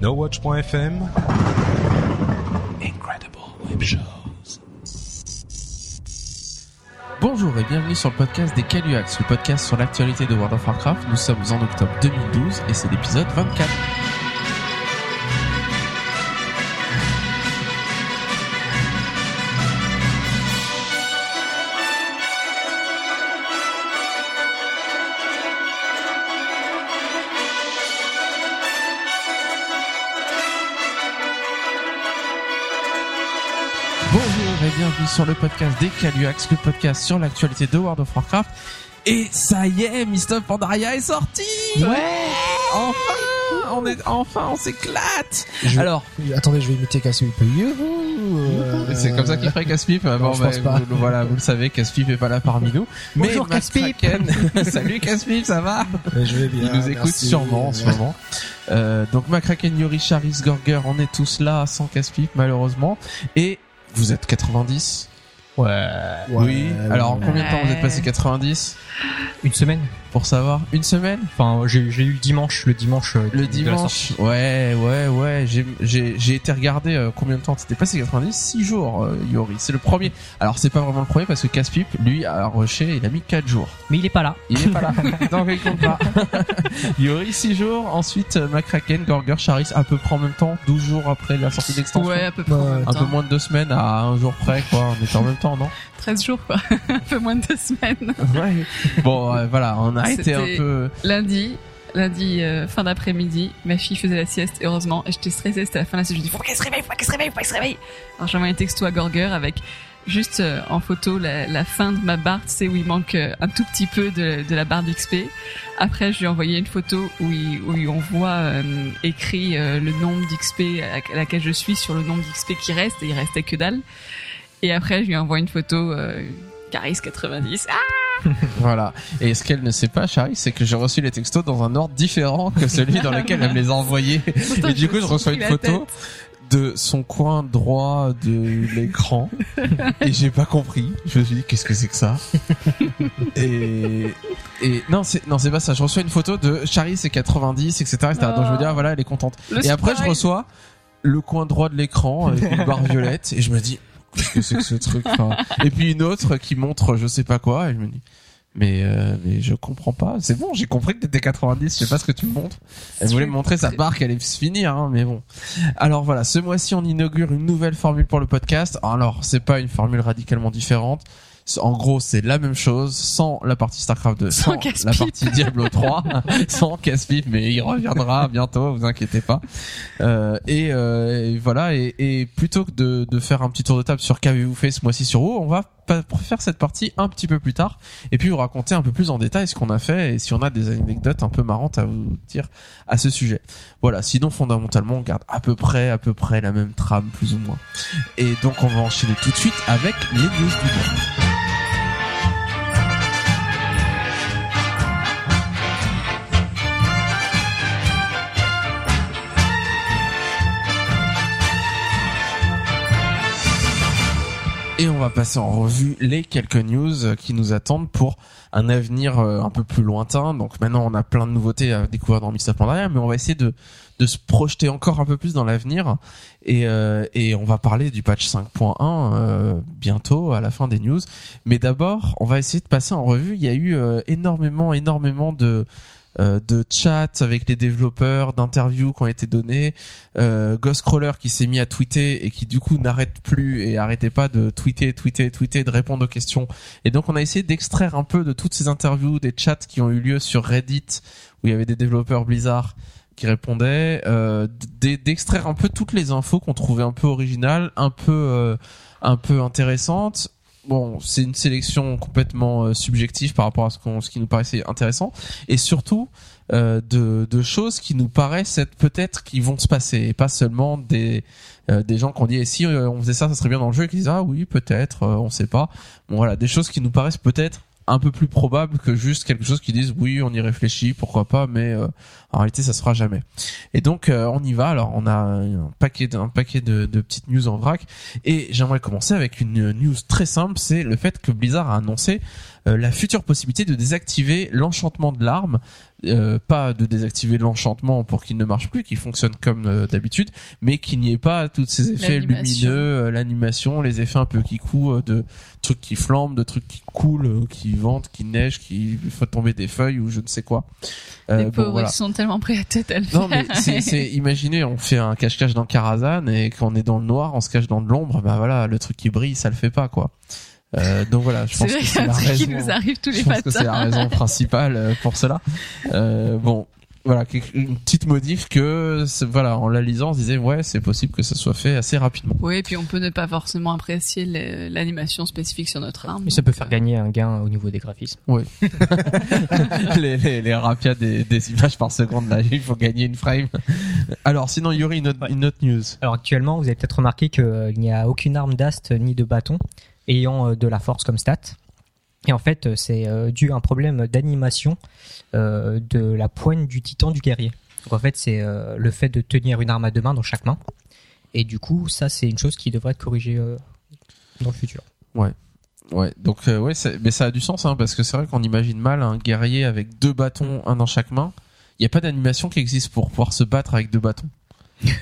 NoWatch.fm Incredible Web Shows. Bonjour et bienvenue sur le podcast des Caluax, le podcast sur l'actualité de World of Warcraft. Nous sommes en octobre 2012 et c'est l'épisode 24. Sur le podcast des Caluax, le podcast sur l'actualité de World of Warcraft. Et ça y est, Mist Pandaria est sorti Ouais Enfin On est enfin, on s'éclate Je- Alors, Attendez, je vais imiter Cassio Youhou c'est comme ça qu'il ferait Caspip. Bon, je bah, pense pas. vous- voilà, vous le savez, Caspip est pas là parmi nous. Bonjour, Mais Caspip. McCracken- Salut Caspip, ça va Je vais bien. Il nous écoute merci. sûrement en ce moment. Euh, donc Macraken, Yori, Charis, Gorger, on est tous là sans Caspip malheureusement. Et vous êtes 90 Ouais, Oui. Alors ouais. combien de temps vous êtes passé 90 Une semaine. Pour savoir Une semaine? Enfin, j'ai j'ai eu le dimanche, le dimanche. euh, Le de la dimanche sortie. Ouais, ouais, ouais. J'ai- J'ai j'ai été regarder euh, combien de temps c'était passé? 90 6 jours, euh, Yori. C'est le premier. Alors c'est pas vraiment le premier parce que Caspip, lui, a rushé, il a mis 4 jours. Mais il est pas là. Il est pas là. Donc il compte pas. Yori 6 jours, ensuite euh, Macraken, Gorger, Charis à peu près en même temps, 12 jours après la sortie d'extension. Ouais, à peu près. Ouais. en même Un peu moins de deux semaines à un jour près, quoi. On était en même temps, non? 13 jours, quoi. un peu moins de deux semaines. Ouais. Bon, euh, voilà, on a été un peu. Lundi, lundi, euh, fin d'après-midi, ma fille faisait la sieste, heureusement, et j'étais stressée, c'était la fin de la sieste. Je lui dis, faut qu'elle se réveille, faut qu'elle se réveille, faut qu'elle se réveille. Alors j'ai envoyé un texto à Gorger avec juste euh, en photo la, la fin de ma barre, tu sais, où il manque euh, un tout petit peu de, de la barre d'XP. Après, je lui ai envoyé une photo où, il- où on voit écrit le nombre d'XP à laquelle je suis sur le nombre d'XP qui reste, et il restait que dalle. Et après, je lui envoie une photo euh, Caris 90. Ah Voilà. Et ce qu'elle ne sait pas, Charis, c'est que j'ai reçu les textos dans un ordre différent que celui dans lequel elle me les a envoyés. Et du coup, je reçois une photo de son coin droit de l'écran et j'ai pas compris. Je me suis dit qu'est-ce que c'est que ça? Et et non c'est non c'est pas ça. Je reçois une photo de Charis c'est 90 etc. etc. Donc je me dis ah voilà elle est contente. Le et après je reçois le coin droit de l'écran avec une barre violette et je me dis qu'est-ce que c'est que ce truc Enfin, Et puis une autre qui montre je sais pas quoi et je me dis mais euh, mais je comprends pas. C'est bon, j'ai compris que t'étais 90. Je sais pas ce que tu me montres. Elle voulait me montrer sa barre qu'elle allait se finir, hein, mais bon. Alors voilà, ce mois-ci on inaugure une nouvelle formule pour le podcast. Alors c'est pas une formule radicalement différente. En gros, c'est la même chose sans la partie Starcraft 2, Sans sans, la partie Diablo 3, sans Casse-Pipe, mais il reviendra bientôt, vous inquiétez pas. Euh, et, euh, et voilà, et, et plutôt que de, de faire un petit tour de table sur qu'avez-vous fait ce mois-ci sur WoW, on va faire cette partie un petit peu plus tard et puis vous raconter un peu plus en détail ce qu'on a fait et si on a des anecdotes un peu marrantes à vous dire à ce sujet. Voilà, sinon fondamentalement on garde à peu près à peu près la même trame plus ou moins. Et donc on va enchaîner tout de suite avec les news du mois. Et on va passer en revue les quelques news euh, qui nous attendent pour un avenir euh, un peu plus lointain. Donc maintenant, on a plein de nouveautés à découvrir dans Mixup Pandaria, mais on va essayer de, de se projeter encore un peu plus dans l'avenir. Et, euh, et on va parler du patch 5.1 euh, bientôt, à la fin des news. Mais d'abord, on va essayer de passer en revue. Il y a eu énormément, énormément de de chats avec les développeurs, d'interviews qui ont été données, euh, Ghostcrawler qui s'est mis à tweeter et qui du coup n'arrête plus et arrêtait pas de tweeter, tweeter, tweeter, de répondre aux questions. Et donc on a essayé d'extraire un peu de toutes ces interviews, des chats qui ont eu lieu sur Reddit où il y avait des développeurs Blizzard qui répondaient, euh, d'extraire un peu toutes les infos qu'on trouvait un peu originales, un peu euh, un peu intéressantes. Bon, c'est une sélection complètement euh, subjective par rapport à ce, qu'on, ce qui nous paraissait intéressant, et surtout euh, de, de choses qui nous paraissent être peut-être qui vont se passer, et pas seulement des euh, des gens qui ont dit et si euh, on faisait ça, ça serait bien dans le jeu, et qui disent ah oui peut-être, euh, on sait pas. Bon voilà, des choses qui nous paraissent peut-être un peu plus probable que juste quelque chose qui disent oui on y réfléchit pourquoi pas mais euh, en réalité ça se fera jamais. Et donc euh, on y va. Alors on a un paquet de, un paquet de, de petites news en vrac. Et j'aimerais commencer avec une news très simple c'est le fait que Blizzard a annoncé euh, la future possibilité de désactiver l'enchantement de l'arme, euh, pas de désactiver l'enchantement pour qu'il ne marche plus, qu'il fonctionne comme euh, d'habitude, mais qu'il n'y ait pas tous ces effets lumineux, euh, l'animation, les effets un peu qui coulent, de trucs qui flambent, de trucs qui coulent, euh, qui ventent, qui neigent, qui font tomber des feuilles ou je ne sais quoi. Euh, Les bon, pauvres, voilà. ils sont tellement pris à tête à le Non faire. mais c'est, imaginez on fait un cache-cache dans Karazhan et qu'on est dans le noir, on se cache dans de l'ombre, bah voilà le truc qui brille ça le fait pas quoi. Euh, donc voilà, je C'est pense vrai que c'est la truc qui raison. nous arrive tous les je pense que c'est la raison principale euh, pour cela. Euh, bon voilà une petite modif que voilà en la lisant on se disait ouais c'est possible que ça soit fait assez rapidement. Oui, et puis on peut ne pas forcément apprécier l'animation spécifique sur notre arme. Mais ça peut faire gagner un gain au niveau des graphismes. les, les, les rapias des, des images par seconde là il faut gagner une frame. Alors sinon Yuri une autre, Ouais. une autre news. Alors actuellement, vous avez peut-être remarqué qu'il n'y a aucune arme d'ast ni de bâton ayant euh, de la force comme stat. Et en fait, euh, c'est euh, dû à un problème d'animation de la poigne du titan du guerrier. Donc en fait, c'est le fait de tenir une arme à deux mains dans chaque main. Et du coup, ça, c'est une chose qui devrait être corrigée dans le futur. Ouais, donc euh, ouais, mais ça a du sens hein, parce que c'est vrai qu'on imagine mal un guerrier avec deux bâtons, un dans chaque main. Il n'y a pas d'animation qui existe pour pouvoir se battre avec deux bâtons.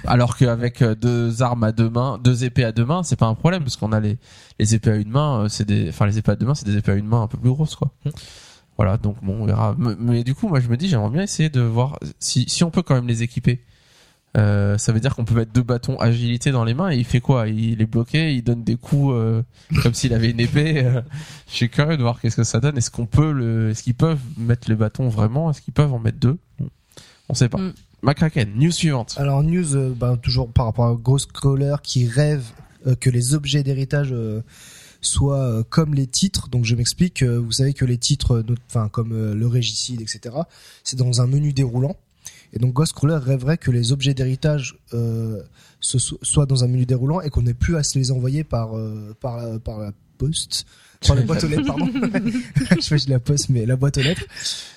Alors qu'avec euh, deux armes à deux mains, deux épées à deux mains, c'est pas un problème parce qu'on a les, les épées à une main, euh, c'est des, enfin les épées à deux mains, c'est des épées à une main un peu plus grosses quoi. Mm. Voilà, donc bon, on verra. Mais, mais du coup, moi je me dis, j'aimerais bien essayer de voir si si on peut quand même les équiper. Euh, ça veut dire qu'on peut mettre deux bâtons agilité dans les mains et il fait quoi? Il est bloqué, il donne des coups euh, comme s'il avait une épée. euh. je suis curieux de voir qu'est-ce que ça donne. Est-ce qu'on peut le, est-ce qu'ils peuvent mettre les bâtons vraiment? Est-ce qu'ils peuvent en mettre deux? On sait pas. Mm. McCracken, news suivante. Alors news, euh, bah, toujours par rapport à Ghostcrawler qui rêve euh, que les objets d'héritage euh, soient euh, comme les titres. Donc je m'explique. euh, vous savez que les titres, euh, enfin comme euh, le régicide, etc. C'est dans un menu déroulant. Et donc Ghostcrawler rêverait que les objets d'héritage euh, soient dans un menu déroulant et qu'on n'ait plus à se les envoyer par euh, par la, par la poste. Par la boîte aux lettres, pardon. je fais de la poste, mais la boîte aux lettres.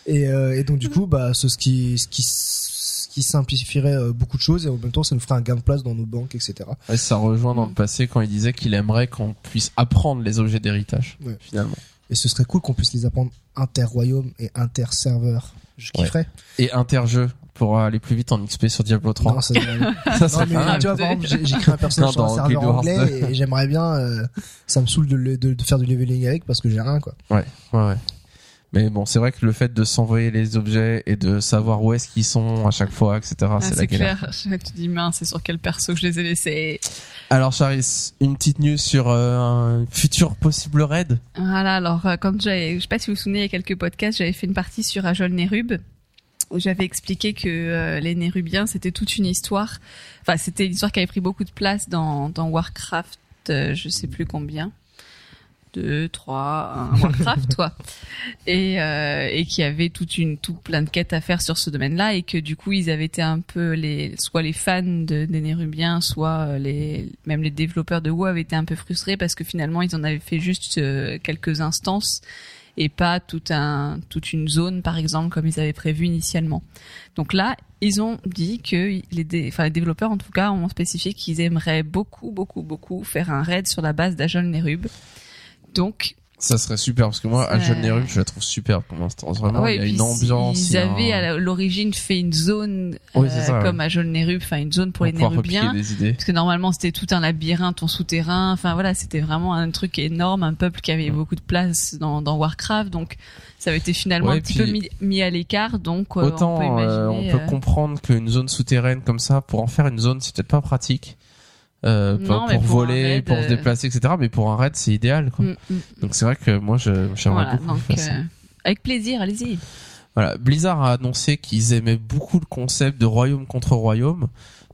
Et, euh, et donc du coup, bah, c'est ce qui, ce qui, ce qui simplifierait euh, beaucoup de choses et en même temps, ça nous ferait un gain de place dans nos banques, etc. Ouais, ça rejoint dans le passé quand il disait qu'il aimerait qu'on puisse apprendre les objets d'héritage. Ouais. Finalement. Et ce serait cool qu'on puisse les apprendre inter-royaume et inter-serveur. Je Ouais. kifferais. Et interjeu pour aller plus vite en XP sur Diablo 3. Non, ça serait- ça non, mais mal. tu vois, par exemple, j'ai créé un personnage Non, sur un serveur Wars anglais et j'aimerais bien, euh, ça me saoule de, de, de faire du leveling avec parce que j'ai rien, quoi. Ouais, ouais. Mais bon, c'est vrai que le fait de s'envoyer les objets et de savoir où est-ce qu'ils sont à chaque fois, etc., Ah, c'est la c'est galère. clair. Je te dis, mince, c'est sur quel perso que je les ai laissés. Alors, Charis, une petite news sur euh, un futur possible raid. Voilà, alors euh, quand j'avais, je sais pas si vous vous souvenez, il y a quelques podcasts, j'avais fait une partie sur Ajol Nérub où j'avais expliqué que euh, les Nérubiens c'était toute une histoire. Enfin, c'était une histoire qui avait pris beaucoup de place dans, dans Warcraft, euh, je sais plus combien. Deux, trois, un Warcraft, quoi. Et, euh, et qui avait toute une, tout plein de quêtes à faire sur ce domaine-là et que du coup ils avaient été un peu les, soit les fans de, des Nérubiens, soit euh, les, même les développeurs de WoW avaient été un peu frustrés parce que finalement ils en avaient fait juste euh, quelques instances et pas tout un, toute une zone par exemple comme ils avaient prévu initialement. Donc là, ils ont dit que les, dé- enfin, les développeurs en tout cas ont spécifié qu'ils aimeraient beaucoup, beaucoup, beaucoup faire un raid sur la base d'Ajol Nerub. Donc Ça serait super parce que moi, à Jeune Nérub, je la trouve super pour l'instant. Vraiment, Ouais, il y a une ambiance. Ils avaient à l'origine fait une zone Oui, euh, ça, ouais. comme à enfin une zone pour les Nérubiens. des idées. Parce que normalement c'était tout un labyrinthe en souterrain. Enfin voilà, c'était vraiment un truc énorme, un peuple qui avait beaucoup de place dans, dans Warcraft. Donc ça avait été finalement Ouais, un petit peu mis, mis à l'écart. Donc euh, Autant on peut euh, on peut euh, comprendre qu'une zone souterraine comme ça, pour en faire une zone, c'est peut-être pas pratique. Euh, pour, Non, mais pour pour un voler, raid, pour se euh, déplacer, etc. Mais pour un raid, c'est idéal. Quoi. mm, mm. Donc c'est vrai que moi, je j'aimerais Voilà, beaucoup donc faire ça. euh, avec plaisir, allez-y. Voilà, Blizzard a annoncé qu'ils aimaient beaucoup le concept de royaume contre royaume.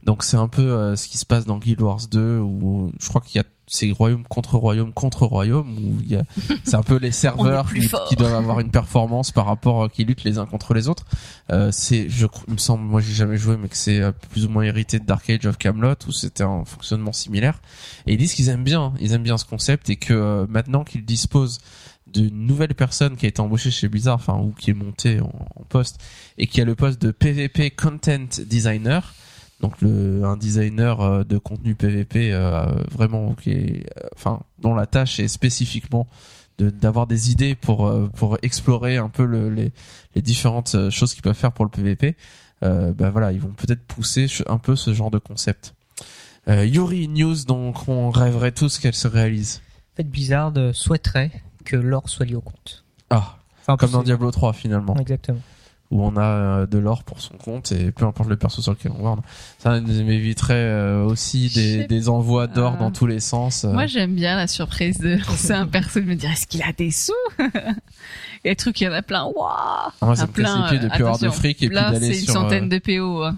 Donc c'est un peu euh, ce qui se passe dans Guild Wars 2 où je crois qu'il y a c'est royaume contre royaume contre royaume où il y a c'est un peu les serveurs qui, doivent avoir une performance par rapport euh, qui luttent les uns contre les autres. Euh, c'est je il me semble moi j'ai jamais joué mais que c'est euh, plus ou moins hérité de Dark Age of Camelot où c'était un fonctionnement similaire et ils disent qu'ils aiment bien ils aiment bien ce concept et que euh, maintenant qu'ils disposent d'une nouvelle personne qui a été embauchée chez Blizzard, enfin ou qui est montée en, en poste et qui a le poste de PVP Content Designer, donc le un designer euh, de contenu PVP euh, vraiment qui est, euh, enfin dont la tâche est spécifiquement de- d'avoir des idées pour pour explorer un peu le, les les différentes choses qu'ils peuvent faire pour le PVP. Euh, bah voilà, ils vont peut-être pousser un peu ce genre de concept. Euh, Yuri News, donc on rêverait tous qu'elle se réalise. En fait, Blizzard souhaiterait que l'or soit lié au compte. Ah, Enfin, comme dans Diablo 3 finalement. Exactement. Où on a euh, de l'or pour son compte et peu importe le perso sur lequel on va. Ça nous m'éviterait euh, aussi des, envois d'or dans tous les sens. euh. Moi, j'aime bien la surprise de lancer un perso de me dire est-ce qu'il a des sous? Et le truc, il y en a plein. Waouh Ah, moi, ça Un me plein, de euh, plus avoir de fric et puis d'aller c'est une sur. euh, centaine de PO. hein.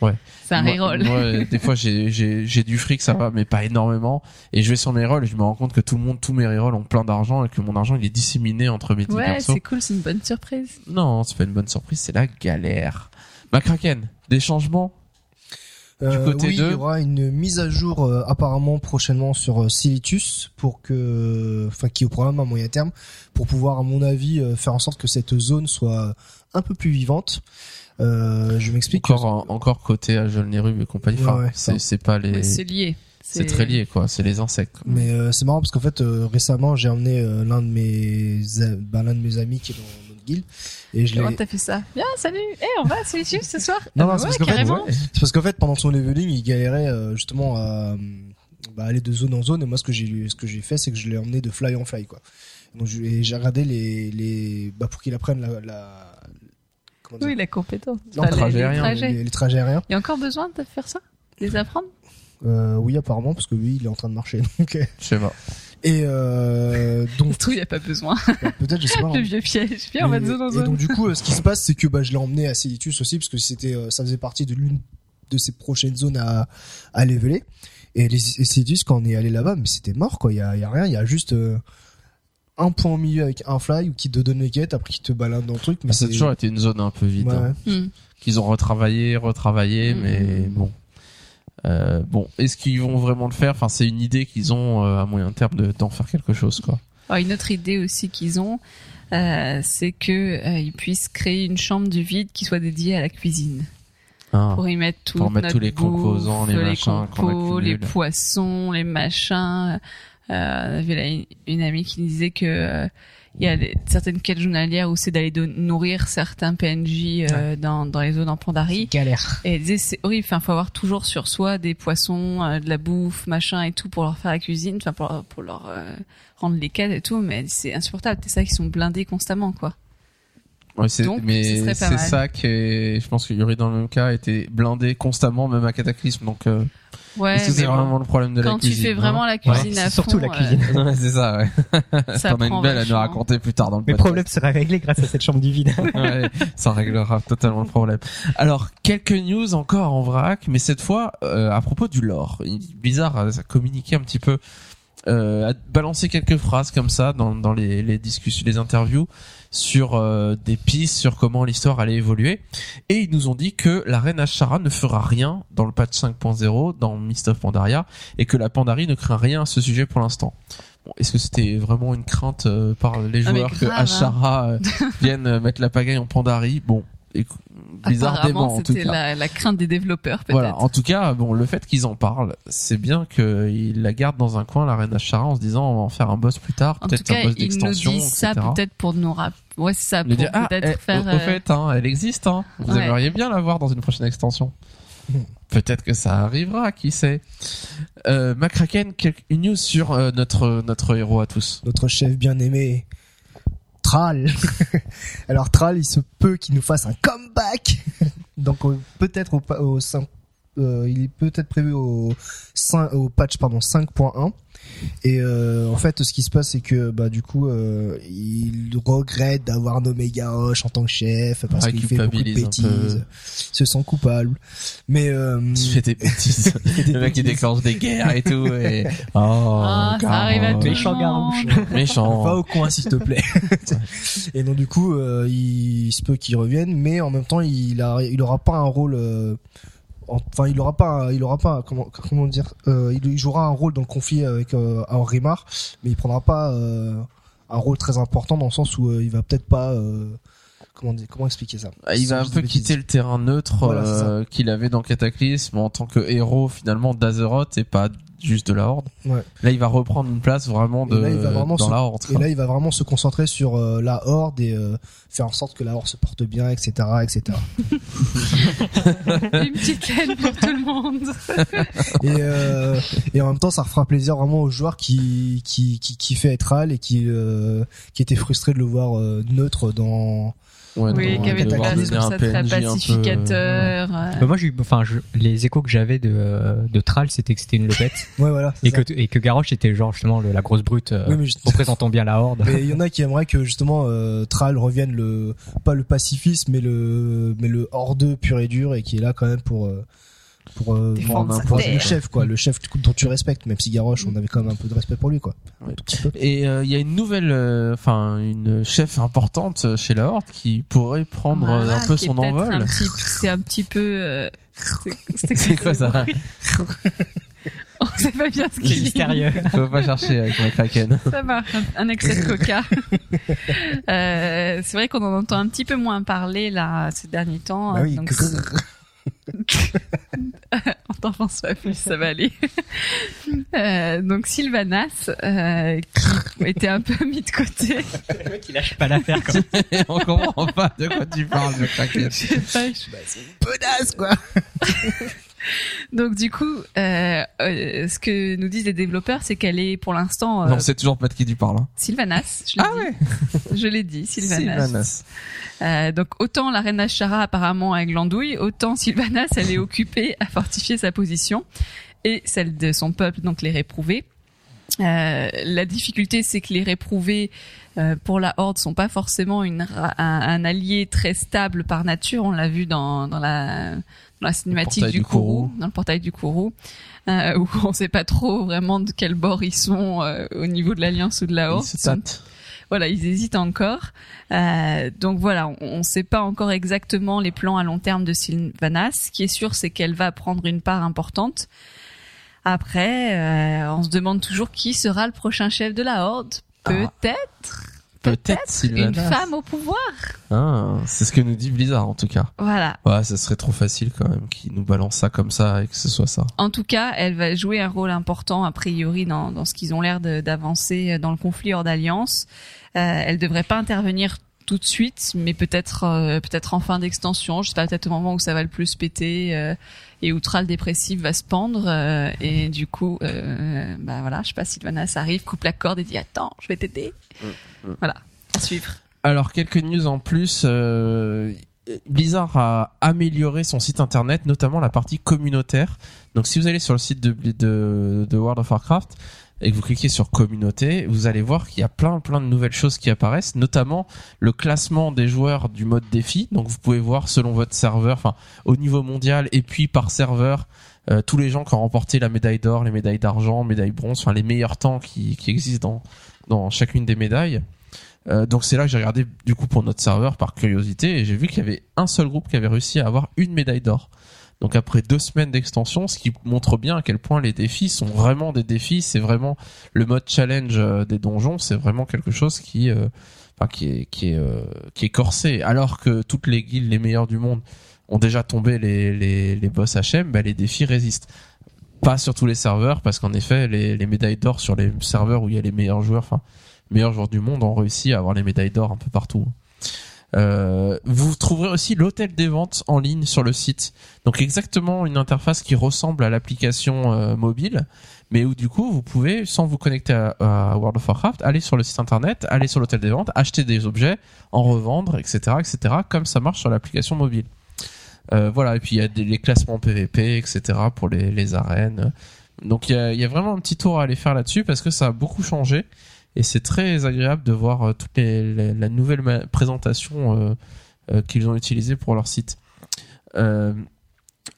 Ouais. C'est un moi- reroll. moi, euh, des fois, j'ai du fric, ça va, mais pas énormément. Et je vais sur mes rerolls et je me rends compte que tout le monde, tous mes rerolls ont plein d'argent et que mon argent il est disséminé entre mes 10 Ouais, c'est cool, c'est une bonne surprise. Non, c'est pas une bonne surprise, c'est la galère. McCracken, des changements Euh, côté oui, de- il y aura une mise à jour euh, apparemment prochainement sur euh, Silitus pour que, enfin, qui est au programme à moyen terme, pour pouvoir, à mon avis, euh, faire en sorte que cette zone soit un peu plus vivante. Euh, je m'explique. encore en- encore côté à Jolnerub et compagnie. Enfin, Ouais, ouais, c'est pas les. C'est lié. C'est très lié quoi, c'est les insectes. quoi. Mais euh, c'est marrant parce qu'en fait euh, récemment j'ai emmené euh, l'un de mes bah, l'un de mes amis qui est dans notre guilde et je l'ai Comment t'as fait ça? Bien, salut Eh, on va à Solitude ce soir Non, non, c'est parce qu'en fait, parce qu'en fait pendant son leveling il galérait euh, justement à bah, aller de zone en zone et moi ce que j'ai ce que j'ai fait c'est que je l'ai emmené de fly en fly quoi. Donc j'ai regardé les les bah pour qu'il apprenne la, la comment dire Oui, la compétence. Non, Enfin, les- trajet les aérien, trajets. les, les trajets aériens. Il y a encore besoin de faire ça? Les apprendre? Euh, oui apparemment parce que lui il est en train de marcher donc euh, Je sais pas. et euh, donc trouve, il n'y a pas besoin. peut-être je sais pas. Le hein. vieux piège. Viens, on va de Et- zone en et zone. donc du coup, euh, ce qui se passe, c'est que bah, je l'ai emmené à Silitus aussi parce que c'était, euh, ça faisait partie de l'une de ses prochaines zones à à leveler. Et les et quand on est allé là-bas, mais c'était mort quoi. Il y a, y a rien, il y a juste euh, un point au milieu avec un fly ou qui te donne les quêtes, après qui te balade dans le truc. Mais ça a toujours été une zone un peu vide. Ouais, hein. Hmm. Qu'ils ont retravaillé, retravaillé, Mm. mais bon. Euh, bon, est-ce qu'ils vont vraiment le faire? Enfin, c'est une idée qu'ils ont euh, à moyen terme de d'en faire quelque chose, quoi. Alors, une autre idée aussi qu'ils ont, euh, c'est que euh, ils puissent créer une chambre du vide qui soit dédiée à la cuisine. Ah. Pour y mettre tout Pour mettre notre tous les bouffe, composants, les machins qu'on compos, les poissons, les machins. Euh, on avait là une, une amie qui disait que euh, il y a des- certaines quêtes journalières où c'est d'aller nourrir certains PNJ euh, dans, dans les zones en Pandarie. Galère. Et elle disait c'est horrible, enfin faut avoir toujours sur soi des poissons, euh, de la bouffe, machin et tout pour leur faire la cuisine, enfin pour, leur- pour leur euh, rendre les quêtes et tout, mais c'est insupportable. C'est ça qu'ils sont blindés constamment quoi. Ouais, c'est- Donc, mais c'est ça qui est, je pense que Yuri dans le même cas était blindé constamment, même à Cataclysme. Donc, euh, Ouais, est-ce que mais c'est bon, vraiment le problème de la quand cuisine tu fais hein vraiment la cuisine Ouais, à c'est surtout fond, la cuisine. euh, Ouais, c'est ça, ouais. ça T'en as prend une belle à nous raconter plus tard dans le Le podcast. problème sera réglé grâce à cette chambre du vide. ouais, ça réglera totalement le problème. Alors, quelques news encore en vrac, mais cette fois euh, à propos du lore. Bizarre, a communiqué un petit peu, euh, a balancé quelques phrases comme ça dans, dans les, les discussions, les interviews sur euh, des pistes sur comment l'histoire allait évoluer. Et ils nous ont dit que la reine Ashara ne fera rien dans le patch 5.0, dans Mist of Pandaria, et que la Pandarie ne craint rien à ce sujet pour l'instant. Bon, Est-ce que c'était vraiment une crainte euh, par les Ah, joueurs que grave, hein. Ashara euh, vienne mettre la pagaille en Pandarie Bon, écou- bizarre Apparemment, dément en tout cas. la, la crainte des développeurs peut-être. Voilà, en tout cas, bon, le fait qu'ils en parlent, c'est bien qu'ils la gardent dans un coin, la reine Ashara, en se disant on va en faire un boss plus tard, En tout peut-être cas, un boss ils nous d'extension, disent ça peut-être pour nous rappeler. Ouais, ça, pour dire, ah, peut-être eh, faire. au, au euh, fait, hein, elle existe, hein. Vous Ouais. aimeriez bien la voir dans une prochaine extension. Peut-être que ça arrivera, qui sait. Euh, une news sur euh, notre notre héros à tous. notre chef bien aimé Tral. Alors Tral, il se peut qu'il nous fasse un comeback. Donc peut-être au, au cin- euh, il est peut-être prévu au, cin- au patch pardon 5.1. Et euh, en fait, ce qui se passe, c'est que bah du coup, euh, il regrette d'avoir nommé Garrosh en tant que chef parce Ouais, qu'il fait beaucoup de bêtises, il se sent coupable. Mais euh, Il fait des bêtises. des le mec qui déclenche des guerres et tout. Et... Oh, Ah, ça arrive à tout Garrosh. le monde. Méchant Méchant. Va au coin s'il te plaît. et donc du coup, euh, il se peut qu'il revienne, mais en même temps, il a, il aura pas un rôle. Enfin, il aura pas, il aura pas, comment, dire, euh, il, jouera un rôle dans le conflit avec euh, Henri Mar, mais il prendra pas euh, un rôle très important dans le sens où euh, il va peut-être pas, euh, comment expliquer ça? Ah, Il va un peu quitter le terrain neutre Voilà, euh, qu'il avait dans Cataclysme en tant que héros finalement d'Azeroth et pas juste de la horde. Ouais. Là, il va reprendre une place vraiment de là, il va vraiment dans se- la horde. Et là, il va vraiment se concentrer sur euh, la horde et euh, faire en sorte que la horde se porte bien, etc., etc. Une petite laine pour tout le monde. et, euh, et en même temps, ça refera plaisir vraiment aux joueurs qui qui qui, qui fait être Al et qui euh, qui étaient frustrés de le voir euh, neutre dans. Ouais, Oui, qui avait de de devoir la donner sur un ça très un peu, pacificateur. euh, Bah, moi, j'ai eu, enfin, je- les échos que j'avais de, euh, de Thrall, c'était que c'était une lopette. Ouais, voilà. et ça. que, et que Garrosh était genre, justement, le- la grosse brute, euh, Oui, mais je- représentant bien la horde. Mais il y en a qui aimeraient que justement euh, Thrall revienne le pas le pacifisme mais le mais le hordeux pur et dur et qui est là quand même pour euh, pour euh, sa être le chef quoi, le chef dont tu respectes même si Garrosh on avait quand même un peu de respect pour lui quoi. Ouais. Un. Et euh, il y a une nouvelle, euh, enfin une chef importante euh, chez la Horde qui pourrait prendre euh, voilà, un peu est son envol. un C'est un petit peu. euh, c'est- quoi ça On sait pas bien ce qu'il dit. mystérieux. Faut pas chercher avec ma kraken. Ça marche, un, un excès de coca. Euh, c'est vrai qu'on en entend un petit peu moins parler là ces derniers temps. Bah oui, donc. on t'en pense pas plus, ça va aller. Euh, donc Sylvanas, euh, qui était un peu mis de côté. Le mec, il lâche pas l'affaire quand même. On comprend pas de quoi tu parles. Je sais pas, je- Bah, c'est une pedasse quoi. Donc du coup, euh, euh, ce que nous disent les développeurs, c'est qu'elle est pour l'instant euh, Non, c'est toujours pas de qui tu parles. Hein. Sylvanas. Je l'ai Ah dit. Je l'ai dit, Sylvanas. Sylvanas. Euh, donc autant la reine Ashara apparemment avec l'andouille, autant Sylvanas elle est occupée à fortifier sa position et celle de son peuple, donc les réprouvés. Euh, la difficulté, c'est que les réprouvés euh, pour la Horde sont pas forcément une, un, un allié très stable par nature. On l'a vu dans, dans la, dans la cinématique portail du, Kourou, dans le portail du Kourou, euh, où on sait pas trop vraiment de quel bord ils sont euh, au niveau de l'alliance ou de la Horde. se Ils tâte. voilà, ils hésitent encore. Euh, donc voilà, on ne sait pas encore exactement les plans à long terme de Sylvanas. Ce qui est sûr, c'est qu'elle va prendre une part importante. Après, on se demande toujours qui sera le prochain chef de la Horde. Ah. Peut-être une femme au pouvoir. Ah, c'est ce que nous dit Blizzard en tout cas. Voilà. Ouais, ça serait trop facile quand même qu'ils nous balancent ça comme ça et que ce soit ça. En tout cas, elle va jouer un rôle important a priori dans, dans ce qu'ils ont l'air d'avancer dans le conflit hors d'alliance. Euh, elle devrait pas intervenir tout de suite, mais peut-être euh, peut-être en fin d'extension. Je sais pas, peut-être au moment où ça va le plus péter euh, et où Thrall dépressif va se pendre euh, et du coup, euh, bah voilà, je sais pas, Sylvanas arrive, coupe la corde et dit attends, je vais t'aider. mm. Voilà, à suivre. Alors quelques news en plus. euh, Blizzard a amélioré son site internet, notamment la partie communautaire. Donc si vous allez sur le site de, de, de World of Warcraft et que vous cliquez sur communauté, vous allez voir qu'il y a plein plein de nouvelles choses qui apparaissent, notamment le classement des joueurs du mode défi. Donc vous pouvez voir selon votre serveur, enfin au niveau mondial et puis par serveur. euh, tous les gens qui ont remporté la médaille d'or, les médailles d'argent, médailles bronze, enfin les meilleurs temps qui, qui existent dans, dans chacune des médailles. Euh, donc c'est là que j'ai regardé du coup pour notre serveur par curiosité et j'ai vu qu'il y avait un seul groupe qui avait réussi à avoir une médaille d'or. Donc après deux semaines d'extension, ce qui montre bien à quel point les défis sont vraiment des défis, c'est vraiment le mode challenge euh, des donjons, c'est vraiment quelque chose qui, euh, qui est qui corsé. Alors que toutes les guildes les meilleures du monde ont déjà tombé les les, les boss HM, bah, les défis résistent. Pas sur tous les serveurs parce qu'en effet les, les médailles d'or sur les serveurs où il y a les meilleurs joueurs, enfin meilleurs joueurs du monde ont réussi à avoir les médailles d'or un peu partout. Euh, vous trouverez aussi l'hôtel des ventes en ligne sur le site. Donc exactement une interface qui ressemble à l'application euh, mobile, mais où du coup vous pouvez, sans vous connecter à World of Warcraft, aller sur le site internet, aller sur l'hôtel des ventes, acheter des objets, en revendre, etc., etc., comme ça marche sur l'application mobile. Euh, voilà, et puis il y a les classements PVP, etc., pour les, les arènes. Donc il y a, y a vraiment un petit tour à aller faire là-dessus parce que ça a beaucoup changé et c'est très agréable de voir euh, toute les, la nouvelle présentation euh, qu'ils ont utilisée pour leur site.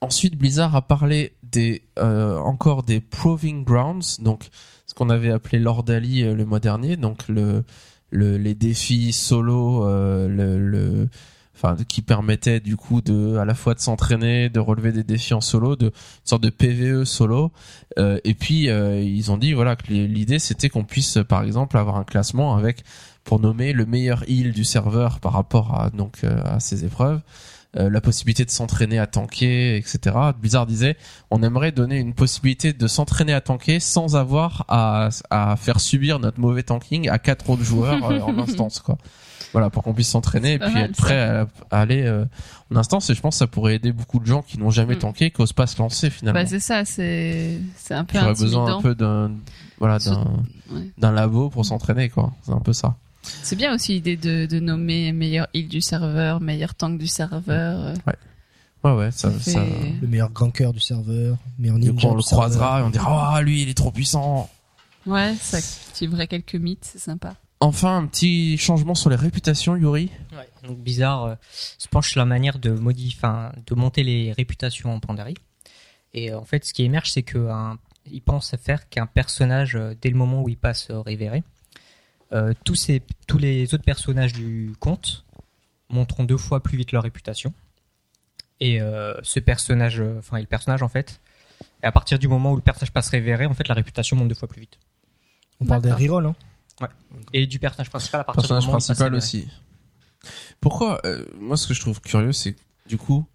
Ensuite, Blizzard a parlé des encore des proving grounds, donc ce qu'on avait appelé l'ordalie le mois dernier, donc le, le les défis solo, le enfin qui permettaient du coup de à la fois de s'entraîner, de relever des défis en solo, de une sorte de PVE solo. Euh, et puis euh, ils ont dit voilà que l'idée c'était qu'on puisse par exemple avoir un classement avec pour nommer le meilleur heal du serveur par rapport à donc euh, à ces épreuves. euh, la possibilité de s'entraîner à tanker, etc. Blizzard disait, on aimerait donner une possibilité de s'entraîner à tanker sans avoir à, à faire subir notre mauvais tanking à quatre autres joueurs euh, en instance, quoi. Voilà, pour qu'on puisse s'entraîner et puis mal, être prêt à, à aller euh, en instance. Et je pense que ça pourrait aider beaucoup de gens qui n'ont jamais Mm. tanké, qui osent pas se lancer finalement. Bah, c'est ça, c'est c'est un peu J'aurais besoin un peu d'un voilà d'un ouais. d'un labo pour s'entraîner quoi. C'est un peu ça. C'est bien aussi l'idée de, de nommer meilleur heal du serveur, meilleur tank du serveur. euh, Ouais ouais, ça, ça Le meilleur ganker du serveur, meilleur Du ninja coup, on du le serveur. croisera et on dira ah lui il est trop puissant. Ouais, ça activerait quelques mythes, c'est sympa. Enfin un petit changement sur les réputations Yuri. Donc Bizarre euh, se penche sur la manière de modifier, enfin, de monter les réputations en Pandarie. Et euh, en fait, ce qui émerge, c'est que un- il pense à faire qu'un personnage, euh, dès le moment où il passe euh, révéré, euh, tous, ces, tous les autres personnages du conte monteront deux fois plus vite leur réputation. Et euh, ce personnage, enfin, le personnage en fait, et à partir du moment où le personnage passe révéré, en fait, la réputation monte deux fois plus vite. On parle des rerolls, hein. Et du personnage principal à partir Personnage du moment principal aussi. Pourquoi euh, Moi ce que je trouve curieux c'est que, du coup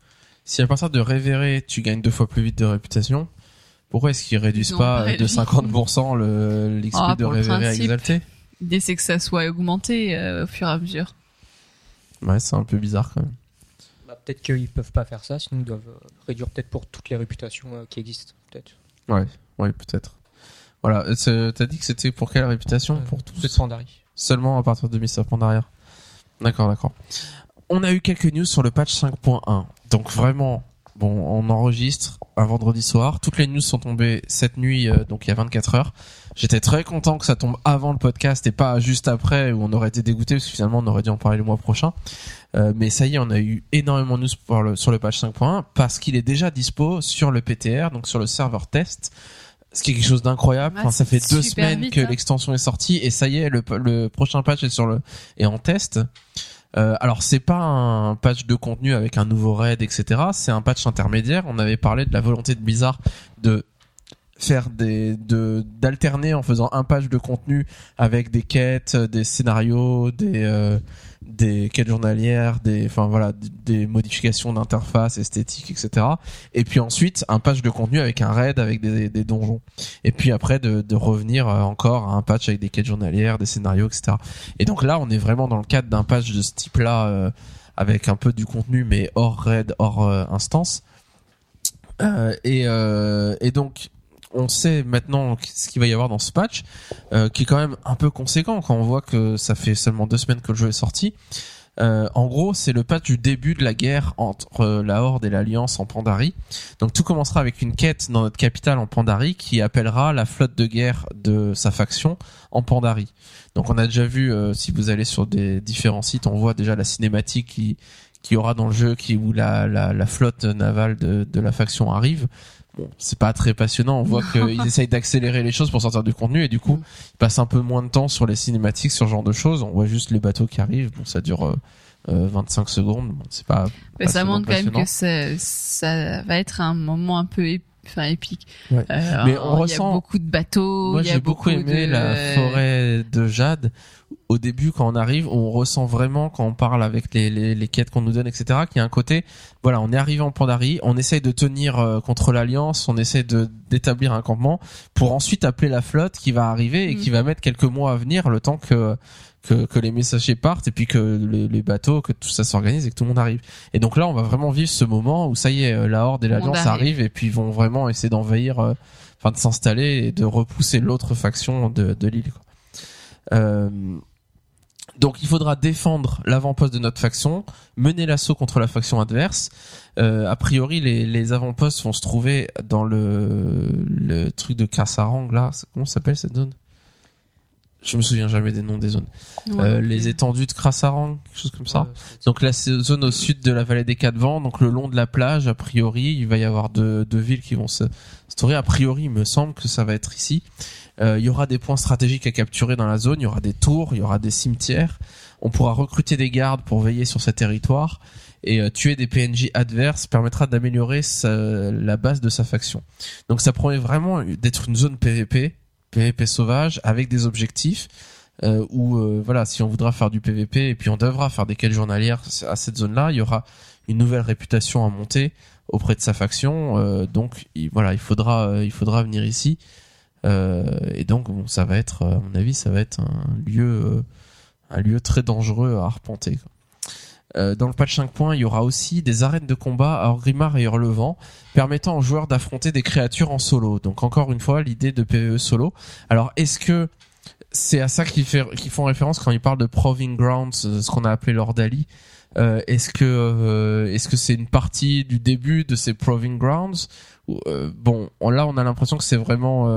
si à partir de révérer tu gagnes deux fois plus vite de réputation, pourquoi est-ce qu'ils réduisent Ils ont pas pas de réduit. 50% le l'XP Ah, de révérer à exalté L'idée, c'est que ça soit augmenté euh, au fur et à mesure. Ouais, c'est un peu bizarre quand même. Bah, peut-être qu'ils peuvent pas faire ça, sinon ils doivent euh, réduire peut-être pour toutes les réputations euh, qui existent. Peut-être. Ouais, ouais, peut-être. Voilà, euh, t'as dit que c'était pour quelle réputation Euh, Pour tous Pandarie. Seulement à partir de Mr. Pandaria. D'accord, d'accord. On a eu quelques news sur le patch 5.1. Donc vraiment, bon, on enregistre un vendredi soir. Toutes les news sont tombées cette nuit, euh, donc il y a 24 heures. J'étais très content que ça tombe avant le podcast et pas juste après où on aurait été dégoûté parce que finalement on aurait dû en parler le mois prochain. Euh, mais ça y est, on a eu énormément de news pour le- sur le patch 5.1 parce qu'il est déjà dispo sur le PTR, donc sur le serveur test. Ce qui est quelque chose d'incroyable. Ouais, enfin, ça fait deux semaines vite, que hein. l'extension est sortie et ça y est, le, le prochain patch est sur le est en test. Euh, alors c'est pas un patch de contenu avec un nouveau raid, etc. C'est un patch intermédiaire. On avait parlé de la volonté de Blizzard de faire des de d'alterner en faisant un patch de contenu avec des quêtes, des scénarios, des euh, des quêtes journalières, des enfin voilà des modifications d'interface esthétique, etc. Et puis ensuite un patch de contenu avec un raid avec des, des donjons. Et puis après de, de revenir euh, encore à un patch avec des quêtes journalières, des scénarios, etc. Et donc là on est vraiment dans le cadre d'un patch de ce type-là euh, avec un peu du contenu mais hors raid, hors euh, instance. Euh, et, euh, et donc on sait maintenant ce qu'il va y avoir dans ce patch, euh, qui est quand même un peu conséquent quand on voit que ça fait seulement deux semaines que le jeu est sorti. Euh, en gros, c'est le patch du début de la guerre entre euh, la Horde et l'Alliance en Pandarie. Donc tout commencera avec une quête dans notre capitale en Pandarie qui appellera la flotte de guerre de sa faction en Pandarie. Donc on a déjà vu, euh, si vous allez sur des différents sites, on voit déjà la cinématique qui qui aura dans le jeu qui où la, la, la flotte navale de, de la faction arrive. C'est pas très passionnant. On voit qu'ils essayent d'accélérer les choses pour sortir du contenu et du coup, ils passent un peu moins de temps sur les cinématiques, sur ce genre de choses. On voit juste les bateaux qui arrivent. Bon, ça dure euh, euh, 25 secondes. Bon, c'est pas. Mais ça montre quand même que ça, ça va être un moment un peu ép- enfin, épique. Ouais. Euh, Mais il on y ressent- a beaucoup de bateaux. Moi, y j'ai beaucoup aimé de- la forêt de Jade. Au début, quand on arrive, on ressent vraiment quand on parle avec les, les, les quêtes qu'on nous donne, etc., qu'il y a un côté, voilà, on est arrivé en Pandarie, on essaye de tenir euh, contre l'Alliance, on essaie de d'établir un campement pour ensuite appeler la flotte qui va arriver et Mm. qui va mettre quelques mois à venir, le temps que que, que les messagers partent et puis que les, les bateaux, que tout ça s'organise et que tout le monde arrive. Et donc là, on va vraiment vivre ce moment où ça y est, euh, la Horde et l'Alliance arrive. arrivent et puis ils vont vraiment essayer d'envahir, euh, enfin de s'installer et de repousser l'autre faction de, de l'île. Euh, donc il faudra défendre l'avant-poste de notre faction, mener l'assaut contre la faction adverse. Euh, a priori, les, les avant-postes vont se trouver dans le, le truc de Kassarang là. Comment s'appelle cette zone? Je me souviens jamais des noms des zones. Ouais. Euh, les étendues de Krasarang, quelque chose comme ça. Donc la zone au sud de la vallée des Quatre Vents, donc le long de la plage, a priori, il va y avoir deux, deux villes qui vont se instaurer. A priori, il me semble que ça va être ici. Euh, il y aura des points stratégiques à capturer dans la zone, il y aura des tours, il y aura des cimetières. On pourra recruter des gardes pour veiller sur ce territoire et euh, tuer des PNJ adverses permettra d'améliorer sa- la base de sa faction. Donc ça promet vraiment d'être une zone PVP, PVP sauvage avec des objectifs euh, où euh, voilà, si on voudra faire du PVP et puis on devra faire des quêtes journalières à cette zone-là, il y aura une nouvelle réputation à monter auprès de sa faction. euh, donc il, voilà, il faudra, euh, il faudra venir ici. Et donc bon, ça va être, à mon avis, ça va être un lieu, un lieu très dangereux à arpenter. Euh, dans le patch 5.1, il y aura aussi des arènes de combat à Orgrimmar et Hurlevent, permettant aux joueurs d'affronter des créatures en solo. Donc encore une fois, l'idée de PvE solo. Alors est-ce que c'est à ça qu'ils font référence quand ils parlent de Proving Grounds, euh, ce qu'on a appelé l'Ordali euh, Est-ce que euh, est-ce que c'est une partie du début de ces Proving Grounds? Ou, euh, Bon, on- là on a l'impression que c'est vraiment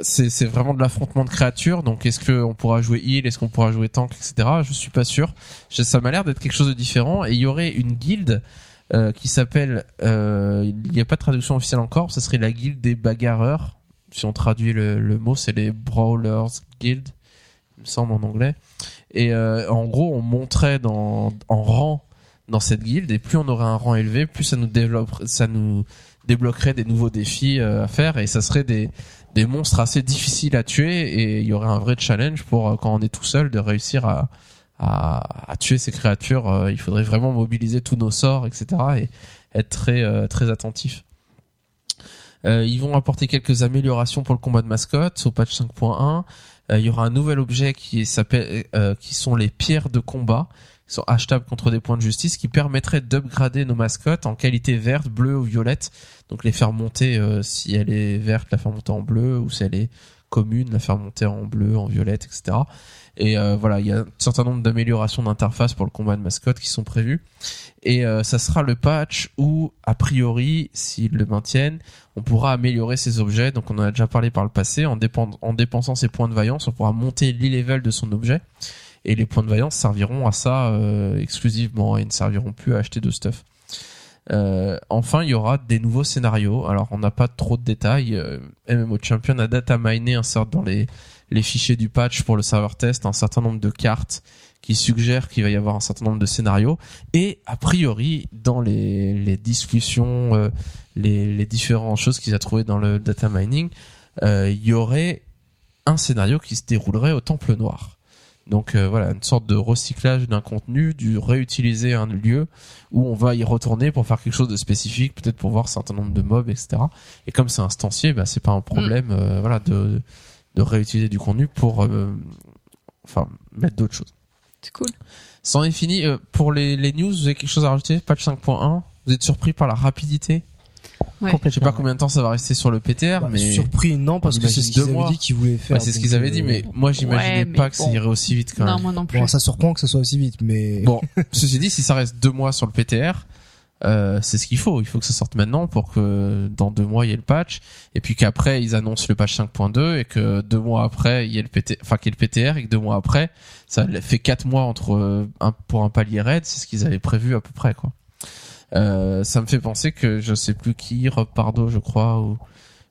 c'est vraiment de l'affrontement de créatures. Donc est-ce que on pourra jouer heal, est-ce qu'on pourra jouer tank, etc. Je suis pas sûr. Ça m'a l'air d'être quelque chose de différent. Et il y aurait une guilde euh, qui s'appelle, euh, il n'y a pas de traduction officielle encore. Ce serait la guilde des bagarreurs. Si on traduit le, le mot, c'est les brawlers guild, il me semble en anglais. Et euh, en gros, on monterait dans, en rang dans cette guilde, et plus on aurait un rang élevé, plus ça nous développe, ça nous débloquerait des nouveaux défis euh, à faire, et ça serait des des monstres assez difficiles à tuer, et il y aurait un vrai challenge pour euh, quand on est tout seul de réussir à à, tuer ces créatures. Euh, il faudrait vraiment mobiliser tous nos sorts, etc., et être très euh, très attentif. Euh, ils vont apporter quelques améliorations pour le combat de mascotte au patch 5.1. Euh, il y aura un nouvel objet qui s'appelle, qui sont les pierres de combat, sont achetables contre des points de justice, qui permettraient d'upgrader nos mascottes en qualité verte, bleue ou violette. Donc les faire monter, euh, si elle est verte, la faire monter en bleu, ou si elle est commune, la faire monter en bleu, en violette, etc. Et euh, voilà, il y a un certain nombre d'améliorations d'interface pour le combat de mascotte qui sont prévues. Et euh, ça sera le patch où, a priori, s'ils le maintiennent, on pourra améliorer ces objets. Donc on en a déjà parlé par le passé. En, en dépensant ses points de vaillance, on pourra monter l'e-level de son objet. Et les points de vaillance serviront à ça euh, exclusivement et ne serviront plus à acheter de stuff. Euh, enfin, il y aura des nouveaux scénarios. Alors, on n'a pas trop de détails. Euh, MMO Champion a data miné insert dans les, les fichiers du patch pour le serveur test un certain nombre de cartes qui suggèrent qu'il va y avoir un certain nombre de scénarios. Et a priori, dans les, les discussions, les, les différentes choses qu'ils a trouvées dans le data mining, il y aurait un scénario qui se déroulerait au Temple Noir. Donc euh, voilà, une sorte de recyclage d'un contenu, du réutiliser un lieu où on va y retourner pour faire quelque chose de spécifique, peut-être pour voir un certain nombre de mobs, etc. Et comme c'est instancié, bah, c'est pas un problème, euh, voilà, de, de réutiliser du contenu pour, euh, enfin, mettre d'autres choses. C'est cool. C'en est fini. Euh, pour les, les news, vous avez quelque chose à rajouter? Patch 5.1 Vous êtes surpris par la rapidité? Ouais. Je sais pas combien de temps ça va rester sur le PTR, Bah, mais surpris non parce on que c'est ce qu'ils avaient mois. dit qu'ils voulaient faire. Ouais, c'est ce qu'ils avaient dit, euh, mais moi j'imaginais Ouais, pas que ça irait aussi vite quand Non, même. moi non plus. Bon, ça surprend que ça soit aussi vite, mais Bon, ceci dit, si ça reste deux mois sur le PTR, euh, c'est ce qu'il faut. Il faut que ça sorte maintenant pour que dans deux mois il y ait le patch, et puis qu'après ils annoncent le patch 5.2 et que deux mois après il y ait le PT, enfin qu'il y ait le PTR et que deux mois après ça fait quatre mois entre euh, un pour un palier raid, c'est ce qu'ils avaient prévu à peu près quoi. Euh, ça me fait penser que je sais plus qui, Rob Pardo je crois ou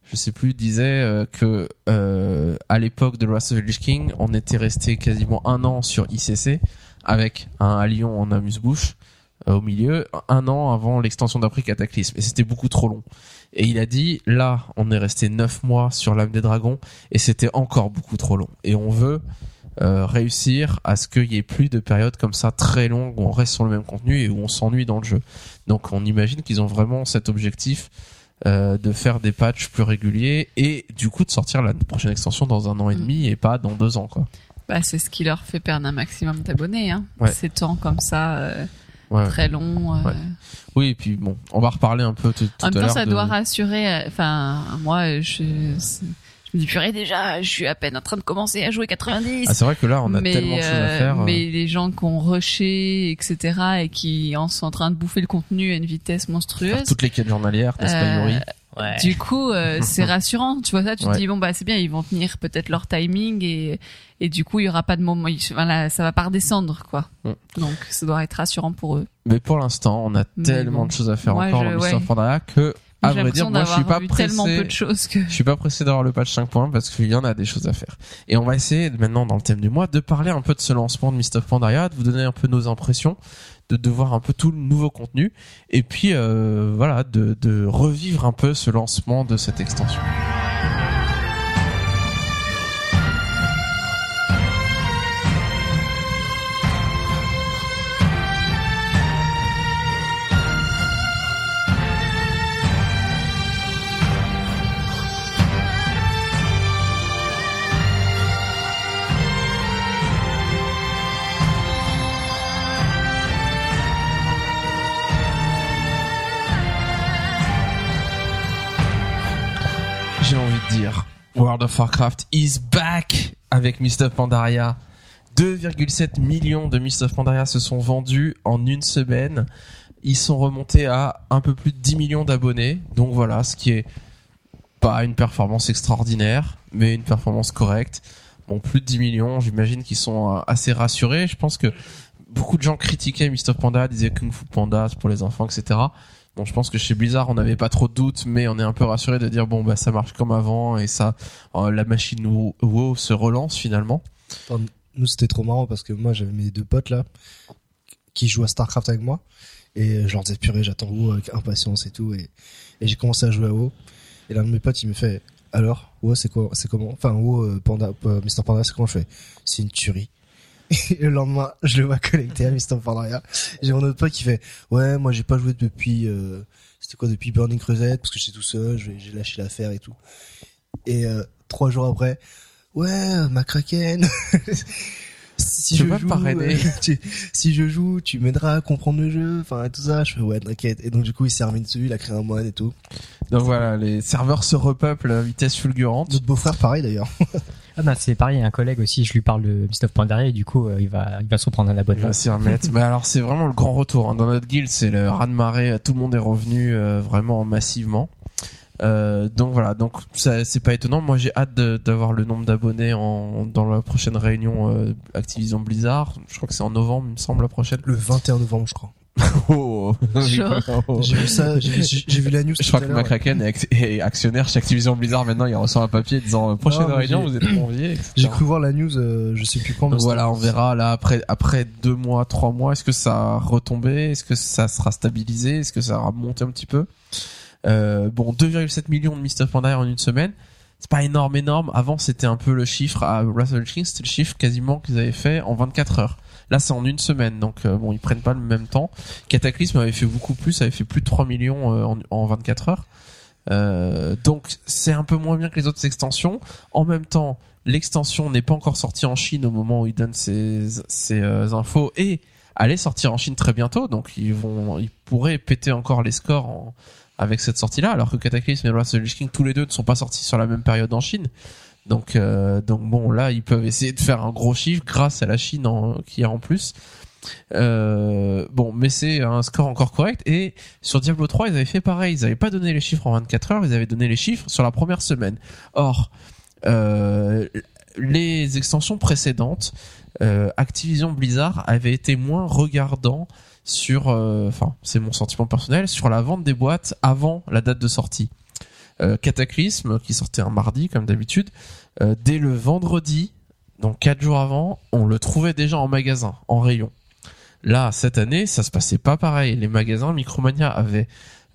je sais plus disait euh, que euh, à l'époque de Wrath of the King, on était resté quasiment un an sur ICC avec un Allion en amuse-bouche euh, au milieu, un an avant l'extension d'après Cataclysme. Et c'était beaucoup trop long. Et il a dit, là, on est resté neuf mois sur l'âme des dragons, et c'était encore beaucoup trop long. Et on veut euh, réussir à ce qu'il y ait plus de périodes comme ça très longues où on reste sur le même contenu et où on s'ennuie dans le jeu. Donc on imagine qu'ils ont vraiment cet objectif euh, de faire des patchs plus réguliers et du coup de sortir la prochaine extension dans un an et demi et pas dans deux ans quoi. Bah, c'est ce qui leur fait perdre un maximum d'abonnés. Hein. Ouais. Ces temps comme ça, euh, Ouais. très longs. euh. Ouais. Oui, et puis bon, on va reparler un peu tout, tout En à même temps, l'heure. ça de- doit rassurer. Enfin, moi, je me dis purée déjà, je suis à peine en train de commencer à jouer 90. Ah, c'est vrai que là, on a mais, tellement de choses à euh, faire. euh. mais les gens qui ont rushé, etc., et qui en sont en train de bouffer le contenu à une vitesse faire monstrueuse. toutes les quêtes journalières, n'est-ce pas, Euh, Yuri Ouais. Du coup, euh, c'est rassurant. Tu vois ça, tu Ouais. te dis bon bah c'est bien, ils vont tenir peut-être leur timing et et du coup il y aura pas de moment, il- voilà, ça va pas redescendre quoi. Mm. Donc ça doit être rassurant pour eux. Mais pour l'instant, on a Mais tellement bon. de choses à faire Moi, encore je- dans. Pandaria que, à J'ai vrai dire, l'impression moi, je suis d'avoir pas vu pressé. tellement peu de choses que. Je suis pas pressé d'avoir le patch 5.1 parce qu'il y en a des choses à faire. Et on va essayer maintenant dans le thème du mois de parler un peu de ce lancement de Mist of Pandaria, de vous donner un peu nos impressions, de, de voir un peu tout le nouveau contenu et puis euh, voilà de, de revivre un peu ce lancement de cette extension. World of Warcraft is back avec Mist of Pandaria. 2,7 millions de Mist of Pandaria se sont vendus en une semaine. Ils sont remontés à un peu plus de 10 millions d'abonnés. Donc voilà, ce qui est pas une performance extraordinaire, mais une performance correcte. Bon, plus de 10 millions, j'imagine qu'ils sont euh, assez rassurés. Je pense que beaucoup de gens critiquaient of Panda, disaient Kung Fu Panda, pour les enfants, etc. Bon, je pense que chez Blizzard, on n'avait pas trop de doutes, mais on est un peu rassuré de dire bon bah ça marche comme avant et ça, euh, la machine WoW se relance finalement. Nous, c'était trop marrant parce que moi, j'avais mes deux potes là qui jouent à StarCraft avec moi et je leur disais purée, j'attends WoW avec impatience et tout et, et j'ai commencé à jouer à WoW et l'un de mes potes, il me fait alors WoW c'est quoi, c'est comment Enfin WoW euh, Panda, euh, Mr Panda, c'est comment? Je fais C'est une tuerie. Et le lendemain, je le vois connecté à Pandaria. J'ai mon autre pote qui fait ouais, moi j'ai pas joué depuis euh, c'était quoi depuis Burning Crusade parce que j'étais tout seul, j'ai lâché l'affaire et tout. Et euh, trois jours après, ouais, ma kraken. si Tu je joue, parrainer. euh, tu- si je joue, tu m'aideras à comprendre le jeu, enfin tout ça. Je fais ouais, t'inquiète. Et donc du coup, il s'est remis dessus, il a créé un moine et tout. Donc voilà, les serveurs se repeuplent à vitesse fulgurante. Notre beau-frère, pareil d'ailleurs. Ah bah c'est pareil, un collègue aussi, je lui parle de Mist of Pandaria et du coup euh, il va il va se reprendre un Il abonnement. va s'y remettre. Mais alors c'est vraiment le grand retour. hein. Dans notre guild, c'est le raz de marée. Tout le monde est revenu euh, vraiment massivement. Euh, donc voilà, donc ça c'est pas étonnant. Moi j'ai hâte d'avoir le nombre d'abonnés en dans la prochaine réunion euh, Activision Blizzard. Je crois que c'est en novembre, il me semble la prochaine. Le 21 novembre, je crois. Oh. Oh. J'ai vu ça, j'ai vu, la news. Je crois que. McCracken est, ac- est actionnaire chez Activision Blizzard maintenant. Il reçoit un papier disant euh, prochaine Non, réunion, vous êtes conviés. etc. J'ai cru voir la news, euh, je sais plus quand. Donc voilà, on verra là après après deux mois, trois mois, est-ce que ça a retombé, est-ce que ça sera stabilisé, est-ce que ça a remonté un petit peu? Euh, bon, 2,7 millions de of Pandaria en une semaine, c'est pas énorme, énorme. Avant, c'était un peu le chiffre à Russell King, c'était le chiffre quasiment qu'ils avaient fait en 24 heures. Là, c'est en une semaine, donc euh, bon, ils prennent pas le même temps. Cataclysme avait fait beaucoup plus, avait fait plus de 3 millions euh, en, en 24 heures. Euh, donc c'est un peu moins bien que les autres extensions. En même temps, l'extension n'est pas encore sortie en Chine au moment où ils donnent ces, ces infos et allait sortir en Chine très bientôt. Donc ils vont, ils pourraient péter encore les scores avec cette sortie-là, alors que Cataclysm et Wrath of King tous les deux ne sont pas sortis sur la même période en Chine. Donc, euh, donc bon, là, ils peuvent essayer de faire un gros chiffre grâce à la Chine en, qui est en plus. Euh, bon, mais c'est un score encore correct. Et sur Diablo 3, ils avaient fait pareil. Ils n'avaient pas donné les chiffres en 24 heures, ils avaient donné les chiffres sur la première semaine. Or, euh, les extensions précédentes, Activision Blizzard avait été moins regardant sur, enfin, c'est mon sentiment personnel, sur la vente des boîtes avant la date de sortie. Euh, Cataclysme, qui sortait un mardi comme d'habitude, euh, dès le vendredi, donc quatre jours avant, on le trouvait déjà en magasin, en rayon. Là, cette année, ça se passait pas pareil. Les magasins Micromania avaient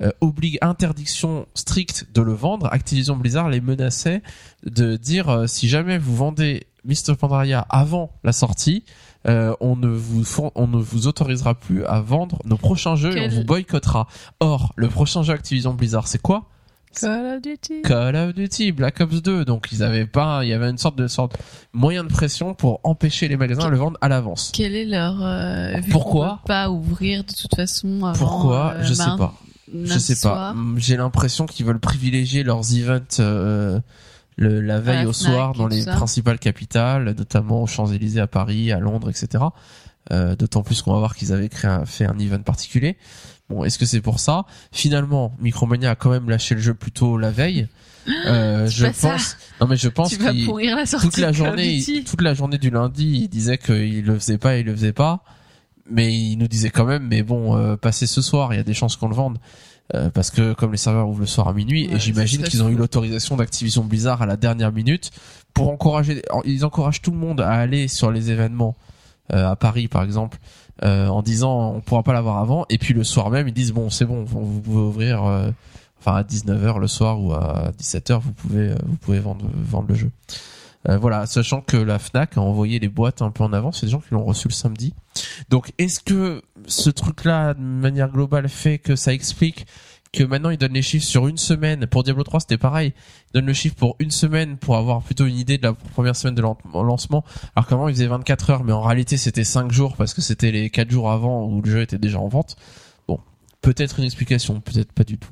euh, oblig interdiction stricte de le vendre. Activision Blizzard les menaçait de dire euh, si jamais vous vendez Mr Pandaria avant la sortie, euh, on ne vous on ne vous autorisera plus à vendre nos prochains jeux et on vous boycottera. Or, le prochain jeu Activision Blizzard, c'est quoi? Call of Duty. Call of Duty, Black Ops 2. Donc ils avaient pas, il y avait une sorte de sorte moyen de pression pour empêcher les magasins de le vendre à l'avance. Quel est leur euh, vu Pourquoi peut pas ouvrir de toute façon avant, Pourquoi euh, Je sais pas. Je sais pas. soir. Hum, J'ai l'impression qu'ils veulent privilégier leurs events euh, le, la veille la au soir dans les ça. principales capitales, notamment aux Champs-Élysées à Paris, à Londres, etc. Euh, D'autant plus qu'on va voir qu'ils avaient créé un- fait un event particulier. Bon, est-ce que c'est pour ça? Finalement, Micromania a quand même lâché le jeu plus tôt la veille. Euh, je pas ça. pense. Non, mais je pense qu'il toute la journée, toute la journée du lundi, il disait qu'il le faisait pas, il le faisait pas, mais il nous disait quand même, mais bon, euh, passez ce soir, il y a des chances qu'on le vende. Euh, parce que comme les serveurs ouvrent le soir à minuit, Ouais, et j'imagine qu'ils ont eu l'autorisation d'Activision Blizzard à la dernière minute pour encourager, ils encouragent tout le monde à aller sur les événements à Paris par exemple, euh, en disant on pourra pas l'avoir avant, et puis le soir même ils disent bon c'est bon, vous pouvez ouvrir, euh, enfin à 19h le soir ou à 17h vous pouvez euh, vous pouvez vendre vendre le jeu. Euh, voilà, sachant que la Fnac a envoyé les boîtes un peu en avance, c'est des gens qui l'ont reçu le samedi. Donc, est-ce que ce truc-là, de manière globale, fait que ça explique que maintenant ils donnent les chiffres sur une semaine Pour Diablo 3, c'était pareil. Ils donnent le chiffre pour une semaine pour avoir plutôt une idée de la première semaine de lan- lancement. Alors qu'avant, ils faisaient 24 heures, mais en réalité, c'était 5 jours parce que c'était les 4 jours avant où le jeu était déjà en vente. Bon, peut-être une explication, peut-être pas du tout.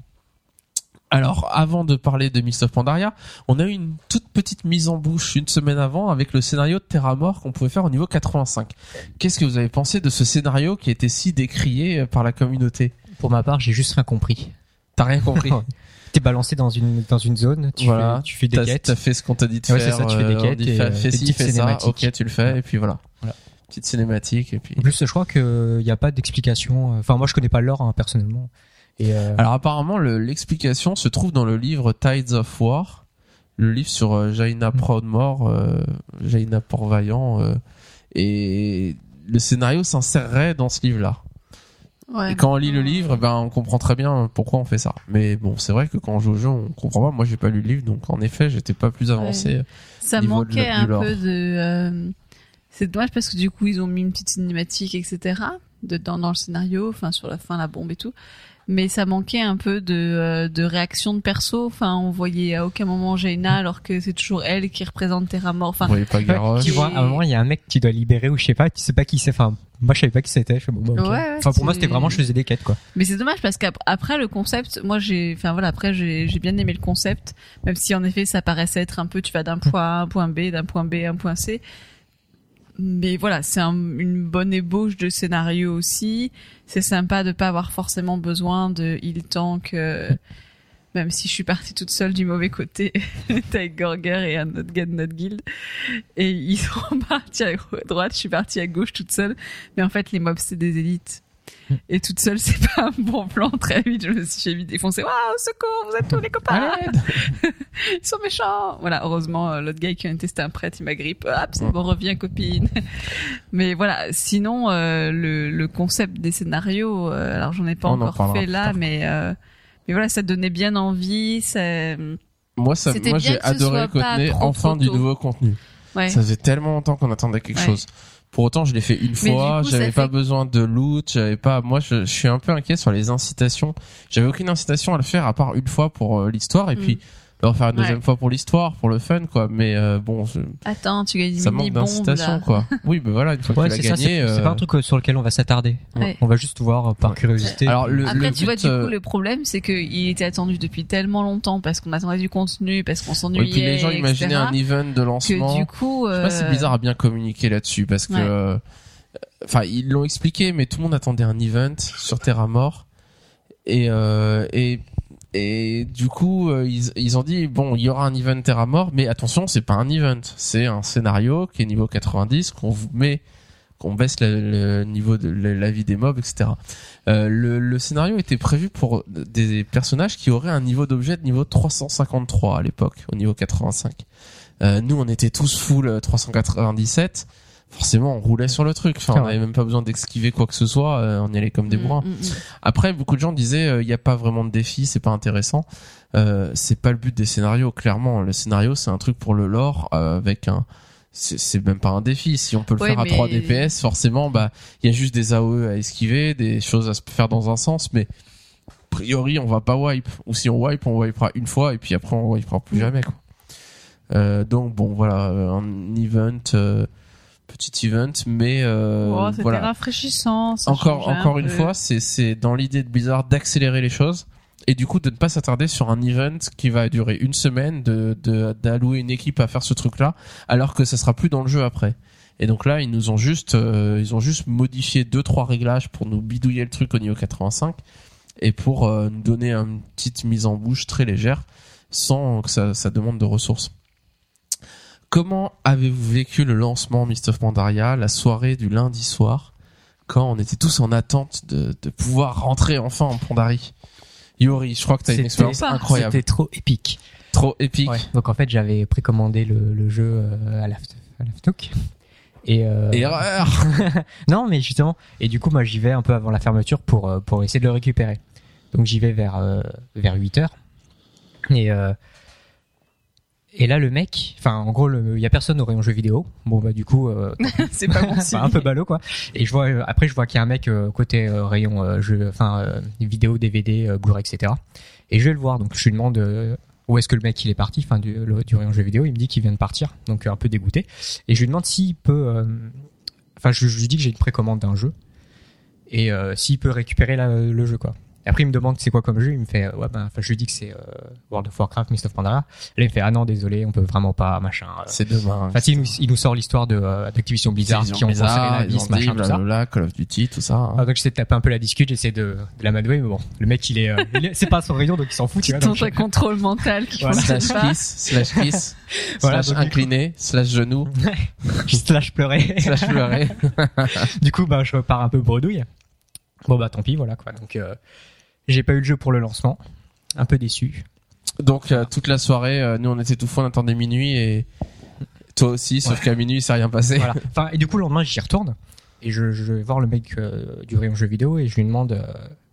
Alors, avant de parler de Mist of Pandaria, on a eu une toute petite mise en bouche une semaine avant avec le scénario de Terra Mort qu'on pouvait faire au niveau 85. Qu'est-ce que vous avez pensé de ce scénario qui était si décrié par la communauté? Pour ma part, j'ai juste rien compris. T'as rien compris T'es balancé dans une dans une zone, tu Voilà. fais, tu fais des T'as quêtes. t'as fait ce qu'on t'a dit de Ouais, faire. c'est ça, tu fais des euh, quêtes dit, et, fais, euh, fais ci, ça, ok, tu le fais, et puis voilà. Voilà. Petite cinématique, et puis... En plus, je crois qu'il n'y a pas d'explication. Enfin, moi, je connais pas l'or hein, personnellement. Et euh, Alors apparemment, le- l'explication se trouve dans le livre Tides of War, le livre sur euh, Jaina Proudmore, euh, Jaina Port-Vaillant, euh, et le scénario s'insérerait dans ce livre-là. Ouais. Et quand on lit le livre, ben on comprend très bien pourquoi on fait ça. Mais bon, c'est vrai que quand on joue au jeu, on comprend pas. Moi, j'ai pas lu le livre, donc en effet, j'étais pas plus avancé. Ça de manquait un peu de. euh, C'est dommage parce que du coup ils ont mis une petite cinématique, etc. Dedans dans le scénario, enfin sur la fin la bombe et tout. Mais ça manquait un peu de, euh, de réaction de perso. Enfin, on voyait à aucun moment Jaina alors que c'est toujours elle qui représente Terra Mort. Enfin, pas Garrosh. tu vois, à un moment, il y a un mec qui doit libérer ou je sais pas, tu sais pas qui c'est. Enfin, moi, je savais pas qui c'était. Bon, bah, ok. Ouais, ouais, enfin, pour moi, c'est- c'était vraiment, je faisais des quêtes, quoi. Mais c'est dommage parce qu'après le concept, moi j'ai, enfin voilà, après j'ai j'ai bien aimé le concept, même si en effet ça paraissait être un peu, tu vas d'un point A à un point B, d'un point B à un point C. Mais voilà, c'est un- une bonne ébauche de scénario aussi. C'est sympa de pas avoir forcément besoin de heal tank, euh, même si je suis partie toute seule du mauvais côté avec Gorger et un autre gars de notre guilde. Et ils sont partis à droite, je suis partie à gauche toute seule. Mais en fait, les mobs c'est des élites. Et toute seule, c'est pas un bon plan. Très vite, je me suis vite défoncer. Waouh, au secours, vous êtes tous les copains. Ils sont méchants. Voilà, heureusement, euh, l'autre gars qui a testé un prêtre, il m'a grippe. Hop, c'est bon, reviens, copine. Mais voilà, sinon, euh, le, le concept des scénarios, euh, alors j'en ai pas On encore fait là, mais, euh, mais voilà, ça donnait bien envie. Ça... Moi, ça, moi, j'ai adoré le côté enfin du nouveau contenu. Ouais. Ça faisait tellement longtemps qu'on attendait quelque Ouais. chose. Pour autant, je l'ai fait une fois, j'avais pas fait- besoin de loot, j'avais pas, moi, je, je suis un peu inquiet sur les incitations. J'avais aucune incitation à le faire à part une fois pour euh, l'histoire et Mm. puis le refaire une deuxième Ouais. fois pour l'histoire, pour le fun, quoi. Mais euh, bon, je- Attends, tu gagnes ça une manque mini bombe d'incitation, là. quoi. Oui, ben voilà, une fois Ouais, que tu l'as ça. gagné. C'est euh, pas un truc euh, sur lequel on va s'attarder. Ouais. On va juste voir euh, par Ouais. curiosité. Alors, le- Après, tu vois, du coup, euh, le problème, c'est qu'il était attendu depuis tellement longtemps parce qu'on attendait du contenu, parce qu'on s'ennuyait. Oui, puis les gens imaginaient un event de lancement. Que du coup, Je sais pas si euh, Blizzard a bien communiqué là-dessus parce que, Ouais. euh, enfin, ils l'ont expliqué, mais tout le monde attendait un event sur Terra Mort et euh, et et du coup, euh, ils, ils ont dit bon, il y aura un event Terra Mort, mais attention, c'est pas un event, c'est un scénario qui est niveau 90 qu'on vous met qu'on baisse le, le niveau de la vie des mobs, etc. Euh, le, le scénario était prévu pour des personnages qui auraient un niveau d'objet de niveau 353 à l'époque, au niveau 85. Euh, nous, on était tous full euh, 397. Forcément, on roulait sur le truc. Enfin, on n'avait même pas besoin d'esquiver quoi que ce soit. euh, on y allait comme des mm, bourrins. mm, mm. Après, beaucoup de gens disaient il n'y a pas vraiment de défi, c'est pas intéressant. Euh, c'est pas le but des scénarios. Clairement, le scénario c'est un truc pour le lore euh, avec un. C'est c'est même pas un défi. Si on peut le Ouais, faire à mais- 3 DPS, forcément, bah il y a juste des AOE à esquiver, des choses à se faire dans un sens, mais a priori on va pas wipe. Ou si on wipe, on wipera une fois et puis après on wipera plus jamais. Quoi. Euh, donc bon, voilà, euh, un event, euh, petit event, mais euh, Oh, c'était voilà rafraîchissant. ça encore un encore une peu. fois c'est c'est dans l'idée de Blizzard d'accélérer les choses et du coup de ne pas s'attarder sur un event qui va durer une semaine de de- d'allouer une équipe à faire ce truc là alors que ça sera plus dans le jeu après et donc là ils nous ont juste euh, ils ont juste modifié deux trois réglages pour nous bidouiller le truc au niveau 85 et pour euh, nous donner une petite mise en bouche très légère sans que ça, ça demande de ressources Comment avez-vous vécu le lancement Mist of Pandaria, la soirée du lundi soir, quand on était tous en attente de, de pouvoir rentrer enfin en Pandarie Yori, je crois que tu as une expérience incroyable. C'était trop épique. Trop épique. Ouais. Donc en fait, j'avais précommandé le, le jeu euh, à la à. Et, euh, Erreur non, mais justement. Et du coup, moi, j'y vais un peu avant la fermeture pour euh, pour essayer de le récupérer. Donc j'y vais vers euh, vers 8 heures. Et euh, et là, le mec, enfin, en gros, il y a personne au rayon jeux vidéo. Bon, bah du coup, euh, c'est pas bon enfin, un peu ballot quoi. Et je vois euh, après, je vois qu'il y a un mec euh, côté euh, rayon euh, jeu, enfin euh, vidéo, DVD, euh, Blu-ray, etc. Et je vais le voir. Donc je lui demande euh, où est-ce que le mec il est parti, enfin du, le- du rayon jeux vidéo. Il me dit qu'il vient de partir, donc un peu dégoûté. Et je lui demande s'il peut, euh, enfin je, je lui dis que j'ai une précommande d'un jeu et euh, s'il peut récupérer la- le jeu quoi. Et après, il me demande c'est quoi comme jeu? Il me fait, euh, ouais, ben, enfin, je lui dis que c'est euh, World of Warcraft, Mist of Pandaria. Là, il me fait, ah non, désolé, on peut vraiment pas, machin. euh. C'est demain. Enfin, si, il nous, il nous sort l'histoire de euh, d'Activision Blizzard qui ont Blizzard, machin, tout ça. Call of Duty, tout ça. hein. Ah, donc j'essaie de taper un peu la discute, j'essaie de, de la madouer, mais bon, le mec il est, euh, il est- c'est pas à son rayon donc il s'en fout. Tu tentes un contrôle mental qui Voilà. fonctionne slash pas. kiss, slash kiss, Voilà, slash incliné, slash genou, slash pleurer. slash pleurer. du coup, bah je repars un peu bredouille. Bon bah tant pis, voilà quoi. Donc euh, j'ai pas eu le jeu pour le lancement, un peu déçu. Donc euh, toute la soirée, euh, nous on était tout fou, on attendait minuit et toi aussi, sauf Ouais. qu'à minuit il s'est rien passé. Voilà. Enfin et du coup le lendemain j'y retourne et je, je vais voir le mec euh, du rayon jeux vidéo et je lui demande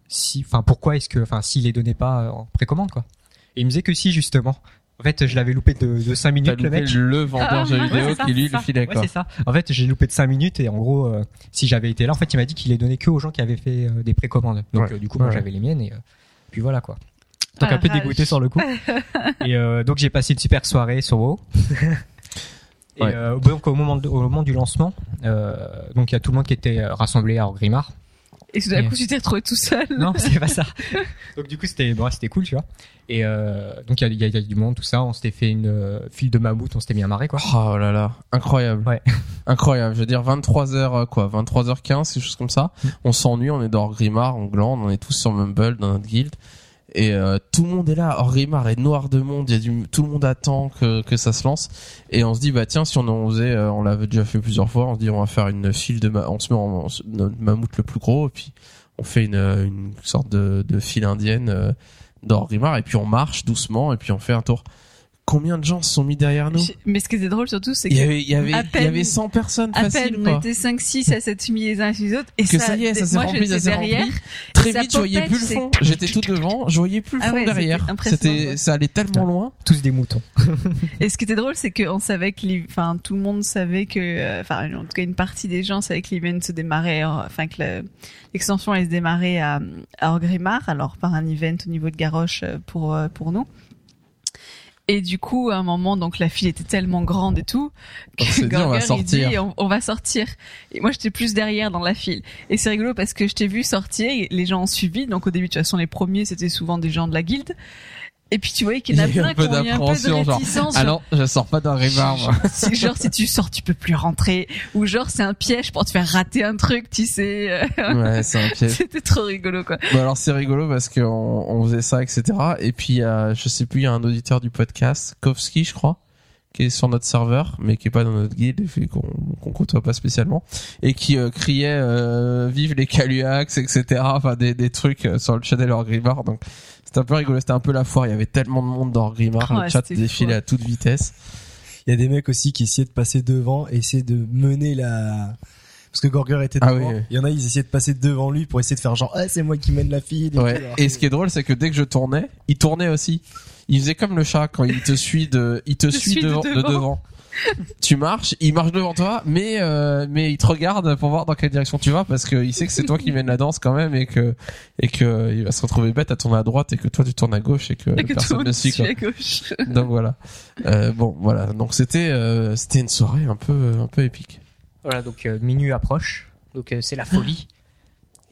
si, enfin pourquoi est-ce que, enfin s'il les donnait pas en précommande quoi. Et il me disait que si justement. En fait, je l'avais loupé de, de 5 T'as minutes le mec. le vendeur Ah, jeux ouais, vidéo qui lui le ça. filait Ouais, c'est ça. En fait, j'ai loupé de 5 minutes et en gros, euh, si j'avais été là, en fait, il m'a dit qu'il les donnait que aux gens qui avaient fait euh, des précommandes. Donc, Ouais. euh, du coup, moi, j'avais les miennes et euh, puis voilà quoi. Donc, Ah, un peu rage. dégoûté sur le coup. et euh, donc, j'ai passé une super soirée sur WoW. et Ouais. euh, donc, au moment, de- au moment du lancement, euh, donc il y a tout le monde qui était rassemblé à Orgrimmar. Et tout d'un coup, tu t'es retrouvé tout seul. Non, c'est pas ça. Donc du coup, c'était bon, c'était cool, tu vois. Et euh, donc il y y a- il y a du monde, tout ça. On s'était fait une euh, file de mammouth, on s'était bien marré quoi. Oh là là, incroyable. Ouais. Incroyable. Je veux dire 23h quoi, 23h15, quelque chose comme ça. Mm. On s'ennuie, on est dans Orgrimmar, on glande, on est tous sur Mumble dans notre guild et euh, tout le monde est là. Orgrimmar est noir de monde, y a du tout le monde attend que que ça se lance et on se dit bah tiens, si on en faisait euh, on l'avait déjà fait plusieurs fois, on se dit on va faire une file de ma- on se met en, notre mammouth le plus gros et puis on fait une une sorte de de file indienne euh, et puis on marche doucement et puis on fait un tour. Combien de gens se sont mis derrière nous Mais ce qui était drôle surtout, c'est il y avait, il y avait, il y avait 100 personnes à facile, peine on était 5, 6 à s'être mis les uns sur les autres. Et Que ça, ça y est, ça s'est moi, rempli, ça s'est rempli. Très vite, je voyais plus le fond. J'étais tout devant, je voyais plus le Ah fond ouais, c'était derrière. C'était, ça allait tellement loin. Tous des moutons. Et ce qui était drôle, c'est qu'on savait que, les- enfin, tout le monde savait que, euh, enfin, en tout cas, une partie des gens savaient que l'event se démarrait, enfin, que le- l'extension allait se démarrer à, à Orgrimmar, alors par un event au niveau de Garrosh euh, pour, euh, pour nous. Et du coup, à un moment, donc la file était tellement grande et tout, que dit, on va il sortir. dit, on, on va sortir. Et moi, j'étais plus derrière dans la file. Et c'est rigolo parce que je t'ai vu sortir, les gens ont suivi. Donc au début, de toute façon, les premiers, c'était souvent des gens de la guilde. Et puis tu voyais qu'il y en a plein qui ont eu un peu de réticence. Ah je sors pas d'Orgrimmar, moi. c'est genre si tu sors tu peux plus rentrer ou genre c'est un piège pour te faire rater un truc tu sais Ouais, c'est un piège. c'était trop rigolo quoi Bon, alors c'est rigolo parce qu'on on faisait ça, etc. Et puis, euh, je sais plus, il y a un auditeur du podcast, Kovski, je crois, qui est sur notre serveur, mais qui est pas dans notre guide, et fait qu'on qu'on côtoie pas spécialement, et qui euh, criait euh, "Vive les Caluax", etc. Enfin, des, des trucs euh, sur le channel Orgrimmar. Donc, c'était un peu rigolo. C'était un peu la foire. Il y avait tellement de monde dans Orgrimmar, Ouais, le chat fou, défilait à toute vitesse. Il y a des mecs aussi qui essayaient de passer devant et essayer de mener la parce que Gorger était Ah devant. oui, oui. Il y en a, ils essayaient de passer devant lui pour essayer de faire genre ah c'est moi qui mène la fille. Ouais. Et ce qui est drôle, c'est que dès que je tournais, il tournait aussi. Il faisait comme le chat quand il te suit de, il te suit suit de devant, de devant. devant. tu marches, il marche devant toi, mais euh, mais il te regarde pour voir dans quelle direction tu vas parce qu'il sait que c'est toi qui mène la danse quand même et que et que il va se retrouver bête à tourner à droite et que toi tu tournes à gauche et que, et que personne ne suit suit quoi. à gauche Donc voilà. Euh, bon voilà. Donc c'était euh, c'était une soirée un peu un peu épique. Voilà, donc euh, minuit approche, donc euh, c'est la folie.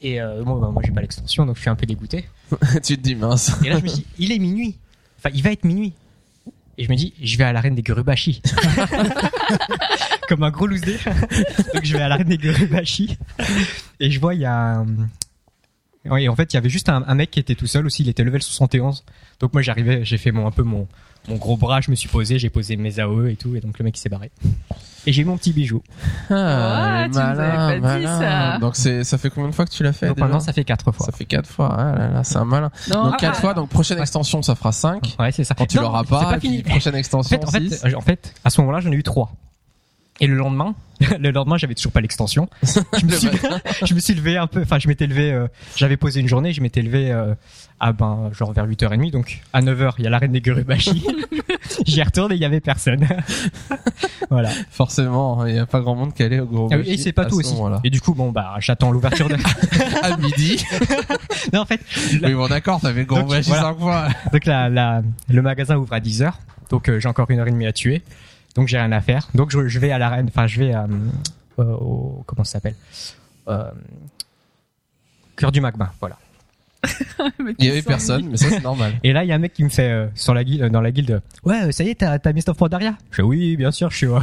Et euh, bon, bah, moi j'ai pas l'extension, donc je suis un peu dégoûté. tu te dis mince. Et là je me dis, il est minuit. Enfin, il va être minuit. Et je me dis, je vais à l'arène des Gurubashi. Comme un gros loose dé. Donc je vais à l'arène des Gurubashi. Et je vois, il y a un... Oui, en fait, il y avait juste un, un mec qui était tout seul aussi, il était level 71. Donc moi j'arrivais, j'ai fait mon, un peu mon, mon gros bras, je me suis posé, j'ai posé mes AOE et tout, et donc le mec il s'est barré. Et j'ai eu mon petit bijou. Ah, Oh, tu nous avais pas dit ça. Donc c'est ça fait combien de fois que tu l'as fait Donc maintenant ça fait quatre fois. Ça fait quatre fois. Ah là là, c'est un malin. non Donc quatre ah, fois, donc prochaine Ouais. extension ça fera 5 Ouais, c'est ça. quand tu Non, l'auras c'est pas, pas fini. prochaine En extension fait, en fait, 6. euh, en fait, à ce moment-là, j'en ai eu trois. Et le lendemain, le lendemain, j'avais toujours pas l'extension. Je me suis, je me suis levé un peu, enfin, je m'étais levé, euh, j'avais posé une journée, je m'étais levé euh, à ben, genre vers 8h30, donc à 9h, il y a l'arène des Gurubashi. J'y retourne et il y avait personne. voilà. Forcément, il y a pas grand monde qui allait au gros. Ah oui, et c'est pas tout aussi. Et du coup, bon, bah, j'attends l'ouverture de. À midi. non, en fait, la- oui bon d'accord, t'avais le gros Donc, Bashi voilà. 5 fois. donc la, la, le magasin ouvre à 10h, donc euh, j'ai encore une heure et demie à tuer, donc j'ai rien à faire. Donc je, vais à l'arène, enfin, je vais à, euh, au, comment ça s'appelle, euh, cœur du magma, voilà. Il y avait personne, mais ça c'est normal. Et là, il y a un mec qui me fait euh, sur la guilde, dans la guilde. Ouais, euh, ça y est, t'as t'as mis Stuff Pandaria? Je fais oui, bien sûr, je suis, au-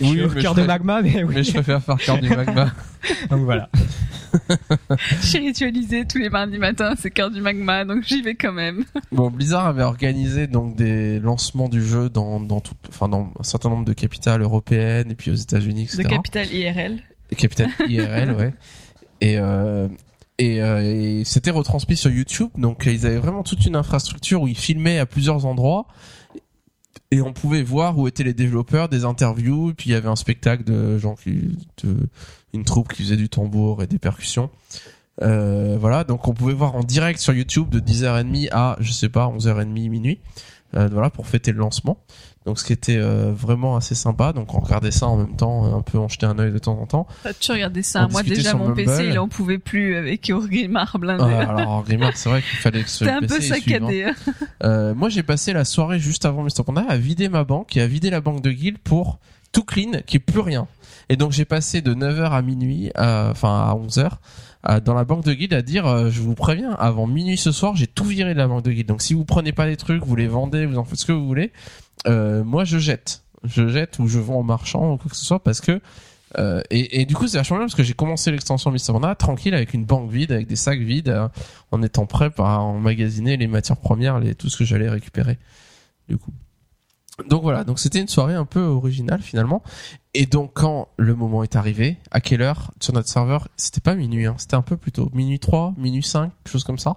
je suis au cœur de magma, mais oui. Mais je préfère faire cœur du magma. Donc voilà. J'ai ritualisé tous les mardis matins, c'est cœur du magma, donc j'y vais quand même. Bon, Blizzard avait organisé donc des lancements du jeu dans dans tout, enfin dans un certain nombre de capitales européennes et puis aux États-Unis, etc. De Capital IRL. Capitale IRL, ouais. Et euh, et, euh, et c'était retransmis sur YouTube, donc ils avaient vraiment toute une infrastructure où ils filmaient à plusieurs endroits et on pouvait voir où étaient les développeurs, des interviews, puis il y avait un spectacle de gens qui, de, une troupe qui faisait du tambour et des percussions. Euh, voilà, donc on pouvait voir en direct sur YouTube de 10h30 à, je sais pas, 11h30, minuit, euh, voilà, pour fêter le lancement. Donc ce qui était euh, vraiment assez sympa, donc on regardait ça en même temps, un peu en jeter un œil de temps en temps. Enfin, tu regardais ça. On Moi, déjà, mon Mumble. PC, il en pouvait plus avec Orgrimmar blindé. Euh, alors Grimard, c'est vrai qu'il fallait que ce C'était un PC peu suive, hein. saccadé. Euh, moi, j'ai passé la soirée juste avant Mr. Panda à vider ma banque et à vider la banque de Guild pour tout clean, qui est plus rien. Et donc, j'ai passé de 9h à minuit, enfin à 11h, à- dans la banque de Guild à dire, euh, je vous préviens, avant minuit ce soir, j'ai tout viré de la banque de Guild. Donc, si vous prenez pas des trucs, vous les vendez, vous en faites ce que vous voulez, euh, moi, je jette. Je jette ou je vends en marchand ou quoi que ce soit parce que euh, et, du coup c'est vachement bien parce que j'ai commencé l'extension Mr. Panda tranquille avec une banque vide avec des sacs vides euh, en étant prêt à emmagasiner les matières premières les tout ce que j'allais récupérer du coup donc voilà donc c'était une soirée un peu originale finalement. Et donc quand le moment est arrivé à quelle heure sur notre serveur c'était pas minuit hein, c'était un peu plus tôt. Minuit 3 minuit 5 quelque chose comme ça. Ou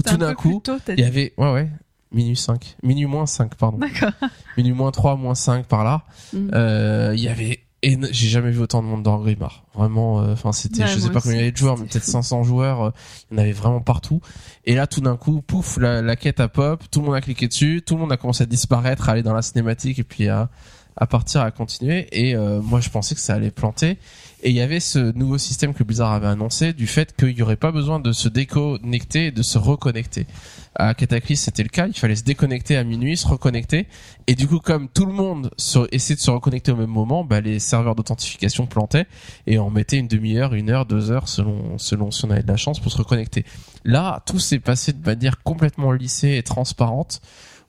C'était tout un d'un coup, il y avait ouais ouais minuit 5 minuit moins 5 pardon. D'accord. minuit moins 3 moins 5 par là. Mm. euh, il y avait éno- j'ai jamais vu autant de monde dans Grimard. Vraiment, euh, enfin c'était, Ouais, je sais pas combien il y avait de joueurs, mais peut-être fou. 500 joueurs. euh, il y en avait vraiment partout. Et là, tout d'un coup, pouf, la, la quête a pop, tout le monde a cliqué dessus, tout le monde a commencé à disparaître, à aller dans la cinématique et puis à, à partir, à continuer. Et euh, moi, je pensais que ça allait planter. Et il y avait ce nouveau système que Blizzard avait annoncé du fait qu'il y aurait pas besoin de se déconnecter et de se reconnecter. À Cataclysm, c'était le cas. Il fallait se déconnecter à minuit, se reconnecter. Et du coup, comme tout le monde essayait de se reconnecter au même moment, bah, les serveurs d'authentification plantaient et on mettait une demi-heure, une heure, deux heures selon, selon si on avait de la chance pour se reconnecter. Là, tout s'est passé de manière complètement lissée et transparente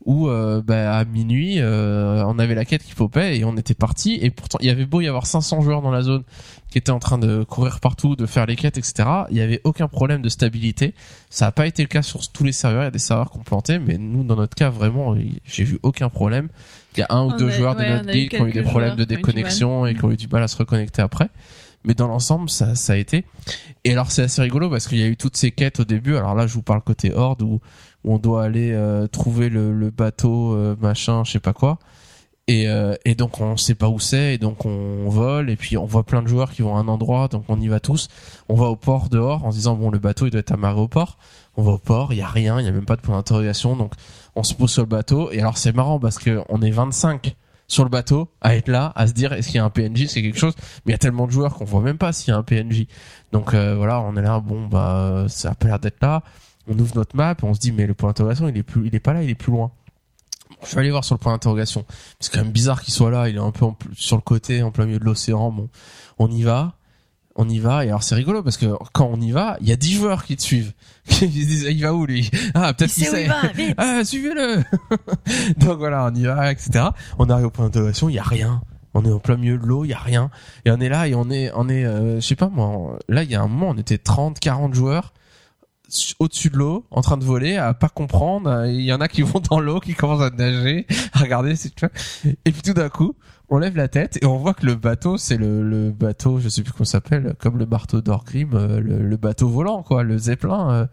où euh, bah, à minuit euh, on avait la quête qui popait et on était parti. Et pourtant il y avait beau y avoir 500 joueurs dans la zone qui étaient en train de courir partout de faire les quêtes etc il y avait aucun problème de stabilité. Ça n'a pas été le cas sur tous les serveurs. Il y a des serveurs qui ont planté mais nous dans notre cas vraiment j'ai vu aucun problème. Il y a un ou On deux a- joueurs ouais, de notre guild qui ont eu des problèmes de déconnexion et qui ont eu du mal à se reconnecter après. Mais dans l'ensemble ça ça a été. Et alors c'est assez rigolo parce qu'il y a eu toutes ces quêtes au début. Alors là je vous parle côté horde où on doit aller euh, trouver le, bateau euh, machin je sais pas quoi. Et, euh, et donc on sait pas où c'est et donc on vole et puis on voit plein de joueurs qui vont à un endroit donc on y va tous. On va au port dehors en se disant bon le bateau il doit être amarré au port. On va au port il y a rien il y a même pas de point d'interrogation donc on se pose sur le bateau. Et alors c'est marrant parce que on est 25 sur le bateau à être là à se dire est-ce qu'il y a un PNJ c'est quelque chose. Mais il y a tellement de joueurs qu'on voit même pas s'il y a un PNJ donc voilà on est là bon bah ça a pas l'air d'être là on ouvre notre map et on se dit mais le point d'interrogation il est plus il est pas là il est plus loin. Je vais aller voir sur le point d'interrogation. C'est quand même bizarre qu'il soit là il est un peu en sur le côté en plein milieu de l'océan bon. On y va on y va et alors c'est rigolo parce que quand on y va il y a 10 joueurs qui te suivent. Ils se disent il va où lui? Ah peut-être qu'il sait ah suivez-le. Donc voilà on y va etc on arrive au point d'interrogation il y a rien. On est en plein milieu de l'eau, il y a rien. Et on est là et on est on est euh, je sais pas moi, là il y a un moment on était 30 40 joueurs au-dessus de l'eau, en train de voler, à pas comprendre. Il y en a qui vont dans l'eau, qui commencent à nager, à regarder, tu. Et puis tout d'un coup, on lève la tête et on voit que le bateau, c'est le, le bateau, je sais plus comment s'appelle, comme le marteau d'Orgrim, euh, le, le bateau volant, quoi, le zeppelin, euh,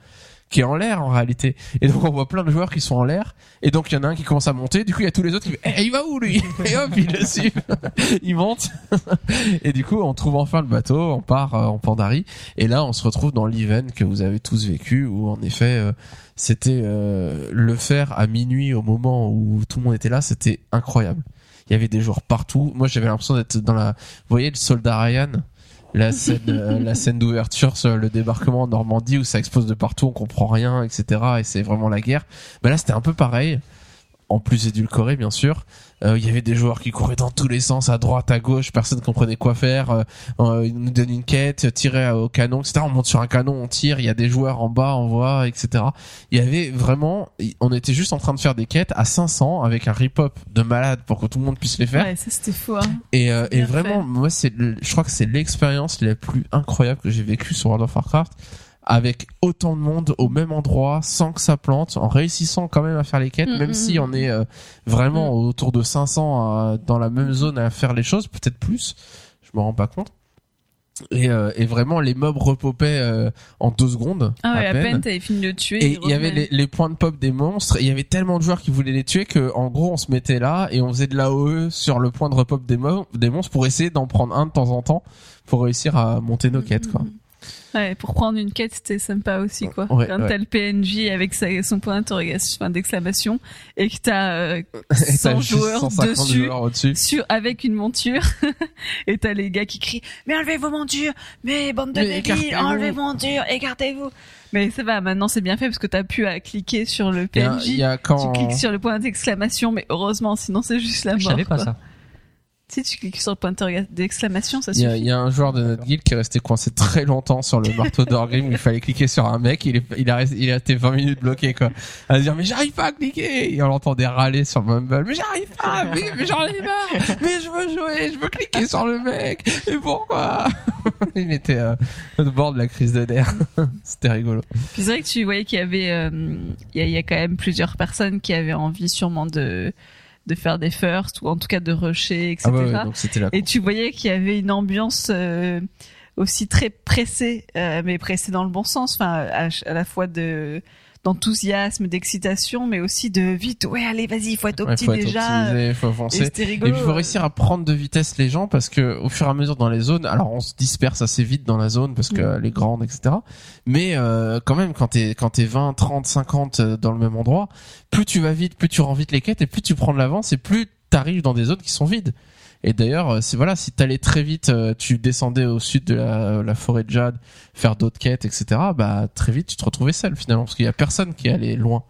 qui est en l'air en réalité. Et donc on voit plein de joueurs qui sont en l'air. Et donc il y en a un qui commence à monter. Du coup il y a tous les autres qui Eh, il va où lui? Et hop, il le suit. il monte. et du coup on trouve enfin le bateau, on part euh, en Pandarie. Et là on se retrouve dans l'event que vous avez tous vécu, où en effet euh, c'était euh, le faire à minuit au moment où tout le monde était là, c'était incroyable. Il y avait des joueurs partout. Moi j'avais l'impression d'être dans la, vous voyez le soldat Ryan? La scène euh, la scène d'ouverture sur le débarquement en Normandie où ça explose de partout on comprend rien etc et c'est vraiment la guerre. Mais là c'était un peu pareil en plus édulcoré bien sûr. Euh, Il y avait des joueurs qui couraient dans tous les sens, à droite, à gauche, personne comprenait quoi faire. Euh, euh, ils nous donnent une quête, tirer au canon, etc. On monte sur un canon, on tire, il y a des joueurs en bas, on voit, etc. Il y avait vraiment, on était juste en train de faire des quêtes à 500 avec un rip-hop de malade pour que tout le monde puisse les faire. Ouais, ça c'était fou. Hein. Et, euh, vraiment, fait. moi, c'est, je crois que c'est l'expérience la plus incroyable que j'ai vécue sur World of Warcraft, avec autant de monde au même endroit, sans que ça plante, en réussissant quand même à faire les quêtes, Mm, même mm, si mm. on est euh, vraiment autour de 500 à- dans la même zone à faire les choses, peut-être plus, je me rends pas compte. Et, euh, et vraiment, les mobs repopaient euh, en deux secondes. Ah ouais, à à peine. peine t'avais fini de le tuer. Et il y avait les, les points de pop des monstres, et il y avait tellement de joueurs qui voulaient les tuer que, en gros, on se mettait là et on faisait de l'AOE sur le point de repop des, mo- des monstres pour essayer d'en prendre un de temps en temps pour réussir à monter nos quêtes, quoi. Ouais, pour prendre une quête, c'était sympa aussi, quoi. Ouais, Quand ouais. t'as le PNJ avec sa, son point d'interrogation, enfin, d'exclamation, et que t'as euh, Et t'as 100 juste joueurs 150 dessus, joueurs au-dessus. sur, avec une monture, et t'as les gars qui crient, mais enlevez vos montures, mais bande de débiles, enlevez vos montures, écartez-vous. Mais ça va, maintenant c'est bien fait parce que t'as pu à cliquer sur le y a, PNJ, il y a tu quand, cliques sur le point d'exclamation, mais heureusement, sinon c'est juste la mort. Je savais pas quoi. ça. Si tu cliques sur le point d'exclamation, ça suffit. il y a un joueur de notre guild qui est resté coincé très longtemps sur le marteau d'Orgrim. Il fallait cliquer sur un mec, il, est, il, a, resté- il a été 20 minutes bloqué quoi. À se dire mais j'arrive pas à cliquer. Et on l'entendait râler sur Mumble. Mais j'arrive pas, mais, mais j'en ai marre, mais je veux jouer, je veux cliquer sur le mec, et pourquoi? Il était euh, au bord de la crise de nerfs, c'était rigolo. Puis c'est vrai que tu voyais qu'il y avait, euh, y, il y a quand même plusieurs personnes qui avaient envie sûrement de de faire des firsts ou en tout cas de rusher, etc. Ah ouais, ouais, donc c'était là. Et tu voyais qu'il y avait une ambiance euh, aussi très pressée, euh, mais pressée dans le bon sens, enfin à, à la fois de d'enthousiasme, d'excitation, mais aussi de vite. Ouais, allez, vas-y, faut être Ouais, opti faut être déjà. optimisé, faut Et avancer. Et rigolo. puis il faut réussir à prendre de vitesse les gens parce que au fur et à mesure dans les zones, alors on se disperse assez vite dans la zone parce que Mm. elle est grande, etc. Mais euh, quand même, quand t'es quand t'es 20, 30, 50 euh, dans le même endroit, plus tu vas vite, plus tu rends vite les quêtes et plus tu prends de l'avance et plus t'arrives dans des zones qui sont vides. Et d'ailleurs, euh, c'est voilà, si t'allais très vite, euh, tu descendais au sud de la, la forêt de Jade, faire d'autres quêtes, etc. Bah très vite, tu te retrouvais seul finalement parce qu'il y a personne qui allait loin.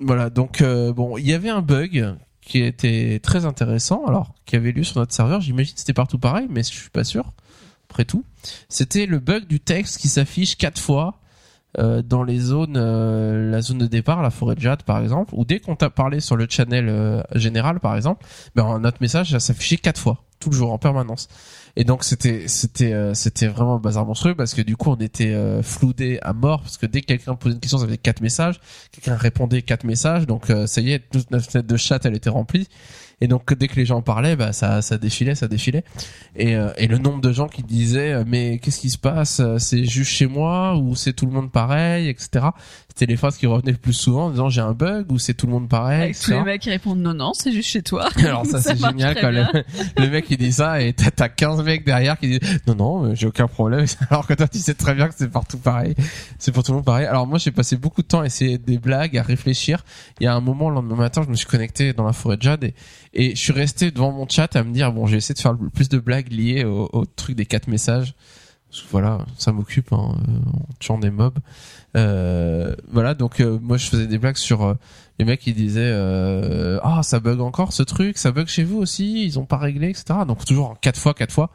Voilà, donc euh, bon, il y avait un bug qui était très intéressant, alors qui avait lieu sur notre serveur. J'imagine que c'était partout pareil, mais je suis pas sûr. Après tout, c'était le bug du texte qui s'affiche quatre fois euh, dans les zones, euh, la zone de départ, la forêt de Jade par exemple, ou dès qu'on t'a parlé sur le channel euh, général par exemple, ben notre message ça s'affichait quatre fois, tout le jour en permanence. Et donc c'était c'était euh, c'était vraiment bazar monstrueux parce que du coup on était euh, floudé à mort parce que dès que quelqu'un posait une question ça faisait quatre messages, quelqu'un répondait quatre messages. Donc euh, ça y est toute notre fenêtre de chat elle était remplie et donc dès que les gens parlaient bah ça ça défilait ça défilait. Et euh, et le nombre de gens qui disaient mais qu'est-ce qui se passe? C'est juste chez moi ou c'est tout le monde pareil etc c'était les phrases qui revenaient le plus souvent en disant j'ai un bug ou c'est tout le monde pareil Avec tous les mecs qui répondent non, non, c'est juste chez toi. Alors ça, c'est génial quand le, le mec il dit ça et t'as t'as 15 mecs derrière qui disent non non j'ai aucun problème. Alors que toi tu sais très bien que c'est partout pareil. C'est pour tout le monde pareil. Alors moi j'ai passé beaucoup de temps à essayer des blagues à réfléchir. Il y a un moment le lendemain matin je me suis connecté dans la forêt de Jade et, et je suis resté devant mon chat à me dire bon j'ai essayé de faire le plus de blagues liées au, au truc des quatre messages voilà ça m'occupe hein, en tuant des mobs. Euh, voilà donc euh, moi je faisais des blagues sur euh, les mecs ils disaient euh, ah ça bug encore ce truc ça bug chez vous aussi ils ont pas réglé etc donc toujours en quatre fois quatre fois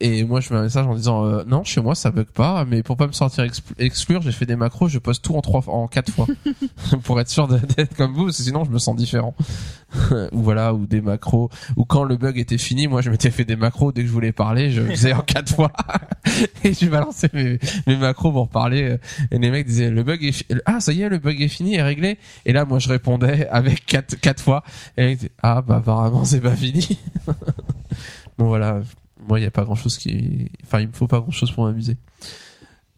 et moi je mets un message en disant euh, non chez moi ça bug pas mais pour pas me expl- exclure j'ai fait des macros je poste tout en trois en quatre fois. Pour être sûr d'être comme vous parce que sinon je me sens différent. Ou voilà ou des macros. Ou quand le bug était fini moi je m'étais fait des macros dès que je voulais parler je faisais en quatre fois. Et je balançais mes, mes macros pour parler euh, et les mecs disaient le bug est ah ça y est le bug est fini est réglé. Et là moi je répondais avec quatre quatre fois. Et les mecs disaient, ah bah apparemment c'est pas fini. Bon voilà moi il y a pas grand chose qui enfin il me faut pas grand chose pour m'amuser.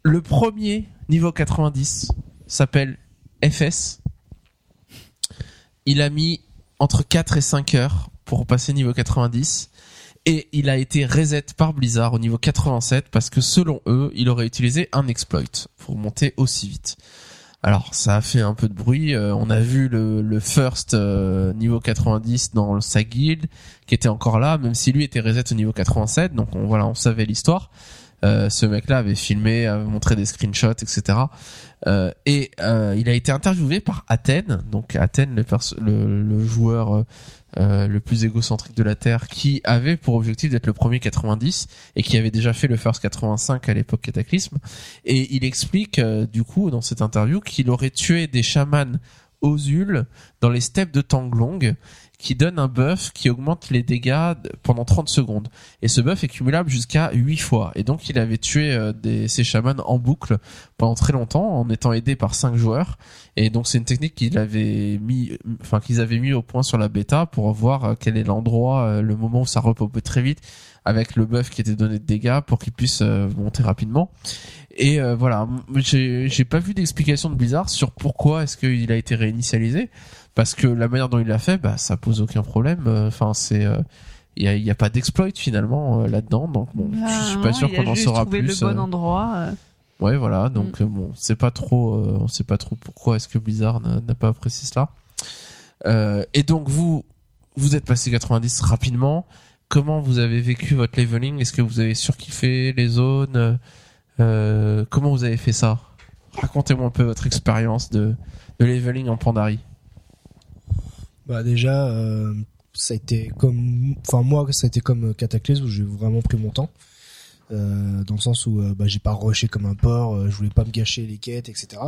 Le premier niveau 90 s'appelle FS il a mis entre 4 et 5 heures pour passer niveau 90 et il a été reset par Blizzard au niveau 87 parce que selon eux, il aurait utilisé un exploit. Pour monter aussi vite. Alors ça a fait un peu de bruit. euh, on a vu le, le first euh, niveau 90 dans sa guild qui était encore là, même si lui était reset au niveau 87. Donc on, voilà, on savait l'histoire. Euh, ce mec-là avait filmé, avait montré des screenshots, etc. Euh, et euh, il a été interviewé par Athènes, donc Athènes, le, le, le joueur euh, le plus égocentrique de la Terre, qui avait pour objectif d'être le premier 90 et qui avait déjà fait le First 85 à l'époque Cataclysme. Et il explique euh, du coup dans cette interview qu'il aurait tué des chamans Ozul dans les steppes de Tanglong qui donne un buff qui augmente les dégâts pendant 30 secondes. Et ce buff est cumulable jusqu'à 8 fois. Et donc il avait tué euh, des, ces chamans en boucle pendant très longtemps en étant aidé par 5 joueurs. Et donc c'est une technique qu'il avait mis, enfin qu'ils avaient mis au point sur la bêta pour voir euh, quel est l'endroit, euh, le moment où ça repopait très vite avec le buff qui était donné de dégâts pour qu'il puisse monter rapidement. Et euh, voilà, j'ai pas vu d'explication de Blizzard sur pourquoi est-ce qu'il a été réinitialisé parce que la manière dont il l'a fait, bah ça pose aucun problème. Euh, Enfin c'est euh, il y a, il y a pas d'exploit finalement euh, là-dedans, donc bon, je suis pas Ah, sûr il a qu'on en saura plus. le bon euh, endroit. euh. Ouais, voilà. Donc euh, bon, c'est pas trop, euh, on sait pas trop pourquoi est-ce que Blizzard n'a n'a pas apprécié cela. Euh, et donc vous, vous êtes passé 90 rapidement. Comment vous avez vécu votre leveling? Est-ce que vous avez surkiffé les zones? Euh, Comment vous avez fait ça? Racontez-moi un peu votre expérience de, de leveling en Pandarie. Bah déjà, euh, ça a été comme, enfin moi, ça a été comme euh, Cataclysme où j'ai vraiment pris mon temps. Euh, dans le sens où euh, bah, j'ai pas rushé comme un porc, euh, je voulais pas me gâcher les quêtes, etc.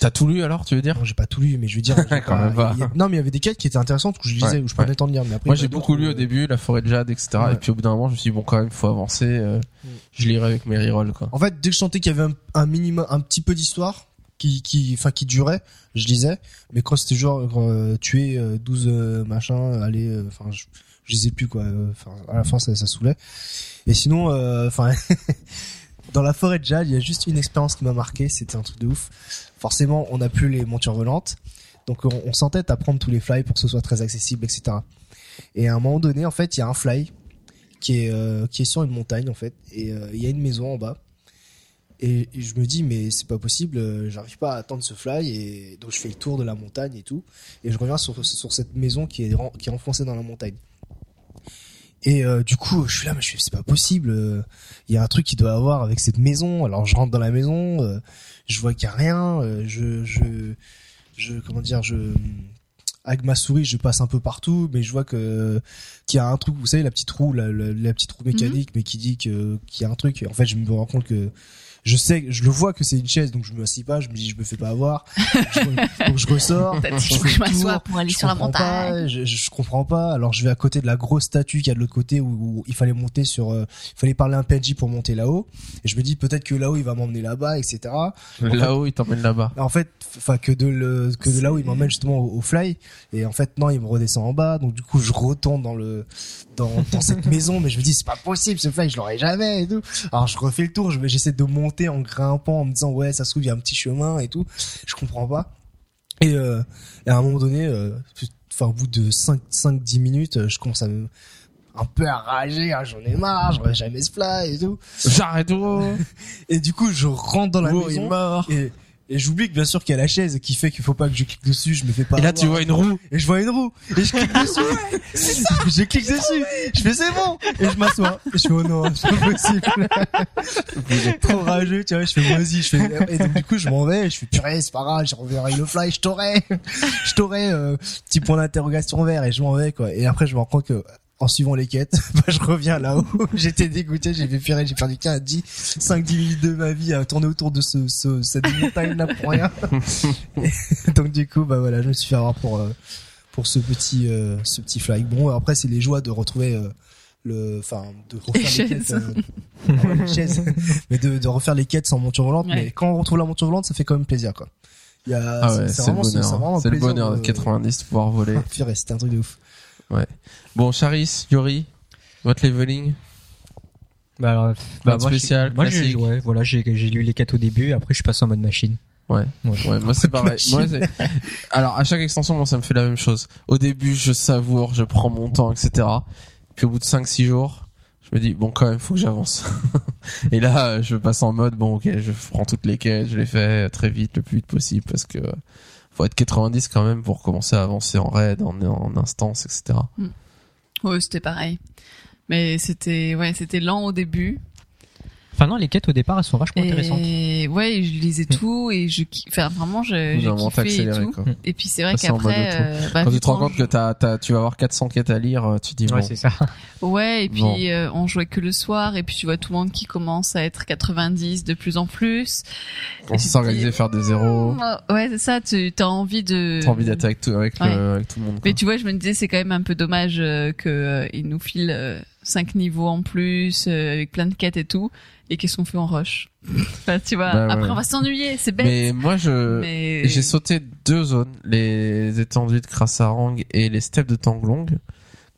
T'as tout lu alors, tu veux dire? Non, j'ai pas tout lu, mais je veux dire, Quand même pas. a- non, mais il y avait des quêtes qui étaient intéressantes où je lisais, Ouais, où je prenais ouais. le temps de lire. Mais après, Moi j'ai beaucoup lu au début, la forêt de jade, etc. Ouais. Et puis au bout d'un moment, je me suis dit bon quand même, faut avancer. euh, Mm. Je lirai avec mes rerolls quoi. En fait, dès que je sentais qu'il y avait un, un minimum, un petit peu d'histoire qui, qui, enfin, qui durait, je lisais. Mais quand c'était genre euh, tuer euh, 12 euh, machins, aller, euh, enfin, je, je lisais plus quoi. euh, Enfin, à la fin, ça, ça saoulait. Et sinon, euh, enfin, dans la forêt de Jade, il y a juste une expérience qui m'a marqué. C'était un truc de ouf. Forcément, on n'a plus les montures volantes, donc on, s'entête à prendre tous les fly pour que ce soit très accessible, etc. Et à un moment donné, en fait, il y a un fly qui est euh, qui est sur une montagne en fait, et euh, il y a une maison en bas. Et, et je me dis mais c'est pas possible, euh, j'arrive pas à attendre ce fly et donc je fais le tour de la montagne et tout et je reviens sur sur cette maison qui est qui est enfoncée dans la montagne. Et euh, du coup, je suis là, mais je fais, c'est pas possible. euh, Il y a un truc qui doit avoir avec cette maison. Alors je rentre dans la maison, euh, je vois qu'il y a rien. je, je, je, comment dire, je, avec ma souris, je passe un peu partout, mais je vois que qu'il y a un truc. Vous savez, la petite roue, la, la, la petite roue mécanique, mais qui dit que qu'il y a un truc. Et en fait, je me rends compte que je sais, je le vois que c'est une chaise, donc je me assis pas. Je me dis, je me fais pas avoir. Je- donc je ressors. Dit, je je tour, pour aller sur la montagne. pas, je, je comprends pas. Alors je vais à côté de la grosse statue qu'il y a de l'autre côté où, où il fallait monter sur, euh, il fallait parler à un PNJ pour monter là-haut. Et je me dis peut-être que là-haut il va m'emmener là-bas, etc. Là-haut, il t'emmène là-bas. En fait, enfin que de le, que de là où il m'emmène justement au, au fly. Et en fait non, il me redescend en bas. Donc du coup je retourne dans le, dans, dans cette maison, mais je me dis c'est pas possible ce fly, je l'aurai jamais et tout. Alors je refais le tour, j'essaie de monter en grimpant en me disant ouais ça se trouve il y a un petit chemin et tout. Je comprends pas. Et, euh, et à un moment donné, euh, au bout de 5 5 10 minutes, je commence à me un peu à rager, ah, j'en ai marre, j'aurai jamais ce fly et tout. J'arrête tout. Et du coup, je rentre dans la Oh, il est maison mort. et et j'oublie que bien sûr qu'il y a la chaise qui fait qu'il faut pas que je clique dessus, je me fais pas Et là, avoir. tu vois une roue. et je vois une roue. Et je clique dessus. Ouais, c'est ça. Je clique dessus. je fais c'est bon. Et je m'assois. Et je fais oh non c'est pas possible. Vous êtes trop rageux tu vois. Je fais vas-y je fais. Et donc du coup je m'en vais. Je fais purée c'est pas grave. Je reverrai le fly. Je t'aurai. Je t'aurai euh, petit point d'interrogation vert. Et je m'en vais quoi. Et après je me rends compte que en suivant les quêtes, bah, je reviens là-haut. J'étais dégoûté, j'ai fait purée, j'ai perdu 15, 10, 5, 10 minutes de ma vie à tourner autour de ce, ce cette montagne-là pour rien. Et donc du coup, bah voilà, je me suis fait avoir pour, euh, pour ce petit, euh, ce petit fly. Bon, après, c'est les joies de retrouver, euh, le, enfin, de refaire les, chaises. quêtes, euh, non, les chaises, mais de, de refaire les quêtes sans monture volante. Ouais. Mais quand on retrouve la monture volante, ça fait quand même plaisir, quoi. Il y a, Ah ouais, c'est le bonheur. C'est le plaisir bonheur de de- 90 de pouvoir voler. Ah, purée, c'était un truc de ouf. Bon, Charis, Yuri, votre leveling. Bah, alors, moi, spécial, moi, j'ai, ouais, voilà, j'ai, lu les quêtes au début, après je suis passé en mode machine. Ouais. Ouais. Ouais, moi c'est pareil. Moi, Alors à chaque extension, moi ça me fait la même chose. Au début, je savoure, je prends mon temps, etc. Puis au bout de 5-6 jours, je me dis bon quand même faut que j'avance. Et là, euh, je passe en mode bon ok, je prends toutes les quêtes, je les fais très vite, le plus vite possible parce que euh, faut être 90 quand même pour commencer à avancer en raid, en, en instance, etc. Ouais, c'était pareil. Mais c'était, ouais, c'était lent au début. Enfin non, les quêtes au départ elles sont vachement intéressantes. Et ouais, je lisais tout et je, enfin vraiment, je, j'ai avez kiffé et accéléré, tout. quoi. Et puis c'est vrai qu'après, euh, bah, Quand tu te rends compte que t'as, t'as, tu vas avoir 400 quêtes à lire, euh, tu te dis Ouais, bon. c'est ça. Ouais, et puis Bon. euh, on jouait que le soir, et puis tu vois tout le monde qui commence à être 90 de plus en plus. On s'est organisé, faire des zéros. Mm, Ouais, c'est ça, tu as envie de... T'as envie d'être avec tout, avec, Ouais. le, avec tout le monde. quoi. Mais tu vois, je me disais, c'est quand même un peu dommage euh, que euh, ils nous filent euh, cinq niveaux en plus, euh, avec plein de quêtes et tout, et qu'est-ce qu'on fait en rush Enfin, tu vois, Bah, ouais. après on va s'ennuyer, c'est bête. Mais moi, je, Mais... j'ai sauté deux zones, les étendues de Krasarang et les steppes de Tanglong,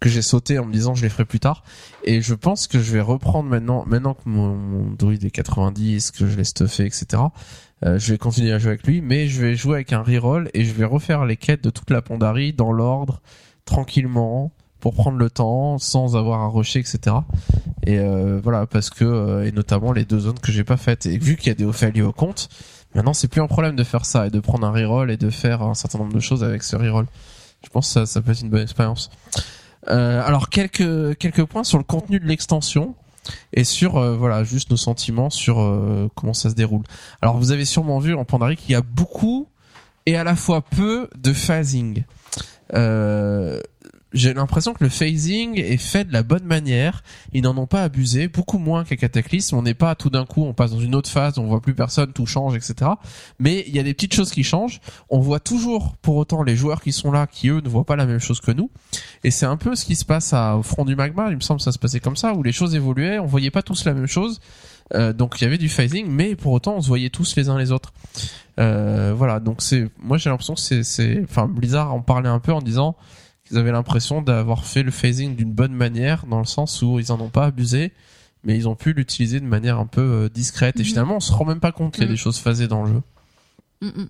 que j'ai sauté en me disant je les ferai plus tard. Et je pense que je vais reprendre maintenant, maintenant que mon, mon druide est 90, que je l'ai stuffé, etc. Euh, je vais continuer à jouer avec lui, mais je vais jouer avec un reroll et je vais refaire les quêtes de toute la Pandarie dans l'ordre, tranquillement, pour prendre le temps, sans avoir à rusher, etc. Et euh, voilà, parce que euh, et notamment les deux zones que j'ai pas faites. Et vu qu'il y a des Ophélie au compte, maintenant c'est plus un problème de faire ça et de prendre un reroll et de faire un certain nombre de choses avec ce reroll. Je pense que ça, ça peut être une bonne expérience. Euh, alors quelques quelques points sur le contenu de l'extension et sur euh, voilà juste nos sentiments sur euh, comment ça se déroule. Alors vous avez sûrement vu en Pandarie qu'il y a beaucoup et à la fois peu de phasing. J'ai l'impression que le phasing est fait de la bonne manière. Ils n'en ont pas abusé, beaucoup moins qu'à Cataclysme. On n'est pas tout d'un coup, on passe dans une autre phase, on voit plus personne, tout change, etc. Mais il y a des petites choses qui changent. On voit toujours, pour autant, les joueurs qui sont là, qui eux ne voient pas la même chose que nous. Et c'est un peu ce qui se passe à, au front du magma. Il me semble que ça se passait comme ça, où les choses évoluaient. On voyait pas tous la même chose. Euh, donc il y avait du phasing, mais pour autant on se voyait tous les uns les autres. Euh, voilà, donc c'est, moi j'ai l'impression que c'est, enfin Blizzard en parlait un peu en disant qu'ils avaient l'impression d'avoir fait le phasing d'une bonne manière, dans le sens où ils en ont pas abusé, mais ils ont pu l'utiliser de manière un peu euh, discrète. Et Mhm. finalement, on se rend même pas compte qu'il y a Mhm. des choses phasées dans le jeu. Mm, mm.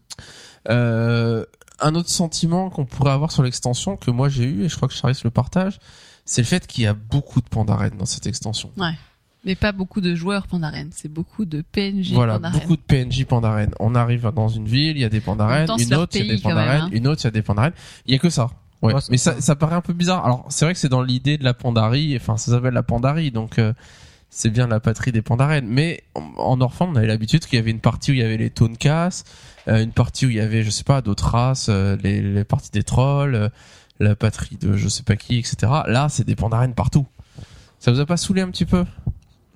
Euh, un autre sentiment qu'on pourrait avoir sur l'extension que moi j'ai eu et je crois que Charis le partage, c'est le fait qu'il y a beaucoup de pandarènes dans cette extension. Mais pas beaucoup de joueurs Pandaren, c'est beaucoup de PNJ voilà, Pandaren. beaucoup de PNJ pandarènes. On arrive dans une ville, il y a des En pandarènes, même temps, c'est une autre, il y a des pandarènes, hein. une autre, il y a des pandarènes. Il y a que ça. Ouais. Mais ça, ça. paraît un peu bizarre. Alors, c'est vrai que c'est dans l'idée de la pandarie, enfin, ça s'appelle la pandarie, donc euh, c'est bien la patrie des pandarènes. Mais en, en Orphan, on avait l'habitude qu'il y avait une partie où il y avait les Tonkas, euh, une partie où il y avait, je sais pas, d'autres races, euh, les, les parties des trolls, euh, la patrie de je sais pas qui, etc. Là, c'est des pandarènes partout. Ça vous a pas saoulé un petit peu?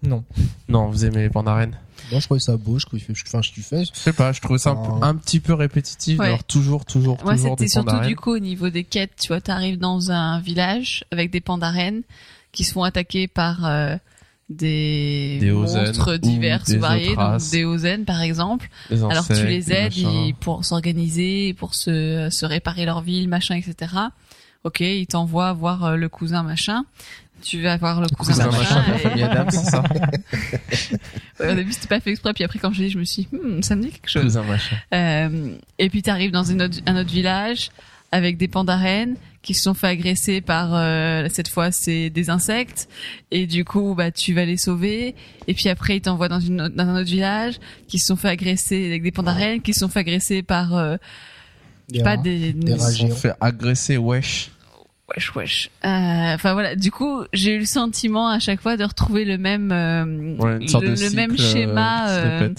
Non. Non, vous aimez les pandarènes Moi, je trouvais ça beau, je kiffais, enfin, je kiffais. Je sais pas, je trouvais ça un, petit peu répétitif Ouais. d'avoir toujours, toujours, Moi, toujours c'était surtout du coup au niveau des quêtes. Tu vois, t'arrives dans un village avec des pandarènes qui se font attaquer par euh, des, Des monstres ou divers des ou variés, donc des Ozen par exemple. Alors tu les aides ils- pour s'organiser, pour se, se réparer leur ville, machin, etc. Ok, ils t'envoient voir euh, le cousin machin. Tu vas voir le cousin, Cousin machin. machin, la et- famille Adams, c'est ça Ouais, au début c'était pas fait exprès, puis après quand j'ai dit, je me suis, dit, Hmm, ça me dit quelque chose. Cousin machin. Euh, et puis t'arrives dans une autre, un autre village avec des pandarènes qui se sont fait agresser par euh, cette fois c'est des insectes et du coup bah tu vas les sauver et puis après ils t'envoient dans une autre- dans un autre village qui se sont fait agresser avec des pandarènes qui se sont fait agresser par euh, je sais pas des, des Ils rats se sont fait agresser, wesh. Wesh wesh Euh, enfin voilà du coup j'ai eu le sentiment à chaque fois de retrouver le même euh, Ouais, le, de le cycle, même euh, schéma euh.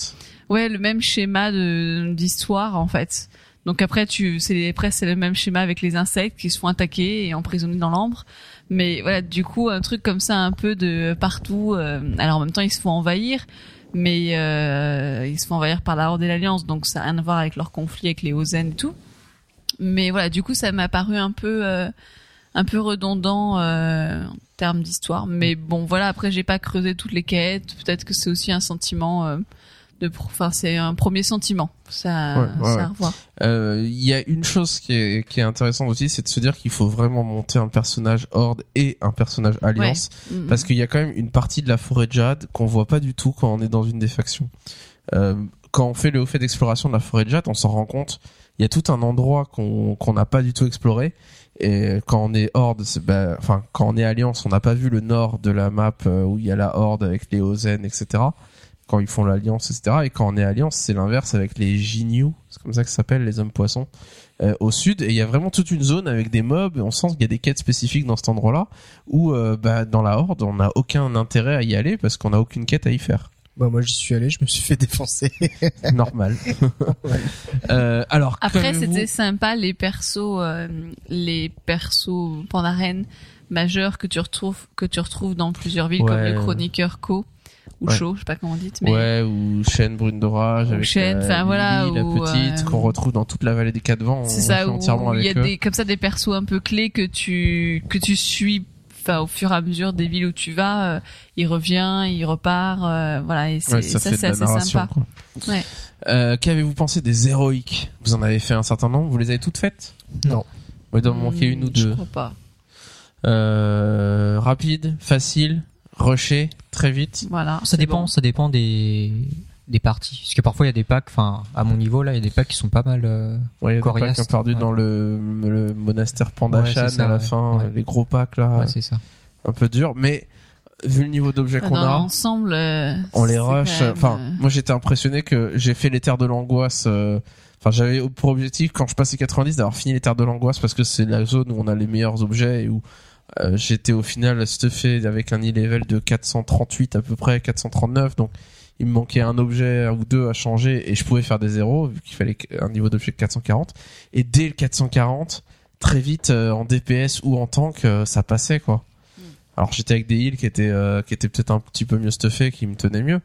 Ouais, le même schéma de d'histoire en fait. Donc après tu c'est après c'est le même schéma avec les insectes qui se font attaquer et emprisonner dans l'ambre. Mais voilà, du coup un truc comme ça un peu de partout euh, alors en même temps ils se font envahir mais euh, ils se font envahir par la Horde et l'Alliance donc ça n'a rien à voir avec leur conflit avec les Ozen et tout. Mais voilà, du coup ça m'a paru un peu euh, un peu redondant euh, en termes d'histoire mais bon voilà, après j'ai pas creusé toutes les quêtes, peut-être que c'est aussi un sentiment euh, de enfin c'est un premier sentiment ça Ouais, ouais, ça ouais. à revoir Euh, Il y a une chose qui est, qui est intéressante aussi, c'est de se dire qu'il faut vraiment monter un personnage Horde et un personnage Alliance. Mm. Parce qu'il y a quand même une partie de la forêt de Jade qu'on voit pas du tout quand on est dans une des factions. Euh, quand on fait le haut fait d'exploration de la forêt de Jade, on s'en rend compte. Il y a tout un endroit qu'on qu'on n'a pas du tout exploré. Et quand on est Horde, bah, enfin quand on est Alliance, on n'a pas vu le nord de la map euh, où il y a la Horde avec les Ozen, etc. Quand ils font l'Alliance, etc. Et quand on est Alliance, c'est l'inverse avec les Jinyu, c'est comme ça que ça s'appelle, les hommes poissons, euh, au sud. Et il y a vraiment toute une zone avec des mobs. On sent qu'il y a des quêtes spécifiques dans cet endroit-là où euh, bah, dans la Horde, on n'a aucun intérêt à y aller parce qu'on n'a aucune quête à y faire. Bah moi j'y suis allé, je me suis fait défoncer. Normal. euh, alors Après, c'était sympa les persos, euh, les persos majeurs que tu retrouves, que tu retrouves dans plusieurs villes, comme le chroniqueur Ko ou Ouais. Sho, je sais pas comment on dit, mais Ouais, ou Chêne Brune d'Orage avec Chêne, la, enfin, voilà, Lily, la ou, petite euh, qu'on retrouve dans toute la vallée des quatre vents. c'est ça où il y a eux. des comme ça des persos un peu clés que tu que tu suis. Enfin, au fur et à mesure des villes où tu vas, euh, il revient, il repart, euh, voilà, et c'est Ouais, ça, ça, fait c'est de la assez sympa. quoi. Ouais. Euh, Qu'avez-vous pensé des héroïques? Vous en avez fait un certain nombre. Vous les avez toutes faites? Non. Il doit en manquer une ou Hmm, Je deux. crois pas. Euh, rapide, facile, rusher, très vite. Voilà. Ça dépend, bon. ça dépend des des parties. Parce que parfois il y a des packs, enfin à mon niveau là, il y a des packs qui sont pas mal. euh, Ouais, il y a des Coriace, packs qui ont perdu ouais. dans le, le monastère Ouais, Pandachan ça, à la ouais. fin, Ouais. les gros packs là, Ouais, c'est ça. un peu dur. Mais vu le niveau d'objets qu'on a, l'ensemble, euh, on les rush. Enfin, euh, moi j'étais impressionné que j'ai fait les terres de l'angoisse. euh, Enfin, j'avais pour objectif quand je passais 90 d'avoir fini les terres de l'angoisse parce que c'est la zone où on a les meilleurs objets et où euh, j'étais au final stuffé avec un e-level de 438 à peu près, 439. Donc il me manquait un objet ou deux à changer et je pouvais faire des zéros vu qu'il fallait un niveau d'objet de 440. Et dès le 440, très vite euh, en DPS ou en tank, euh, ça passait quoi. Alors j'étais avec des heals qui étaient euh, qui étaient peut-être un petit peu mieux stuffés, qui me tenaient mieux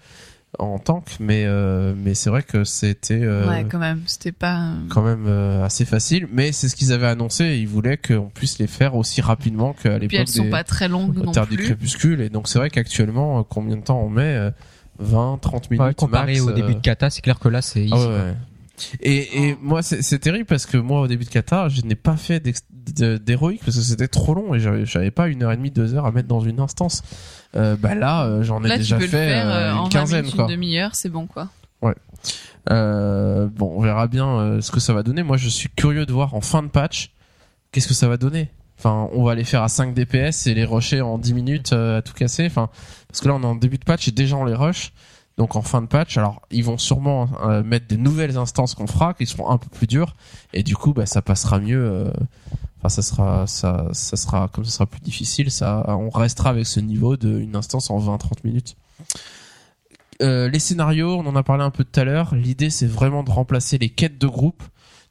en tank, mais euh, mais c'est vrai que c'était euh, Ouais, quand même, c'était pas. euh, quand même euh, assez facile. Mais c'est ce qu'ils avaient annoncé. Ils voulaient qu'on puisse les faire aussi rapidement qu'à l'époque elles sont des pas très longues non du crépuscule. Et donc c'est vrai qu'actuellement, combien de temps on met euh, 20, 30 minutes Ouais, comparé max, au euh, début de Kata, c'est clair que là c'est easy. ah ouais, ouais. Et, et moi, c'est c'est terrible parce que moi, au début de Kata, je n'ai pas fait d'héroïque parce que c'était trop long et j'avais j'avais pas une heure et demie, deux heures à mettre dans une instance. Euh, bah là, euh, j'en ai Là, tu déjà le fait faire euh, euh, une en 20 quinzaine, minutes, quoi. une demi-heure, c'est bon quoi. Euh, bon, on verra bien euh, ce que ça va donner. Moi, je suis curieux de voir en fin de patch qu'est-ce que ça va donner. Enfin, on va les faire à 5 DPS et les rusher en 10 minutes euh, à tout casser. Enfin, parce que là, on est en début de patch et déjà on les rush. Donc en fin de patch, alors ils vont sûrement euh, mettre des nouvelles instances qu'on fera, qui seront un peu plus dures, et du coup, bah, ça passera mieux. euh, Enfin, ça sera, ça, ça sera, comme ça sera plus difficile, ça, on restera avec ce niveau d'une instance en 20-30 minutes. Euh, les scénarios, on en a parlé un peu tout à l'heure. L'idée, c'est vraiment de remplacer les quêtes de groupe.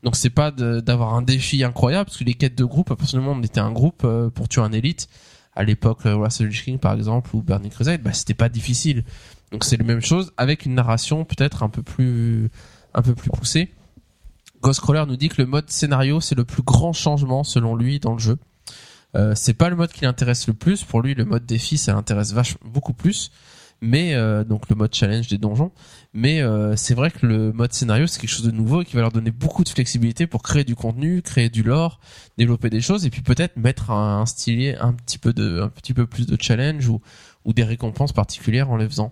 Donc, c'est pas d'avoir un défi incroyable, parce que les quêtes de groupe, personnellement, on était un groupe euh, pour tuer un élite. À l'époque, euh, Lich King, par exemple, ou Burning Crusade, bah, c'était pas difficile. Donc, c'est la même chose, avec une narration peut-être un peu plus, un peu plus poussée. Ghostcrawler nous dit que le mode scénario, c'est le plus grand changement, selon lui, dans le jeu. Euh, c'est pas le mode qui l'intéresse le plus. Pour lui, le mode défi, ça l'intéresse vachement beaucoup plus. Mais euh, donc le mode challenge des donjons. Mais euh, c'est vrai que le mode scénario, c'est quelque chose de nouveau et qui va leur donner beaucoup de flexibilité pour créer du contenu, créer du lore, développer des choses et puis peut-être mettre un, un stylet un petit peu de, un petit peu plus de challenge ou ou des récompenses particulières en les faisant.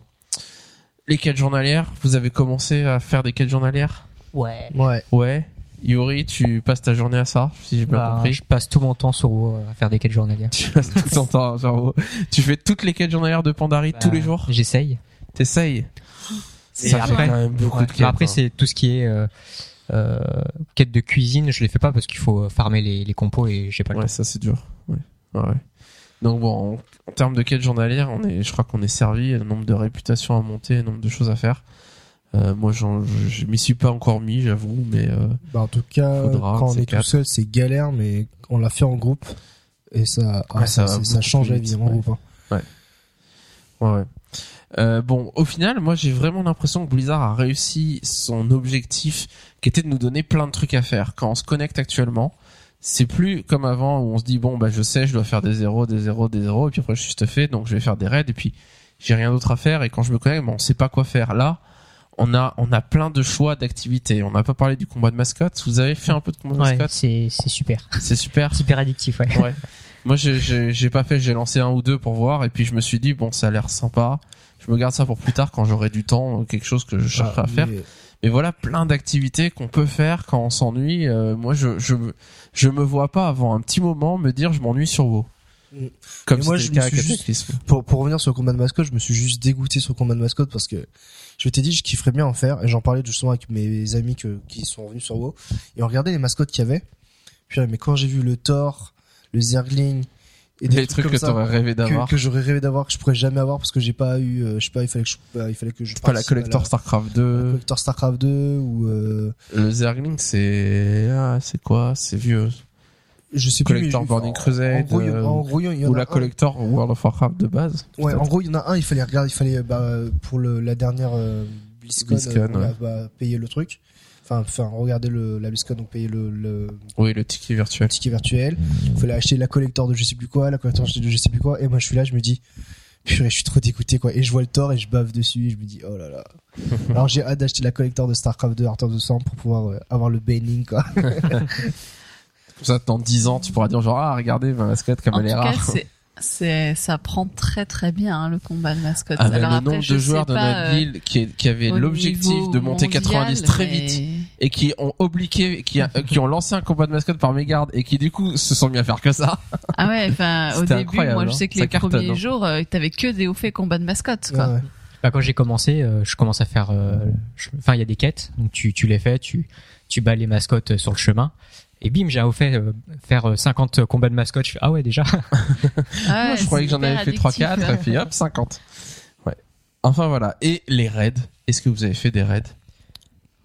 Les quêtes journalières, vous avez commencé à faire des quêtes journalières? Ouais. Ouais. Ouais. Yuri, tu passes ta journée à ça, si j'ai bien Bah, compris. je passe tout mon temps sur WoW à faire des quêtes journalières. Tu passes tout ton temps, genre, tu fais toutes les quêtes journalières de Pandari tous Bah, les jours. J'essaye. T'essayes. Ça fait après- quand même beaucoup Ouais. de quêtes. Après hein. c'est tout ce qui est euh, euh, quête de cuisine, je les fais pas parce qu'il faut farmer les, les compos et j'ai pas le Ouais, temps. ça c'est dur. Ouais. Ouais, ouais. Donc bon, en, en termes de quêtes journalières, on est, je crois qu'on est servi. Le nombre de réputations à monter, le nombre de choses à faire. Euh, moi, je, je m'y suis pas encore mis, j'avoue, mais euh, Bah, en tout cas, Faudra, quand on est tout seul, c'est galère, mais on l'a fait en groupe. Et ça, ah, Ouais, ça ça, change la vie en ouais. groupe. hein. ouais. ouais. Euh, bon, au final, moi, j'ai vraiment l'impression que Blizzard a réussi son objectif, qui était de nous donner plein de trucs à faire. Quand on se connecte actuellement, c'est plus comme avant où on se dit bon bah je sais, je dois faire des zéros, des zéros, des zéros, et puis après je suis stuffé, donc je vais faire des raids, et puis j'ai rien d'autre à faire. Et quand je me connecte, bon, on sait pas quoi faire. Là, on a on a plein de choix d'activités. On n'a pas parlé du combat de mascotte. Vous avez fait un peu de combat de Ouais, mascotte c'est c'est super. C'est super. Super addictif, ouais. Ouais. Moi, j'ai- j'ai j'ai pas fait, j'ai lancé un ou deux pour voir, et puis je me suis dit, bon, ça a l'air sympa. Je me garde ça pour plus tard quand j'aurai du temps, euh, quelque chose que je chercherai Ah, à faire. mais- Mais voilà, plein d'activités qu'on peut faire quand on s'ennuie. Euh, moi, je, je, me- je me vois pas avant un petit moment me dire, je m'ennuie sur WoW. Mm. Comme moi, je me suis juste- pour, pour revenir sur le combat de mascotte, je me suis juste dégoûté sur le combat de mascotte parce que je t'ai dit, je kifferais bien en faire. Et j'en parlais justement avec mes amis que, qui sont revenus sur WoW. Et on regardait les mascottes qu'il y avait. Puis, mais quand j'ai vu le Thor, le Zergling, et des Les trucs comme que t'aurais rêvé que, d'avoir. que j'aurais rêvé d'avoir que je pourrais jamais avoir parce que j'ai pas eu euh, je sais pas il fallait que je bah, il fallait que je Pas la collector Starcraft la 2. collector Starcraft 2 ou euh, Le Zergling, c'est, ah, c'est quoi? C'est vieux. Je sais plus Collector mais- Burning Crusade, en gros, il y en- euh, en gros, il y en Ou a la un- collector World of Warcraft de base. Ouais, en gros, il y en a un, il fallait regarder, il fallait bah, pour le, la dernière euh, BlizzCon, BlizzCon, euh, on ouais. a- bah, payer le truc. Enfin, enfin, regarder le, la BlizzCon, donc payer le, le Oui, le ticket virtuel. ticket virtuel. Il fallait acheter la collector de je sais plus quoi, la collector de je sais plus quoi. Et moi, je suis là, je me dis, purée, je suis trop dégoûté, quoi. Et je vois le tort et je bave dessus et je me dis, oh là là. Alors, j'ai hâte d'acheter la collector de StarCraft 2 Heart of the Storm pour pouvoir euh, avoir le banning, quoi. Comme ça, dans 10 ans, tu pourras dire genre, ah, regardez ma mascotte comme En elle tout est cas, rare. c'est, c'est, ça prend très très bien hein, le combat de mascotte. Ah, Alors le après, nombre je de joueurs de pas, notre euh, ville qui, qui avaient l'objectif de monter mondial, 90 très mais- vite et qui ont obligé, qui, a- qui ont lancé un combat de mascotte par mégarde et qui du coup se sont mis à faire que ça. Ah ouais, enfin au début, moi je hein. sais que les cartonne, premiers hein. jours, euh, t'avais que des hauts faits combats de mascotte quoi. Ouais, ouais. Bah, quand j'ai commencé, euh, je commence à faire. euh, Enfin, il y a des quêtes, donc tu, tu les fais, tu, tu bats les mascottes sur le chemin. Et bim, j'ai fait euh, faire euh, 50 combats de. Je fais, ah ouais, déjà. Ah ouais, je croyais que j'en avais fait 3 addictif. 4 et puis hop 50. Ouais. Enfin voilà. Et les raids. Est-ce que vous avez fait des raids?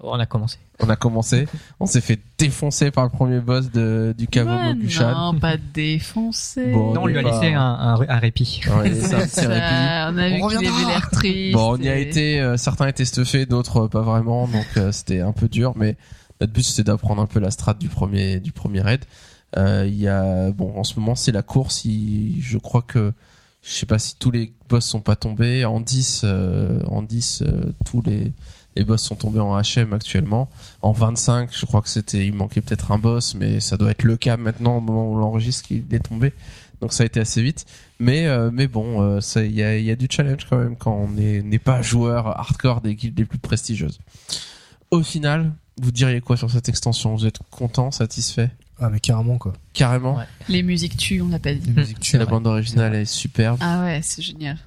On a commencé. On a commencé, on s'est fait défoncer par le premier boss de, du caveau Ouais, Mogushan. non, pas défoncer. Bon, non, on lui a pas- laissé un, un, un répit. Ouais, c'est un petit Ça, répit. on a On vu qu'il avait l'air triste. Bon, on y a été, euh, certains étaient stuffés, d'autres euh, pas vraiment, donc euh, c'était un peu dur, mais notre but c'était d'apprendre un peu la strat du premier du premier raid. Euh, Il y a, bon, en ce moment c'est la course. il- je crois que, je sais pas si tous les boss sont pas tombés. En 10, euh, en 10, euh, tous les les boss sont tombés en HM actuellement. En 25, je crois que c'était, il manquait peut-être un boss, mais ça doit être le cas maintenant au moment où l'enregistre qu'il est tombé. Donc ça a été assez vite. Mais euh, mais bon, euh, ça il y a, y a du challenge quand même quand on est- n'est pas joueur hardcore des guildes les plus prestigieuses. Au final, vous diriez quoi sur cette extension? Vous êtes content, satisfait? Ah, mais carrément, quoi. Carrément? Ouais. Les musiques tuent, on l'a pas dit. Les musiques C'est la tuent. bande originale, est superbe. Ah ouais, c'est génial.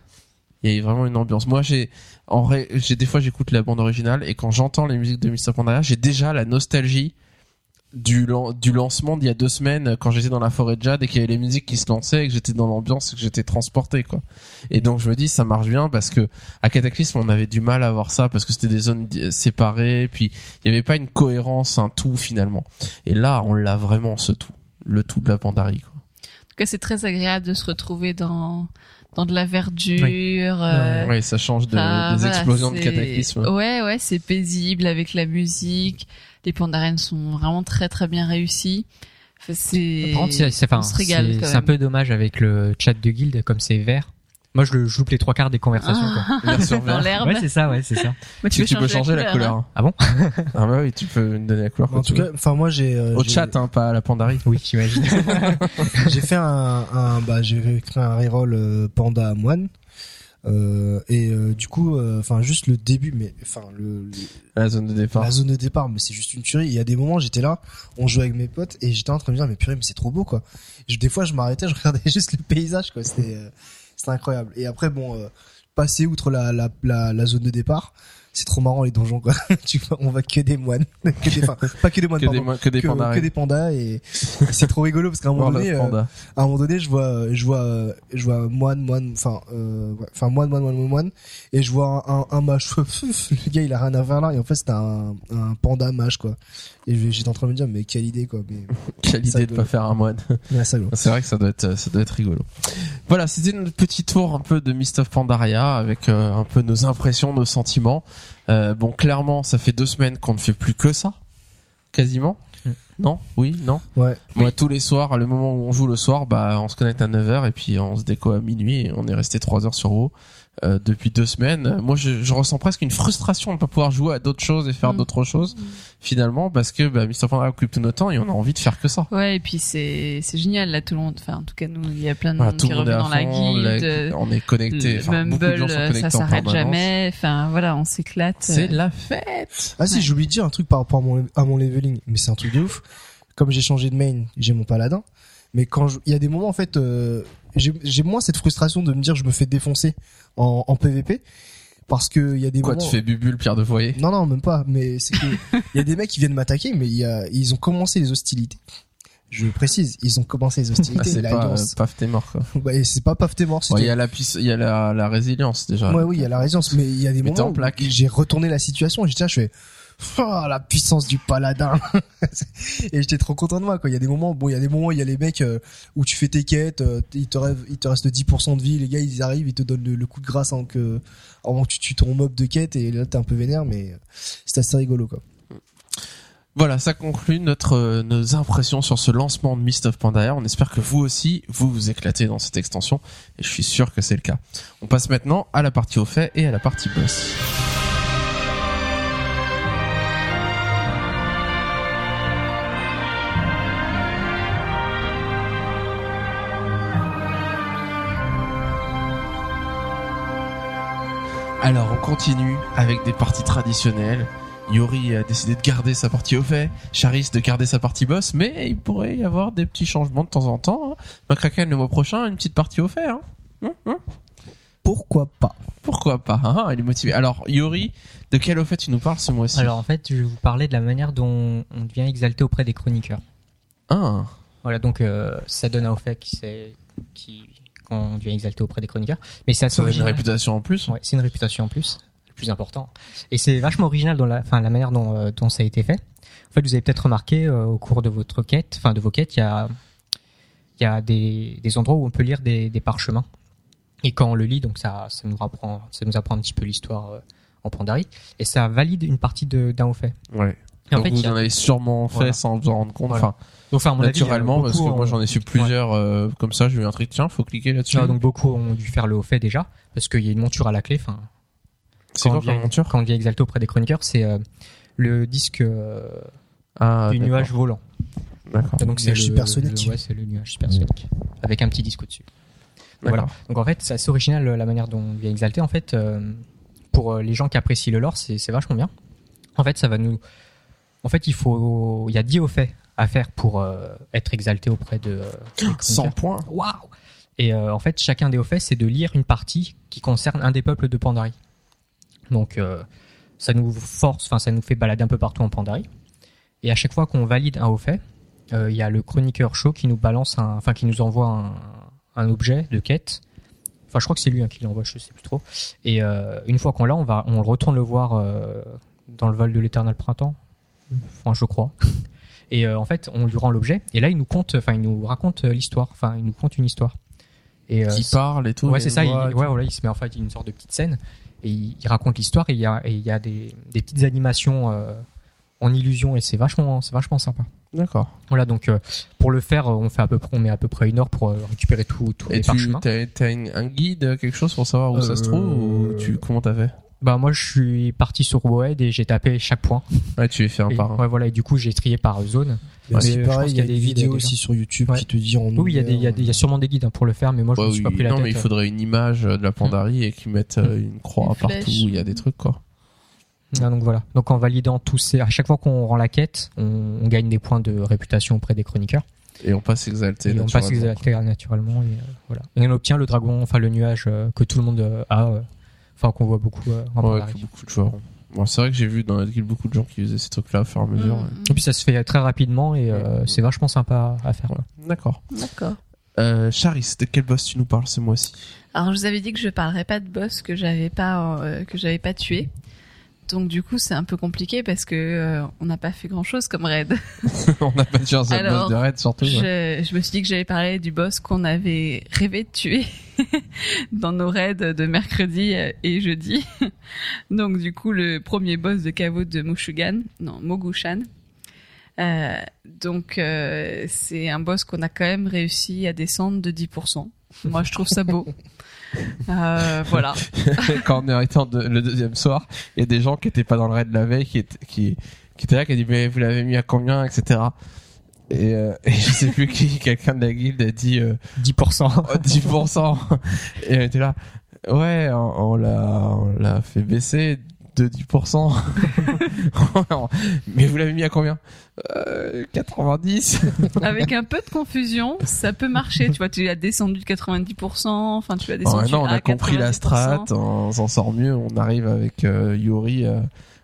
Il y a vraiment une ambiance. Moi, j'ai en j'ai des fois j'écoute la bande originale et quand j'entends les musiques de Mr Pandaria, j'ai déjà la nostalgie du lan- du lancement d'il y a deux semaines quand j'étais dans la forêt de Jade et qu'il y avait les musiques qui se lançaient et que j'étais dans l'ambiance et que j'étais transporté quoi. Et donc je me dis ça marche bien parce que à Cataclysme on avait du mal à voir ça parce que c'était des zones séparées puis il n'y avait pas une cohérence un tout finalement. Et là on l'a vraiment ce tout, le tout de la Pandarie quoi. En tout cas, c'est très agréable de se retrouver dans dans de la verdure. Oui. euh, Ouais, ça change de, enfin, des voilà, explosions de c'est- Cataclysme. Ouais, ouais, c'est paisible avec la musique. Les pandarènes sont vraiment très très bien réussis. Enfin, c'est. C'est, c'est, enfin, on se régale c'est- un peu dommage avec le chat de guild, comme c'est vert. Moi, je, le, je loupe les trois quarts des conversations. quoi. Version dans verte. l'herbe. Ouais, c'est ça, ouais, c'est ça. Bah, Tu, tu peux changer la couleur. hein. hein. Ah bon Ah bah oui, tu peux me donner la couleur En tout tu cas, enfin, moi, j'ai. euh, Au chat, hein, pas à la Pandarie. Oui, j'imagine. j'ai fait un, un bah j'ai créé un reroll euh, panda moine euh, et euh, du coup euh, enfin juste le début mais enfin le, le- La zone de départ. la zone de départ mais c'est juste une tuerie il y a des moments j'étais là on jouait avec mes potes et j'étais en train de me dire mais purée mais c'est trop beau quoi je, des fois je m'arrêtais je regardais juste le paysage quoi c'était euh, c'était incroyable. Et après bon euh, passer outre la, la la la zone de départ c'est trop marrant les donjons quoi. Tu vois on va que des moines. Que des enfin pas que des moines que, des, pardon, mo- que des pandas. que des pandas et, et c'est trop rigolo parce qu'à un moment donné euh, à un moment donné je vois je vois euh, je vois moine moine enfin euh, ouais, enfin moine moine moine moine et je vois un, un, un mage. Le gars il a rien à faire là et en fait c'était un, un panda mage quoi et j'étais en train de me dire mais quelle idée quoi mais Quelle idée de pas faire un moine. C'est vrai que ça doit être, ça doit être rigolo. Voilà, c'était notre petit tour un peu de Mist of Pandaria avec euh, un peu nos impressions, nos sentiments. Euh, bon, clairement, ça fait deux semaines qu'on ne fait plus que ça, quasiment. Mm. Non? Oui Non? Ouais Moi, tous les soirs, le moment où on joue le soir, bah, on se connecte à 9h et puis on se déco à minuit et on est resté 3 heures sur WoW euh, depuis deux semaines. Moi, je, je ressens presque une frustration de ne pas pouvoir jouer à d'autres choses et faire Mm. d'autres choses, finalement, parce que bah, Mr. Pandaria occupe tout notre temps et on a envie de faire que ça. Ouais, et puis c'est c'est génial là tout le monde. Enfin, en tout cas nous, il y a plein de Voilà, monde tout qui monde est dans la guilde. la- on est connecté, le enfin, beaucoup de Mumble, gens sont connectés ça s'arrête jamais. Enfin voilà, on s'éclate. C'est la fête. ah si Ouais. j'ai oublié de dire un truc par rapport à mon à mon leveling mais c'est un truc de ouf comme j'ai changé de main j'ai mon paladin mais quand je- il y a des moments en fait euh, j'ai j'ai moins cette frustration de me dire je me fais défoncer en, en PVP parce que il y a des Quoi, moments tu fais bubule, pierre de foyer? Non, non, même pas. Mais c'est que il y a des mecs qui viennent m'attaquer, mais y a, ils ont commencé les hostilités. Je précise, ils ont commencé les hostilités. c'est pas euh, paf t'es mort quoi. Ouais, c'est pas paf t'es mort. Il y a la il y a la, la résilience déjà. Ouais, oui, il y a la résilience, mais il y a des Mais moments en où j'ai retourné la situation j'étais là, je fais, oh, la puissance du paladin. et j'étais trop content de moi, quoi. Il y a des moments, bon, il y a des moments, il y a les mecs euh, où tu fais tes quêtes, euh, il te reste, il te reste 10% de vie, les gars, ils arrivent, ils te donnent le, coup de grâce avant que, avant que tu tues ton mob de quête et là, t'es un peu vénère, mais c'est assez rigolo, quoi. Voilà, ça conclut notre euh, nos impressions sur ce lancement de Mist of Pandaria. On espère que vous aussi vous vous éclatez dans cette extension et je suis sûr que c'est le cas. On passe maintenant à la partie au fait et à la partie boss. Alors on continue avec des parties traditionnelles. Yori a décidé de garder sa partie au fait, Charis de garder sa partie boss, mais il pourrait y avoir des petits changements de temps en temps. Hein. McCracken le mois prochain, une petite partie au fait. Hein. Hum. Pourquoi pas? Pourquoi pas hein, Il est motivé. Alors Yori, de quel au fait tu nous parles ce mois-ci? Alors en fait, je vais vous parler de la manière dont on devient exalté auprès des chroniqueurs. Ah, Voilà, donc euh, ça donne un au fait qui c'est qui quand on devient exalté auprès des chroniqueurs, mais c'est assez ça a une réputation en plus. Ouais, c'est une réputation en plus, le plus important. Et c'est vachement original dans la, enfin, la manière dont, euh, dont ça a été fait. En fait, vous avez peut-être remarqué euh, au cours de votre quête, enfin de vos quêtes, il y a, il y a des, des endroits où on peut lire des, des parchemins. Et quand on le lit, donc ça, ça nous apprend, ça nous apprend un petit peu l'histoire euh, en Pandarie, et ça valide une partie d'un au fait. Ouais. En Donc fait, il vous a- en avez sûrement fait Voilà. sans vous en rendre compte. Voilà. Enfin, donc, avis, naturellement, parce que moi j'en ai su plusieurs euh, comme ça. J'ai eu un truc, tiens, faut cliquer là-dessus. Ah, donc beaucoup ont dû faire le au fait déjà, parce qu'il y a une monture à la clé. Enfin, c'est quand quoi monture quand on devient exalté auprès des chroniqueurs, c'est euh, le disque euh, Ah, du nuage volant. D'accord. Donc c'est Nuage le, supersonique. le- ouais, c'est le nuage supersonique avec un petit disque au-dessus. Voilà. Donc en fait, c'est assez original euh, la manière dont on vient exalter. En fait, euh, pour les gens qui apprécient le lore, c'est vachement bien. En fait, ça va nous. En fait, il faut, il y a 10 au fait à faire pour euh, être exalté auprès de. euh, des 100 chroniqueurs. points. Waouh Et euh, en fait, chacun des hauts faits, c'est de lire une partie qui concerne un des peuples de Pandarie. Donc, euh, ça nous force, enfin, ça nous fait balader un peu partout en Pandarie. Et à chaque fois qu'on valide un haut fait, euh, il y a le chroniqueur chaud qui nous balance un, enfin, qui nous envoie un, un objet de quête. Enfin, je crois que c'est lui hein, qui l'envoie, je sais plus trop. Et euh, une fois qu'on l'a, on va, on retourne le voir euh, dans le vol de l'éternel printemps. Enfin, je crois. Et euh, en fait, on lui rend l'objet. Et là, il nous compte, enfin, il nous raconte euh, l'histoire. Enfin, il nous conte une histoire. Et euh, Qui parle et tout. ouais, il c'est ça. Il, ouais, tout. voilà, il se met en fait une sorte de petite scène et il, il raconte l'histoire et il y a, et il y a des, des petites animations euh, en illusion et c'est vachement, c'est vachement sympa. D'accord. Voilà, donc euh, pour le faire, on fait à peu près, on met à peu près une heure pour euh, récupérer tout, tous Et les tu parchemins. t'as, t'as une- un guide, quelque chose pour savoir où ça se trouve ou tu comment t'as fait? Bah moi, je suis parti sur Woed et j'ai tapé chaque point. Ouais, tu les fais un Et, par un. ouais, voilà, et du coup, j'ai trié par zone. Ouais, mais pareil, il y a qu'il y a des vidéos aussi sur YouTube Ouais. qui te disent en Oui, il y a des, il y a des- il y a sûrement des guides hein, pour le faire, mais moi, je Ouais, me suis oui. pas pris la non, tête. mais il faudrait une image euh, de la Pandarie et qu'ils mettent euh, une croix Une partout flèche. où il y a des trucs quoi. Ah, donc voilà. Donc en validant tous ces, à chaque fois qu'on rend la quête, on, on gagne des points de réputation auprès des chroniqueurs. Et on passe exalté. Et on passe naturellement. exalté naturellement. Et, euh, voilà. Et on obtient le dragon, enfin le nuage euh, que tout le monde euh, a, euh, enfin qu'on voit beaucoup euh, en Ouais, beaucoup de joueurs. Bon, c'est vrai que j'ai vu dans la guilde beaucoup de gens qui faisaient ces trucs-là au fur et à mesure. ouais. Et puis ça se fait très rapidement et euh, c'est vachement sympa à faire. D'accord. D'accord. Euh, Charis, de quel boss tu nous parles ce mois-ci? Alors je vous avais dit que je parlerais pas de boss que j'avais pas euh, que j'avais pas tué. Donc du coup c'est un peu compliqué parce que euh, on n'a pas fait grand chose comme raid. On n'a pas Alors, boss de raid surtout. ouais. Je, je me suis dit que j'allais parler du boss qu'on avait rêvé de tuer dans nos raids de mercredi et jeudi. Donc du coup le premier boss de caveau de Mushugan, non Mogushan. Euh, donc euh, c'est un boss qu'on a quand même réussi à descendre de 10%. Moi je trouve ça beau. Euh, voilà. Quand on est arrivé en deux- le deuxième soir, il y a des gens qui étaient pas dans le raid la veille qui étaient, qui, qui étaient là, qui a dit mais vous l'avez mis à combien, etc. Et, euh, et je sais plus qui, quelqu'un de la guilde a dit euh, 10%. oh, 10%. et elle était là, ouais, on, on l'a, on l'a fait baisser de 10%. mais vous l'avez mis à combien? Euh, 90. Avec un peu de confusion, ça peut marcher. Tu vois, tu l'as descendu de 90%, enfin tu l'as Bon, descendu maintenant, on à a compris la 90%. strat, on s'en sort mieux, on arrive avec euh, Yuri euh,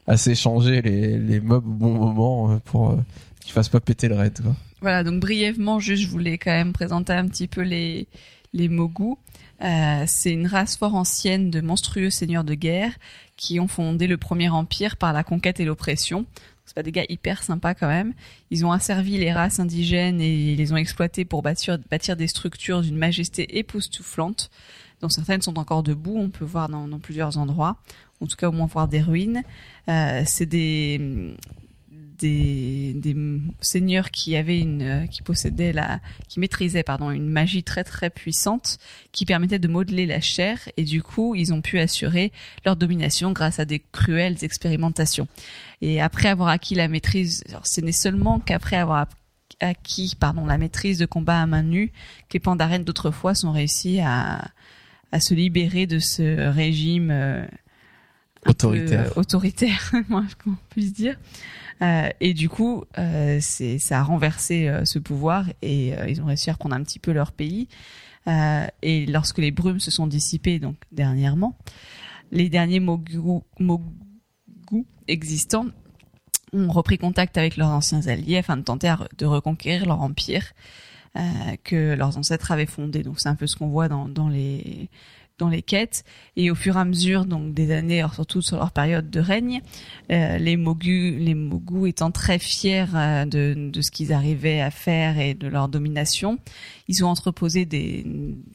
à s'échanger les, les mobs au bon moment euh, pour euh, qu'il fasse pas péter le raid. Quoi. Voilà, donc brièvement, juste, je voulais quand même présenter un petit peu les, les Mogu. Euh, c'est une race fort ancienne de monstrueux seigneurs de guerre qui ont fondé le premier empire par la conquête et l'oppression. C'est pas des gars hyper sympas quand même. Ils ont asservi les races indigènes et les ont exploités pour bâtir, bâtir des structures d'une majesté époustouflante, dont certaines sont encore debout. On peut voir dans, dans plusieurs endroits, en tout cas au moins voir des ruines. Euh, c'est des des, seigneurs qui avaient une, euh, qui possédaient la, qui maîtrisaient pardon une magie très très puissante qui permettait de modeler la chair et du coup ils ont pu assurer leur domination grâce à des cruelles expérimentations. Et après avoir acquis la maîtrise, ce n'est seulement qu'après avoir acquis pardon la maîtrise de combat à main nue que les pandarènes d'autrefois sont réussis à à se libérer de ce régime euh, un peu, Autoritaire. autoritaire, moi, qu'on puisse dire. Euh, et du coup, euh, c'est ça a renversé euh, ce pouvoir et euh, ils ont réussi à reprendre un petit peu leur pays. Euh, et lorsque les brumes se sont dissipées, donc dernièrement, les derniers Mogu, existants ont repris contact avec leurs anciens alliés afin de tenter de reconquérir leur empire euh, que leurs ancêtres avaient fondé. Donc c'est un peu ce qu'on voit dans, dans les dans les quêtes et au fur et à mesure donc des années, surtout sur leur période de règne, euh, les Mogus, les Mogus étant très fiers euh, de, de ce qu'ils arrivaient à faire et de leur domination, ils ont entreposé des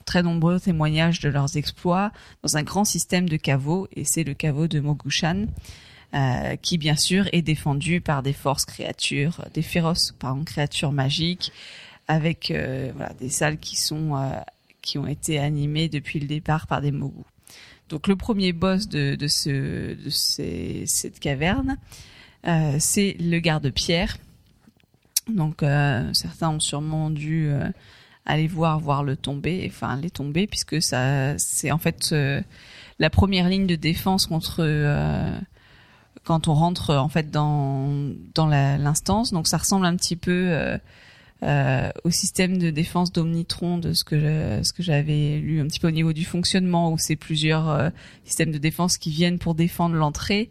très nombreux témoignages de leurs exploits dans un grand système de caveaux et c'est le caveau de Mogushan. euh, qui bien sûr est défendu par des forces créatures, des féroces créatures magiques, avec euh, voilà, des salles qui sont euh, qui ont été animées depuis le départ par des Mogus. Donc le premier boss de, ce, de cette caverne, euh, c'est le garde-pierre. Donc euh, certains ont sûrement dû euh, aller voir voir le tomber, enfin les tomber, puisque ça c'est en fait la première ligne de défense contre quand on rentre en fait dans l'instance. Donc ça ressemble un petit peu euh, au système de défense d'Omnitron de ce que je- ce que j'avais lu un petit peu au niveau du fonctionnement où c'est plusieurs euh, systèmes de défense qui viennent pour défendre l'entrée.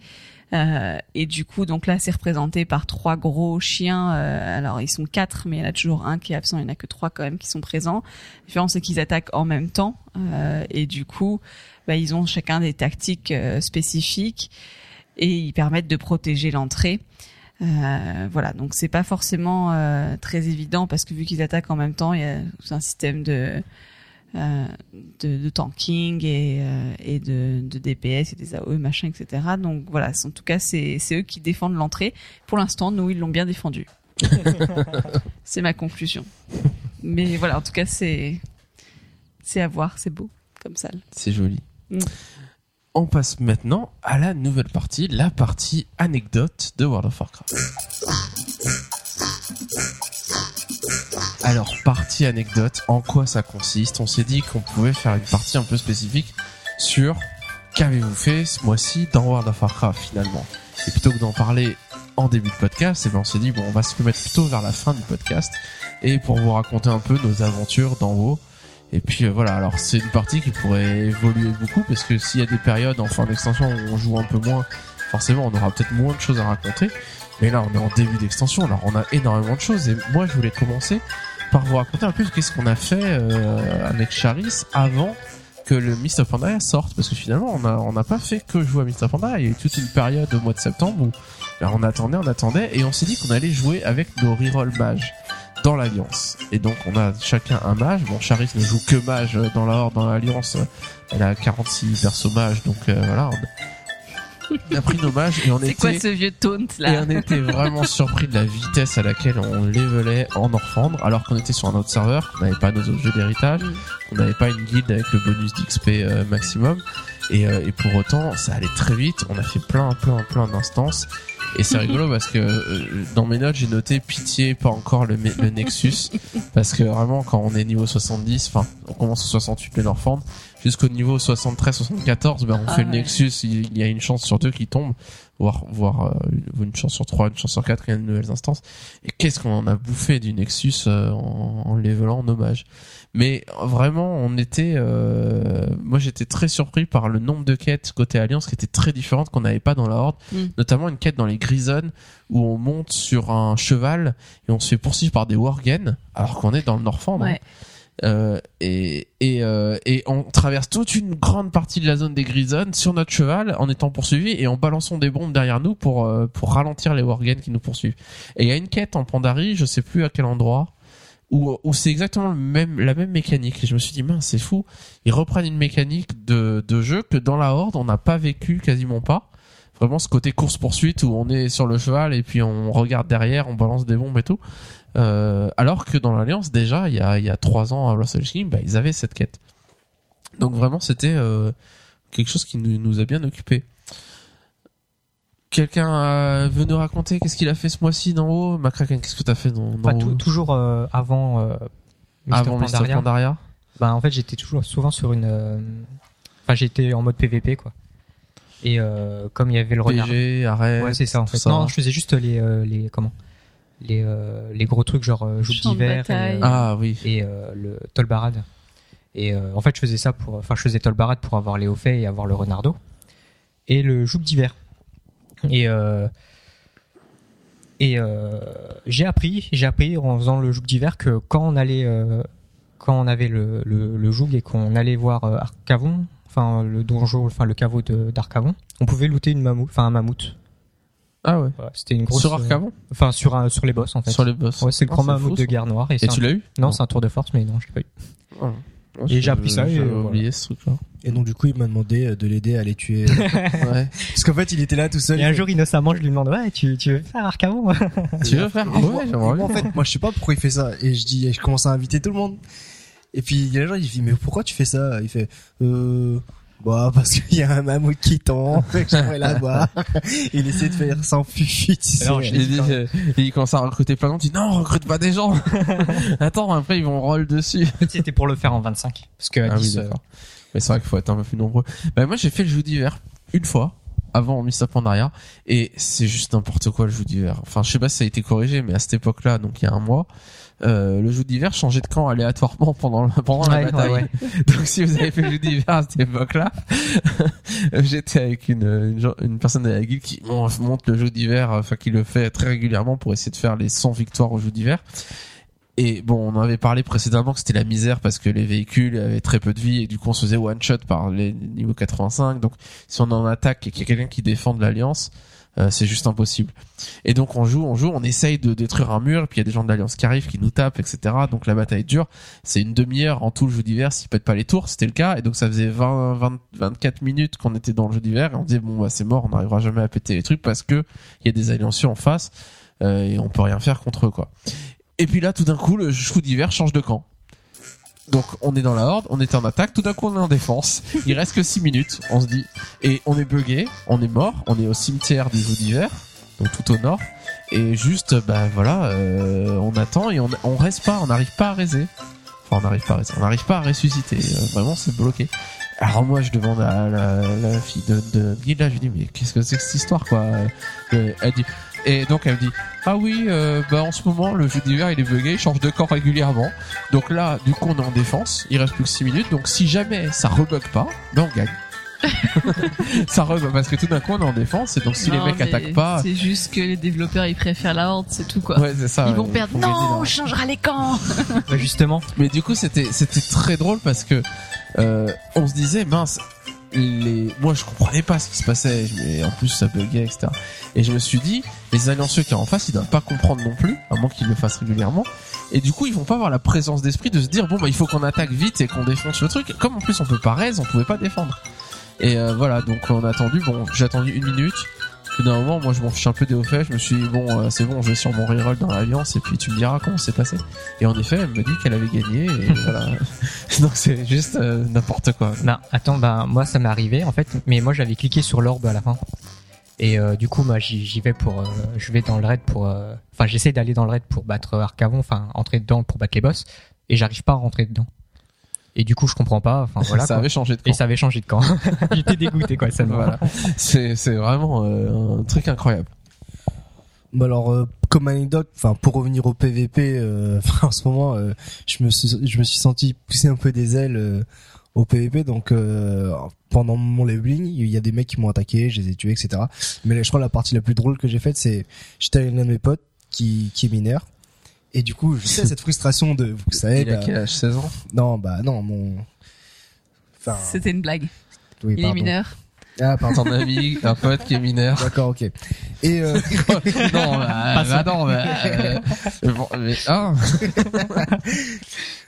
Euh, et du coup, donc là, c'est représenté par trois gros chiens. euh, alors, ils sont quatre, mais il y en a toujours un qui est absent. Il n'y en a que trois quand même qui sont présents. La différence, c'est qu'ils attaquent en même temps. euh, et du coup, bah, ils ont chacun des tactiques euh, spécifiques et ils permettent de protéger l'entrée. Euh, voilà, donc c'est pas forcément euh, très évident parce que vu qu'ils attaquent en même temps, il y a tout un système de euh, de, de tanking et, euh, et de, de DPS et des AOE machin etc. Donc voilà, en tout cas c'est c'est eux qui défendent l'entrée. Pour l'instant, nous ils l'ont bien défendu. c'est ma conclusion. Mais voilà, en tout cas c'est c'est à voir, c'est beau comme salle. C'est joli. Mm. On passe maintenant à la nouvelle partie, la partie anecdote de World of Warcraft. Alors, partie anecdote, en quoi ça consiste? On s'est dit qu'on pouvait faire une partie un peu spécifique sur qu'avez-vous fait ce mois-ci dans World of Warcraft finalement. Et plutôt que d'en parler en début de podcast, eh ben on s'est dit bon, on va se mettre plutôt vers la fin du podcast et pour vous raconter un peu nos aventures dans WoW. Et puis euh, voilà, alors c'est une partie qui pourrait évoluer beaucoup parce que s'il y a des périodes en fin d'extension où on joue un peu moins, forcément on aura peut-être moins de choses à raconter. Mais là on est en début d'extension, alors on a énormément de choses. Et moi je voulais commencer par vous raconter un peu qu'est-ce qu'on a fait euh, avec Charis avant que le Mist of Pandaria sorte parce que finalement on a on n'a pas fait que jouer à Mist of Pandaria il y a eu toute une période au mois de septembre où ben, on attendait on attendait et on s'est dit qu'on allait jouer avec nos reroll mages dans l'alliance. Et donc on a chacun un mage. Bon Charis ne joue que mage dans la horde dans l'alliance. Elle a 46 persos mages donc euh, voilà. On, a pris nos mages et on C'est était quoi ce vieux taunt et là on était vraiment surpris de la vitesse à laquelle on levelait en Orfandre, alors qu'on était sur un autre serveur, qu'on n'avait pas nos objets d'héritage, Qu'on n'avait pas une guilde avec le bonus d'XP euh, maximum. Et, euh, et pour autant, ça allait très vite. On a fait plein, plein, plein d'instances. Et c'est rigolo parce que euh, dans mes notes, j'ai noté pitié, pas encore le, le Nexus. Parce que vraiment, quand on est niveau 70, enfin, on commence au 68 les Orfandre, jusqu'au niveau 73-74, ben, on Ah fait le. Nexus, il, il y a une chance sur deux qui tombe. Voire voire euh, une chance sur 3, une chance sur 4, il y a de nouvelles instances. Et qu'est-ce qu'on en a bouffé du Nexus euh, en, en levelant en hommage. Mais vraiment, on était, euh, moi j'étais très surpris par le nombre de quêtes côté Alliance qui étaient très différentes qu'on n'avait pas dans la Horde, Mm. notamment une quête dans les Grisones où on monte sur un cheval et on se fait poursuivre par des Worgen alors qu'on est dans le Norfand. Ouais. Euh, et et, euh, et on traverse toute une grande partie de la zone des Grisones sur notre cheval en étant poursuivi et en balançant des bombes derrière nous pour euh, pour ralentir les Worgen qui nous poursuivent. Et il y a une quête en Pandarie, je sais plus à quel endroit, où où c'est exactement le même la même mécanique. Et je me suis dit mince c'est fou, ils reprennent une mécanique de de jeu que dans la Horde on n'a pas vécu quasiment pas. Vraiment ce côté course poursuite où on est sur le cheval et puis on regarde derrière, on balance des bombes et tout. Euh, alors que dans l'Alliance, déjà, il y a, il y a trois ans à Los Angeles, bah, ils avaient cette quête. Donc vraiment, c'était euh, quelque chose qui nous, nous a bien occupé. Quelqu'un euh, veut nous raconter qu'est-ce qu'il a fait ce mois-ci d'en haut? Macraken, qu'est-ce que t'as fait dans, dans haut? toujours euh, avant euh, Mr. avant. Pandaria. Pandaria? Bah en fait j'étais toujours souvent sur une. euh, Enfin j'étais en mode PVP quoi. Et euh, comme il y avait le renard. PG, arrête. Ouais c'est ça en fait. ça. Non je faisais juste les euh, les comment? Les euh, les gros trucs genre euh, joug d'hiver et, euh, Ah oui. et euh, le Tolbarad. Et euh, en fait je faisais ça pour enfin je faisais Tolbarad pour avoir les hauts faits et avoir le renardo et le joug d'hiver. Et euh, et euh, j'ai appris, j'ai appris en faisant le joug d'hiver que quand on allait, euh, quand on avait le, le, le joug et qu'on allait voir Arcavon, enfin le donjon, enfin le caveau de- d'Arcavon, on pouvait looter une mammouth, enfin un mammouth. Ah ouais. C'était une grosse. Sur euh, Arcavon Enfin sur un, sur les boss en fait. Sur les boss. Ouais, c'est le grand mammouth de guerre noire. Et, tu l'as eu Non, c'est un tour de force, mais non, je l'ai pas eu. Ah. Et j'ai appris ça et, euh, voilà. oublié ce truc-là. Et donc du coup, il m'a demandé euh, de l'aider à les tuer. ouais. Parce qu'en fait, il était là tout seul. Et un jour innocemment, je lui demande ouais, tu, tu veux faire Arcavon tu veux faire moi- ouais, moi, en fait, moi, je sais pas pourquoi il fait ça. Et je dis, je commence à inviter tout le monde. Et puis, il y a des gens, ils disent, mais pourquoi tu fais ça? Il fait, euh, bah, parce qu'il y a un mammouth qui tombe, et que j'aimerais la voir. il essaie de faire sans fufu, tu sais. Alors, j'ai- Il, dit, euh, il commence à recruter plein de monde. Il dit non, recrute pas des gens. Attends, après ils vont roll dessus. C'était pour le faire en 25 parce que à Ah oui, 10, euh, d'accord. Mais c'est vrai qu'il faut être un peu plus nombreux. Bah, moi, j'ai fait le jeu d'hiver une fois avant Mr. Pandaria et c'est juste n'importe quoi le jeu d'hiver. Enfin, je sais pas si ça a été corrigé, mais à cette époque-là, donc il y a un mois, euh, le jeu d'hiver changeait de camp aléatoirement pendant le- pendant la bataille. ouais, Donc si vous avez fait le jeu d'hiver à cette époque-là, j'étais avec une, une, personne de la guilde qui mon- monte le jeu d'hiver, enfin qui le fait très régulièrement pour essayer de faire les 100 victoires au jeu d'hiver. Et bon, on en avait parlé précédemment que c'était la misère parce que les véhicules avaient très peu de vie et du coup on se faisait one shot par les niveaux 85. Donc si on en attaque et qu'il y a quelqu'un qui défend de l'alliance, euh, c'est juste impossible. Et donc on joue, on joue, on essaye de détruire un mur, puis il y a des gens de l'alliance qui arrivent, qui nous tapent, etc. Donc la bataille dure. C'est une demi-heure en tout le jeu d'hiver s'ils pètent pas les tours, c'était le cas. Et donc ça faisait 20, 20 24 minutes qu'on était dans le jeu d'hiver et on disait bon bah c'est mort, on n'arrivera jamais à péter les trucs parce que il y a des allianciers en face euh, et on peut rien faire contre eux quoi. Et puis là tout d'un coup le jeu d'hiver change de camp. Donc on est dans la horde, on était en attaque, tout d'un coup on est en défense. Il reste que 6 minutes, on se dit. Et on est bugué, on est mort, on est au cimetière du jeu d'hiver, donc tout au nord. Et juste, bah voilà, euh, on attend et on, on reste pas, on n'arrive pas à raiser. Enfin, on n'arrive pas à raiser, on n'arrive pas à ressusciter. Euh, vraiment, c'est bloqué. Alors moi, je demande à la, la fille de, de Guy, là, je lui dis, mais qu'est-ce que c'est que cette histoire, quoi? Euh, Elle dit, et donc elle me dit, ah oui, euh, bah en ce moment, le jeu d'hiver, il est bugué, il change de camp régulièrement. Donc là, du coup, on est en défense, il reste plus que 6 minutes. Donc si jamais ça rebug pas, ben on gagne. ça rebug parce que tout d'un coup, on est en défense et donc si Non, les mecs attaquent pas, C'est juste que les développeurs ils préfèrent la horde, c'est tout quoi. ouais, c'est ça. ils vont perdre. Non, on changera les camps. Bah, justement, Mais du coup, c'était c'était très drôle parce que euh, on se disait mince. Moi, je comprenais pas ce qui se passait. Et en plus, ça buguait, etc. Et je me suis dit, les alliancieux qui sont en face, ils doivent pas comprendre non plus, à moins qu'ils le fassent régulièrement. Et du coup, ils vont pas avoir la présence d'esprit de se dire, bon, bah, il faut qu'on attaque vite et qu'on défonce le truc. Comme en plus, on peut pas raise, on pouvait pas défendre. Et euh, voilà, donc on a attendu. Bon, j'ai attendu une minute. Puis d'un moment, moi, je m'en fiche un peu des hauts faits. Je me suis dit, bon, euh, c'est bon, je vais sur mon reroll dans l'alliance et puis tu me diras comment c'est passé. Et en effet, elle me dit qu'elle avait gagné. Et voilà. Donc c'est juste euh, n'importe quoi. bah, attends, bah, moi ça m'est arrivé en fait, mais moi j'avais cliqué sur l'orbe à la fin. Et euh, du coup, moi j'y j'y vais pour, euh, je vais dans le raid pour, euh, enfin j'essaie d'aller dans le raid pour battre Arcavon, enfin entrer dedans pour battre les boss, et j'arrive pas à rentrer dedans. Et du coup, je comprends pas. Enfin voilà. ça quoi. avait changé de camp. Et ça avait changé de camp. J'étais dégoûté quoi. Ça me Voilà. c'est c'est vraiment euh, un truc incroyable. Bah alors euh, comme anecdote, enfin pour revenir au PVP, euh, enfin, en ce moment, euh, je me suis je me suis senti pousser un peu des ailes euh, au PVP. Donc euh, pendant mon leveling, il y a des mecs qui m'ont attaqué, je les ai tués, etc. Mais là, je crois la partie la plus drôle que j'ai faite, c'est j'étais avec l'un de mes potes qui qui est mineur. Et du coup, je sais cette frustration de, vous savez, Il a bah, quel âge 16 ans? Non, bah non, mon, enfin, C'était une blague. oui, Il est mineur. Ah, pardon. Ton ami, un pote qui est mineur. D'accord, ok. Et euh, non, bah, bah non, bah, euh, bon, mais, ah,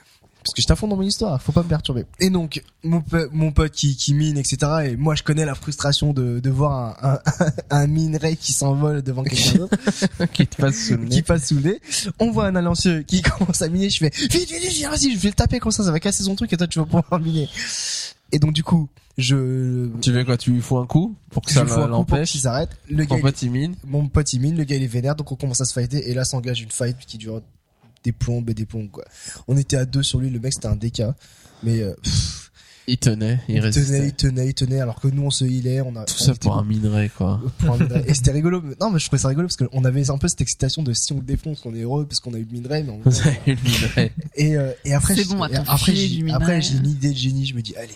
parce que je t'affronte dans mon histoire, faut pas me perturber. Et donc mon mon pote qui qui mine etc. Et moi je connais la frustration de de voir un un, un minerai qui s'envole devant quelqu'un d'autre, qui te passe sous le qui nez. passe sous le nez. On voit un alancieux qui commence à miner, je fais vite vite vite, vas-y, je vais le taper comme ça, ça va casser son truc et toi tu vas pouvoir miner. Et donc du coup je Tu fais quoi Tu lui fous un coup pour que je ça l'empêche qu'il s'arrête. Le gars il- pote il mine. mon pote il mine, le gars il est vénère, donc on commence à se fighter et là s'engage une fight qui dure des plombes et des plombes quoi. On était à deux sur lui, le mec c'était un DK, mais euh, pff, Il tenait, il il tenait, il tenait, il tenait, alors que nous on se healait, on a Tout on ça pour un minerai, quoi. pour un minerai. et c'était rigolo. mais- Non mais je trouvais ça rigolo parce qu'on avait un peu cette excitation de si on le défonce, on est heureux parce qu'on a eu le minerai, mais on- avez eu le minerai. et euh, et après bon, et après j'ai après j'ai une idée de génie, je me dis allez,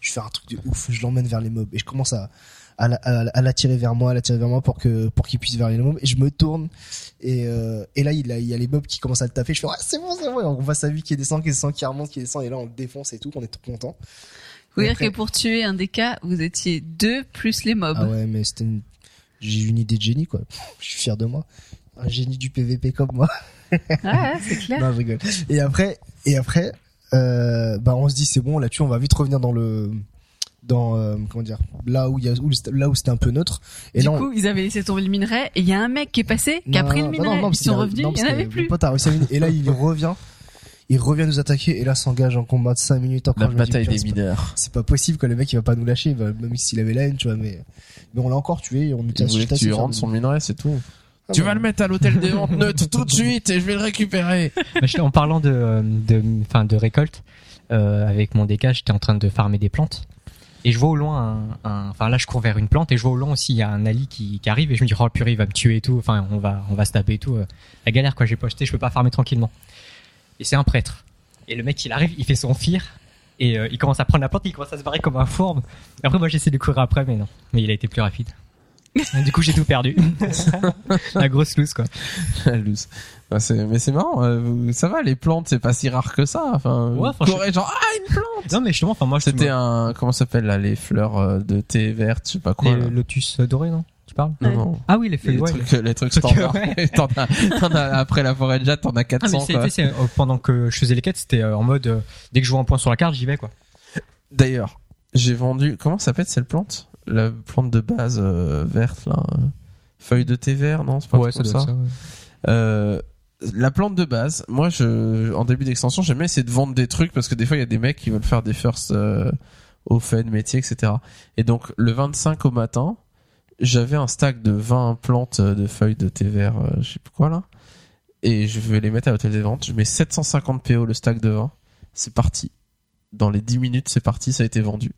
je vais faire un truc de ouf, je l'emmène vers les mobs et je commence à à, la- à, à l'attirer vers moi, à l'attirer vers moi pour que pour qu'il puisse vers les mobs et je me tourne et euh, et là il a il y a les mobs qui commencent à le taper, je fais ah, c'est bon c'est bon, Et on voit sa vie qui descend, qui descend, qui remonte, qui descend et là on le défonce et tout, on est tout content. Et dire que pour tuer un DK, vous étiez deux plus les mobs. Ah ouais mais c'était une... j'ai eu une idée de génie quoi. Je suis fier de moi. Un génie du PVP comme moi. Ah, ouais, c'est clair. Non, je rigole. Et après, et après, euh, bah on se dit c'est bon, là tu on va vite revenir dans le, dans euh, comment dire, là où il y a, où, là où c'était un peu neutre. Et du là, on- coup, ils avaient laissé tomber le minerai et il y a un mec qui est passé, qui a pris le non, minerai. non, Ils sont revenus, non, il y parce en avait plus. Pote a. Et là il revient, il revient nous attaquer et là s'engage en combat de 5 minutes encore. La dis, bataille putain, des c'est pas- mineurs. C'est pas possible que le mec il va pas nous lâcher, même s'il avait la haine, tu vois, mais mais on l'a encore tué. et On était Il que tu rendes de son minerai, c'est tout. Ah tu bah. vas le mettre à l'hôtel des ventes neutres tout de suite et je vais le récupérer. En parlant de, euh, de, enfin, de récolte, euh, avec mon DK, j'étais en train de farmer des plantes. Et je vois au loin un, enfin là je cours vers une plante et je vois au loin aussi il y a un Ali qui, qui arrive et je me dis oh purée il va me tuer et tout, enfin on va, on va se taper et tout. euh. La galère quoi, j'ai pas acheté, je peux pas farmer tranquillement. Et c'est un prêtre. Et le mec il arrive, il fait son fire et euh, il commence à prendre la plante, il commence à se barrer comme un fourbe. Après moi j'essaie de courir après mais non, mais il a été plus rapide. du coup j'ai tout perdu. La grosse loose quoi. La loose. C'est- mais c'est marrant, euh, ça va, les plantes, c'est pas si rare que ça. Enfin, Ouais, franchement- genre, ah, une plante! Non mais justement, enfin moi je C'était un, comment ça s'appelle là, les fleurs euh, de thé verte, je sais pas quoi. les là. lotus dorés non? Tu parles? Non, Ouais. non. Ah oui les feuilles Les ouais, trucs, les trucs trucs, standards. ouais. t'en as, t'en as, après la forêt de jade, t'en as Ah, mais 400, c'est- quoi. euh, pendant que je faisais les quêtes, c'était euh, en mode euh, dès que je vois un point sur la carte, j'y vais quoi. D'ailleurs, j'ai vendu, comment ça s'appelle cette plante? La plante de base, euh, verte, là. euh, Feuille de thé vert, non? C'est pas ça. Euh, la plante de base, moi, je, en début d'extension, j'aimais essayer de vendre des trucs parce que des fois, il y a des mecs qui veulent faire des first euh, au fait, métier, etc. Et donc, le 25 au matin, j'avais un stack de 20 plantes euh, de feuilles de thé vert, euh, je sais plus quoi là. Et je vais les mettre à l'hôtel des ventes. Je mets 750 PO le stack de 20. C'est parti. Dans les 10 minutes, c'est parti, ça a été vendu.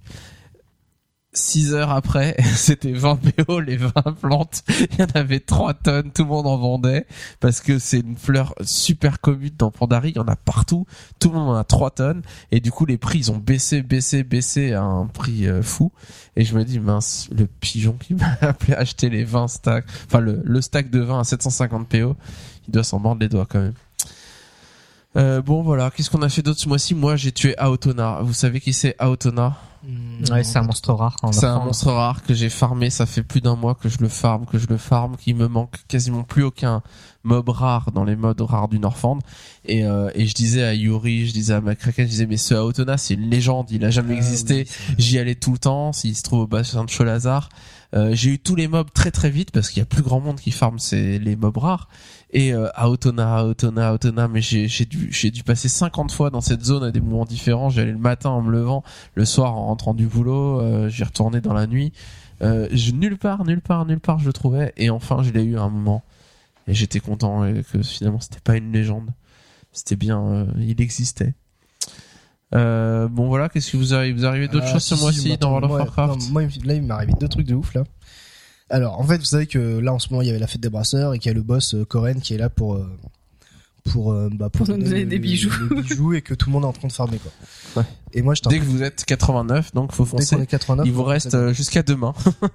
6 heures après, c'était 20 PO, les 20 plantes. Il y en avait 3 tonnes, tout le monde en vendait. Parce que c'est une fleur super commune dans Pandari, il y en a partout. Tout le monde en a 3 tonnes. Et du coup, les prix, ils ont baissé, baissé, baissé à un prix euh, fou. Et je me dis, mince, le pigeon qui m'a appelé acheter les 20 stacks, enfin le, le stack de 20 à 750 PO, il doit s'en mordre les doigts quand même. Euh, bon voilà, qu'est-ce qu'on a fait d'autre ce mois-ci? Moi j'ai tué Aotona. Vous savez qui c'est Aotona? Ouais, c'est un monstre rare. en C'est un monstre rare que j'ai farmé, ça fait plus d'un mois que je le farme, que je le farme, qu'il me manque quasiment plus aucun mob rare dans les modes rares du Norfand. Et, euh, et je disais à Yuri, je disais à McCracken, je disais mais ce Aotona c'est une légende, il a jamais Ah, existé. oui, c'est- J'y allais tout le temps, s'il se trouve au bassin de Cholazar. Euh, j'ai eu tous les mobs très très vite parce qu'il y a plus grand monde qui farme ces, les mobs rares. Et euh, Aotona, Aotona, Aotona, mais j'ai j'ai dû j'ai dû passer 50 fois dans cette zone à des moments différents. J'y allais le matin en me levant, le soir en rentrant du boulot, euh, j'y retournais dans la nuit. Euh, je, nulle part, nulle part, nulle part je le trouvais. Et enfin je l'ai eu à un moment. Et j'étais content et que finalement c'était pas une légende. C'était bien, euh, il existait. Euh, bon voilà, qu'est-ce que vous arrive Vous arrivez d'autres choses ce si, mois-ci dans World of Warcraft non, moi, là, il m'est arrivé deux trucs de ouf, là. Alors, en fait, vous savez que là, en ce moment, il y avait la fête des brasseurs et qu'il y a le boss euh, Koren qui est là pour, euh, pour, euh, bah, Pour nous donner des bijoux. les bijoux et que tout le monde est en train de farmer, quoi. Ouais. Et moi, j'étais un Dès que vous êtes 89, donc faut dès foncer. est 89. Il vous reste euh, jusqu'à demain.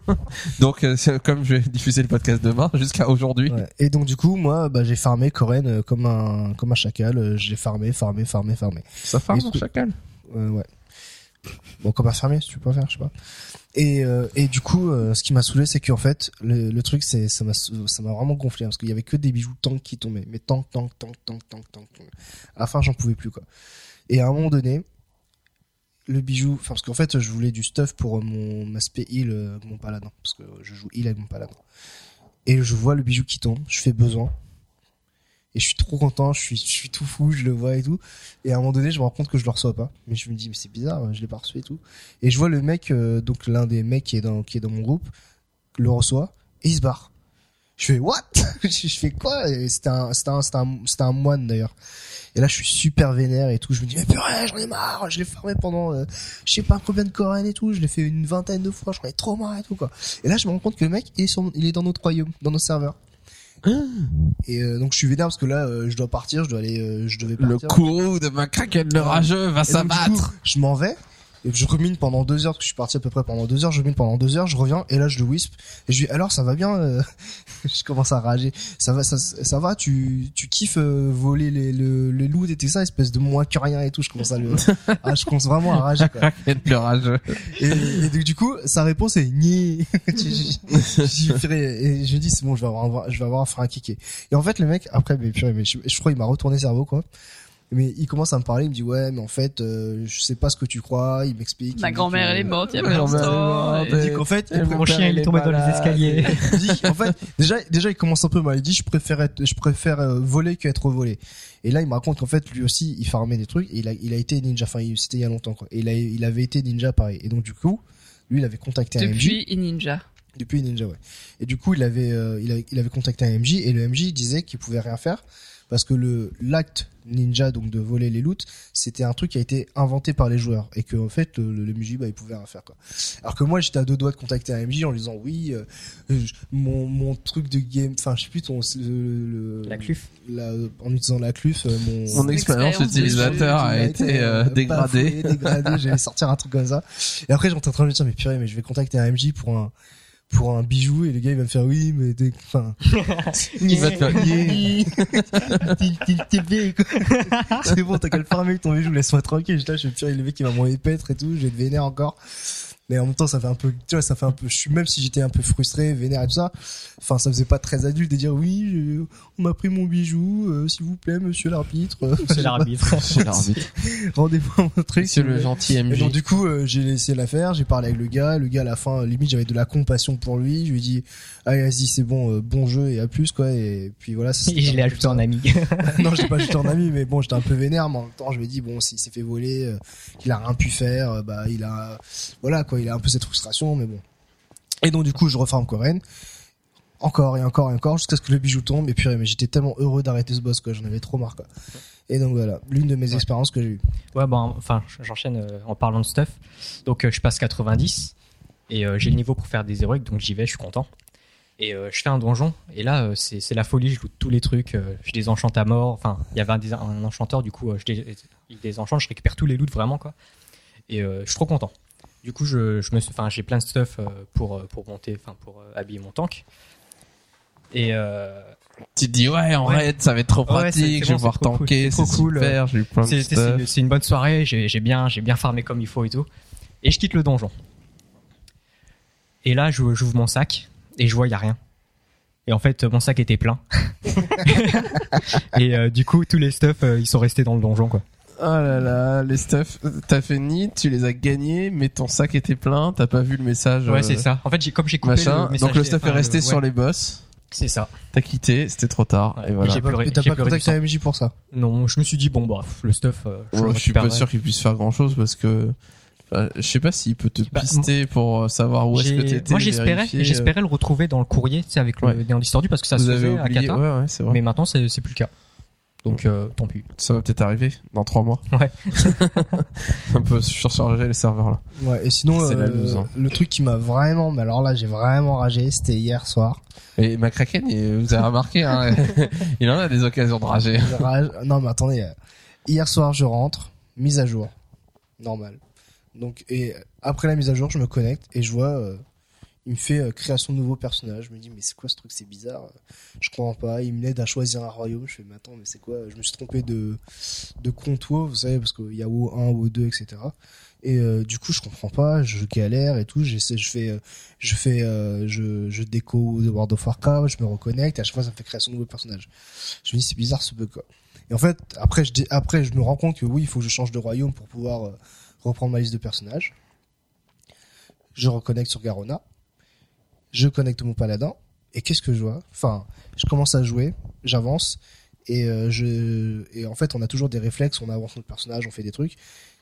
donc euh, comme je vais diffuser le podcast demain, jusqu'à aujourd'hui. Ouais. Et donc du coup, moi, bah, j'ai farmé Koren euh, comme un comme un chacal. J'ai farmé, farmé, farmé, farmé. Ça farme ce- chacal? Euh, ouais. Bon, comme un fermier, si tu peux faire, je sais pas. Et euh, et du coup, euh, ce qui m'a saoulé, c'est qu'en fait, le, le truc, c'est ça m'a ça m'a vraiment gonflé hein, parce qu'il y avait que des bijoux tank qui tombaient, mais tank, tank, tank, tank, tank, tank. tank. À la fin, j'en pouvais plus quoi. Et à un moment donné, le bijou, enfin parce qu'en fait, je voulais du stuff pour mon aspect heal, euh, mon paladin, parce que je joue heal avec mon paladin. Et je vois le bijou qui tombe, je fais besoin. Et je suis trop content, je suis, je suis tout fou, je le vois et tout. Et à un moment donné, je me rends compte que je le reçois pas. Mais je me dis, mais c'est bizarre, je l'ai pas reçu et tout. Et je vois le mec, euh, donc l'un des mecs qui est dans, qui est dans mon groupe, le reçoit et il se barre. Je fais what? Je je fais quoi? C'était un, c'était un, un, un moine d'ailleurs. Et là, je suis super vénère et tout. Je me dis, mais purée, j'en ai marre. Je l'ai farmé pendant, euh, je sais pas combien de Coréennes et tout. Je l'ai fait une vingtaine de fois. J'en ai trop marre et tout quoi. Et là, je me rends compte que le mec, il est, sur, il est dans notre royaume, dans nos serveurs. Et euh, donc je suis vénère parce que là, euh, je dois partir. Je dois aller, euh, je devais Le partir. courroux de ma craquette le rageux va s'abattre. je m'en vais. Et je rumine pendant deux heures, parce que je suis parti à peu près pendant deux heures, je rumine pendant deux heures, je reviens, et là je le wisp, et je lui dis, alors ça va bien, euh, je commence à rager, ça va, ça, ça va, tu, tu kiffes euh, voler les, le, le loot et tout ça, espèce de moins que rien et tout, je commence à le, ah, je commence vraiment à rager, quoi. Le rageux. Et, et donc, du coup, sa réponse est ni. et je me dis c'est bon, je vais avoir, un- je vais avoir un frein à kicker. Et en fait, le mec après, mais purée, mais je, je crois il m'a retourné le cerveau quoi. Mais il commence à me parler, il me dit ouais, mais en fait, euh, je sais pas ce que tu crois. Il m'explique. Ma grand-mère, elle est morte il y a Ma pas longtemps. Il dit qu'en fait, Mon chien, il est tombé dans les escaliers. il dit en fait déjà déjà il commence un peu mal. Il dit je préfère être, je préfère euh, voler qu'être volé. Et là il me raconte qu'en fait lui aussi il farmait des trucs. Et il a il a été ninja. Enfin il- c'était il y a longtemps quoi. Et il a il avait été ninja pareil. Et donc du coup lui il avait contacté un MJ. Depuis Ninja. Depuis Ninja, ouais. Et du coup, il avait, euh, il avait, il avait contacté un MJ et le MJ disait qu'il pouvait rien faire parce que le l'acte ninja, donc de voler les loots, c'était un truc qui a été inventé par les joueurs et que en fait le, le, le MJ, bah, il pouvait rien faire quoi. Alors que moi, j'étais à deux doigts de contacter un MJ en lui disant oui, euh, je- mon mon truc de game, enfin je sais plus ton le, le- La cluffe. la- en utilisant la cluffe, euh, mon Mon expérience utilisateur a été euh, dégradée. bafoué, dégradé, j'allais sortir un truc comme ça. Et après, j'étais en train de me dire, mais purée, mais je vais contacter un MJ pour un, pour un bijou, et le gars, il va me faire, oui, mais enfin, Il va te faire c'est bon, t'as qu'à le farmer avec ton bijou, laisse-moi tranquille. Je suis purée, le mec, il va m'envoyer pêtre et tout, je vais être vénère encore. Mais en même temps, ça fait un peu, tu vois, ça fait un peu, je suis, même si j'étais un peu frustré, vénère et tout ça, enfin, ça faisait pas très adulte de dire, oui, je- on m'a pris mon bijou, euh, s'il vous plaît, monsieur l'arbitre. euh, C'est l'arbitre. Chez l'arbitre. Rendez-moi mon truc. C'est le gentil Et MJ. donc du coup, euh, j'ai laissé l'affaire, j'ai parlé avec le gars, le gars à la fin, limite j'avais de la compassion pour lui, je lui ai dit, allez vas-y c'est bon, euh, bon jeu et à plus quoi, et puis voilà. ça Et je l'ai ajouté en ami. non, je l'ai pas ajouté en ami, mais bon, j'étais un peu vénère, mais en même temps je me dis bon, s'il s'est fait voler, euh, qu'il a rien pu faire, euh, bah il a, voilà quoi, il a un peu cette frustration, mais bon. Et donc du coup, je referme Coren. Encore et encore et encore jusqu'à ce que le bijou tombe et puis mais j'étais tellement heureux d'arrêter ce boss quoi j'en avais trop marre quoi et donc voilà l'une de mes expériences que j'ai eues Ouais, bon, enfin, j'enchaîne euh, en parlant de stuff. Donc, euh, je passe 90 et euh, j'ai le niveau pour faire des héroïques, donc j'y vais, je suis content. Et je fais un donjon, et là, c'est la folie, je loot tous les trucs, je les enchante à mort. Enfin, il y avait un, un enchanteur, du coup, je les, il les enchante, je récupère tous les loots vraiment, quoi. Et je suis trop content. Du coup, je, je me suis, enfin, j'ai plein de stuff euh, pour, euh, pour monter, enfin, pour euh, habiller mon tank. Et euh, Tu te dis ouais en Ouais. raid ça va être trop Ouais, pratique, je vais pouvoir tanker, c'est cool, super, j'ai plein de stuff. c'est- une bonne soirée, j'ai bien, j'ai bien farmé comme il faut et tout. Et je quitte le donjon. Et là, j'ouvre mon sac et je vois, il y a rien. Et en fait, mon sac était plein. et euh, du coup, tous les stuff, ils sont restés dans le donjon, quoi. Oh là là, les stuff, t'as fait nid, tu les as gagnés, mais ton sac était plein, t'as pas vu le message. Ouais, euh, c'est ça. En fait, j'ai comme j'ai coupé Machin. le message Donc le stuff est resté le- sur ouais, les boss. C'est ça. T'as quitté, c'était trop tard. Ouais. Et voilà. Et j'ai pleuré- et t'as j'ai pas contacté un MJ pour ça Non, je me suis dit bon bah le stuff. euh, Ouais, je suis pas sûr qu'il puisse faire grand chose parce que enfin, je sais pas s'il peut te Bah, pister pour euh, savoir où est-ce que t'étais. Moi, j'espérais, vérifier, euh, j'espérais le retrouver dans le courrier, tu sais, avec le Ouais. néant distordu parce que ça Vous se faisait à. Kata. Ouais, ouais, c'est vrai. Mais maintenant, c'est c'est plus le cas. Donc euh, tant pis. Ça va peut-être arriver dans trois mois. Ouais. Un peu surcharger les serveurs là. Ouais, et sinon, C'est la euh, hein. le truc qui m'a vraiment, mais alors là, j'ai vraiment ragé, c'était hier soir. Et McCracken, il- vous avez remarqué, hein, il en a des occasions de rager. Rage- Non, mais attendez, euh, hier soir, je rentre, mise à jour, normal. Donc, et après la mise à jour, je me connecte et je vois, euh, il me fait euh, création de nouveau personnage. Je me dis, mais c'est quoi ce truc, c'est bizarre. Je comprends pas. Il m'aide à choisir un royaume. Je fais, mais attends, mais c'est quoi? Je me suis trompé de de compte vous savez, parce qu'il y a WoW 1, WoW 2, etc. Et euh, du coup, je comprends pas, je galère et tout. J'essaie, je fais, euh, je fais, euh, je, je déco de World of Warcraft, je me reconnecte. À chaque fois, ça me fait création de nouveau personnage. Je me dis, c'est bizarre ce bug. Quoi. Et en fait, après, je après, je me rends compte que oui, il faut que je change de royaume pour pouvoir euh, reprendre ma liste de personnages. Je reconnecte sur Garona. Je connecte mon paladin. Et qu'est-ce que je vois? Enfin, je commence à jouer, j'avance. Et, euh, je, et en fait, on a toujours des réflexes, on avance notre personnage, on fait des trucs.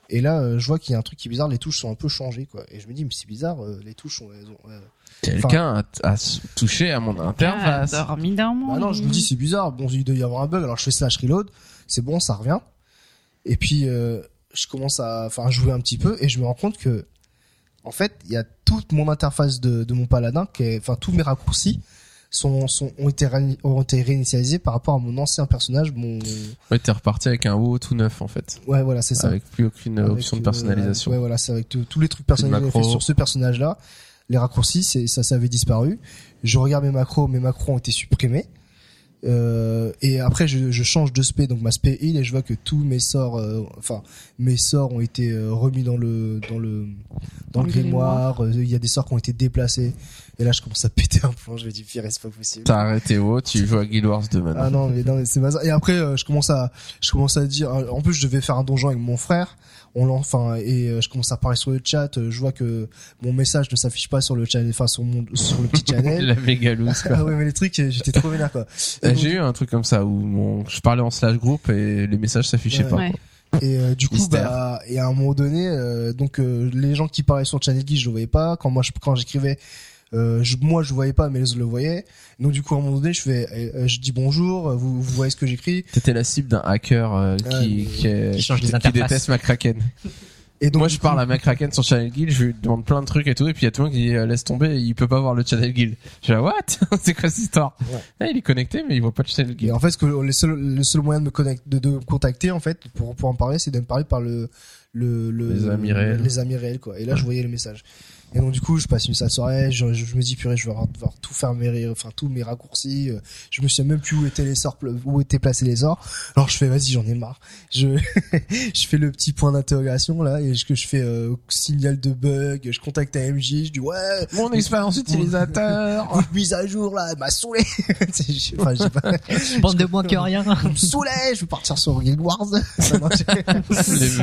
Et là, euh, je vois qu'il y a un truc qui est bizarre, les touches sont un peu changées, quoi. Et je me dis, mais c'est bizarre, euh, les touches sont, elles ont, euh, Quelqu'un a, a touché à mon interface. Ah, dormi dans mon Bah non, je me dis c'est bizarre. Bon, il doit y avoir un bug. Alors je fais slash reload, c'est bon, ça revient. Et puis euh, je commence à, enfin, jouer un petit peu et je me rends compte que, en fait, il y a toute mon interface de, de mon paladin, qui est, enfin, tous mes raccourcis sont, sont ont été ont été réinitialisés par rapport à mon ancien personnage. Mon, Ouais, t'es reparti avec un WoW tout neuf en fait, ouais, voilà, c'est ça. avec plus aucune Avec, option de euh, personnalisation. ouais, voilà, c'est avec tous les trucs personnalisés faits sur ce personnage-là. Les raccourcis, ça, ça avait disparu. Je regarde mes macros, mes macros ont été supprimés. Euh, et après, je, je change de spé, donc ma spé heal, et je vois que tous mes sorts, euh, enfin mes sorts ont été euh, remis dans le dans le dans le le grimoire. Euh, Il y a des sorts qui ont été déplacés. Et là, je commence à péter un plomb. Je me dis, pire, c'est pas possible. T'as arrêté WoW, tu joues à Guild Wars 2 maintenant. Ah non, mais non, mais c'est. Et après, euh, je commence à, je commence à dire. En plus, je devais faire un donjon avec mon frère. On enfin, et euh, je commence à parler sur le chat. euh, Je vois que mon message ne s'affiche pas sur le channel, enfin sur mon, sur le petit channel. La méga loose, ah ouais, mais les trucs, euh, j'étais trop vénère quoi. Donc- J'ai eu un truc comme ça où mon... je parlais en slash groupe et les messages s'affichaient Ouais. pas. Ouais. Et euh, du coup, Mystère. bah, et à un moment donné, euh, donc euh, les gens qui parlaient sur le channel Geek, je le voyais pas. Quand moi, je, quand j'écrivais, euh, je, moi, je voyais pas, mais les autres le voyaient. Donc du coup, à un moment donné, je fais, euh, euh, je dis bonjour. Vous, vous voyez ce que j'écris? T'étais la cible d'un hacker euh, Ouais, qui, mais- qui, est- Qui change déteste McCracken. Et donc, Moi, je coup- parle à McCracken sur Channel Guild, je lui demande plein de trucs et tout, et puis il y a tout le monde qui dit euh, laisse tomber, il peut pas voir le Channel Guild. Je dis ah, what? C'est quoi cette histoire? Ouais. Ah, Il est connecté, mais il voit pas le Channel Et Guild. en fait, ce que le seul, le seul moyen de me connecter, de, de me contacter, en fait, pour, pour en parler, c'est de me parler par le, le, le Les amis réels. les amis réels, quoi. Et là, je voyais le message. Et donc, du coup, je passe une sale soirée, je, je, je me dis, purée, je vais devoir tout faire mes, enfin, tous mes raccourcis, euh, je me souviens même plus où étaient les sorts, où étaient placés les sorts. Alors, je fais, vas-y, j'en ai marre. Je, je fais le petit point d'interrogation, là, et je, que je fais, euh, signal de bug, je contacte AMJ, je dis, ouais, Mon expérience utilisateur mise à jour, là, elle m'a saoulé. Je- enfin, je pas. Bande de moins que rien. me saoulait, je veux partir sur Guild Wars.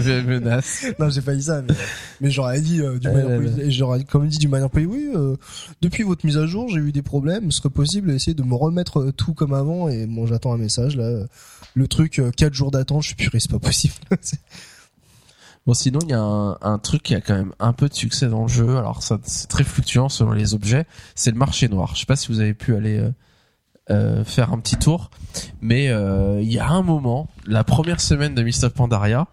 Les menaces. non, j'ai pas dit ça, mais, mais j'aurais dit euh, du ouais, comme dit du manière poli, oui, euh, depuis votre mise à jour, j'ai eu des problèmes, ce serait possible d'essayer de me remettre euh, tout comme avant et bon, j'attends un message là, euh, le truc 4 jours d'attente, je suis purée, c'est pas possible. Bon, sinon, il y a un, truc qui a quand même un peu de succès dans le jeu. Alors, ça, c'est très fluctuant selon les objets. C'est le marché noir. Je sais pas si vous avez pu aller euh, euh, faire un petit tour, mais euh, il y a un moment, la première semaine de Mist of Pandaria,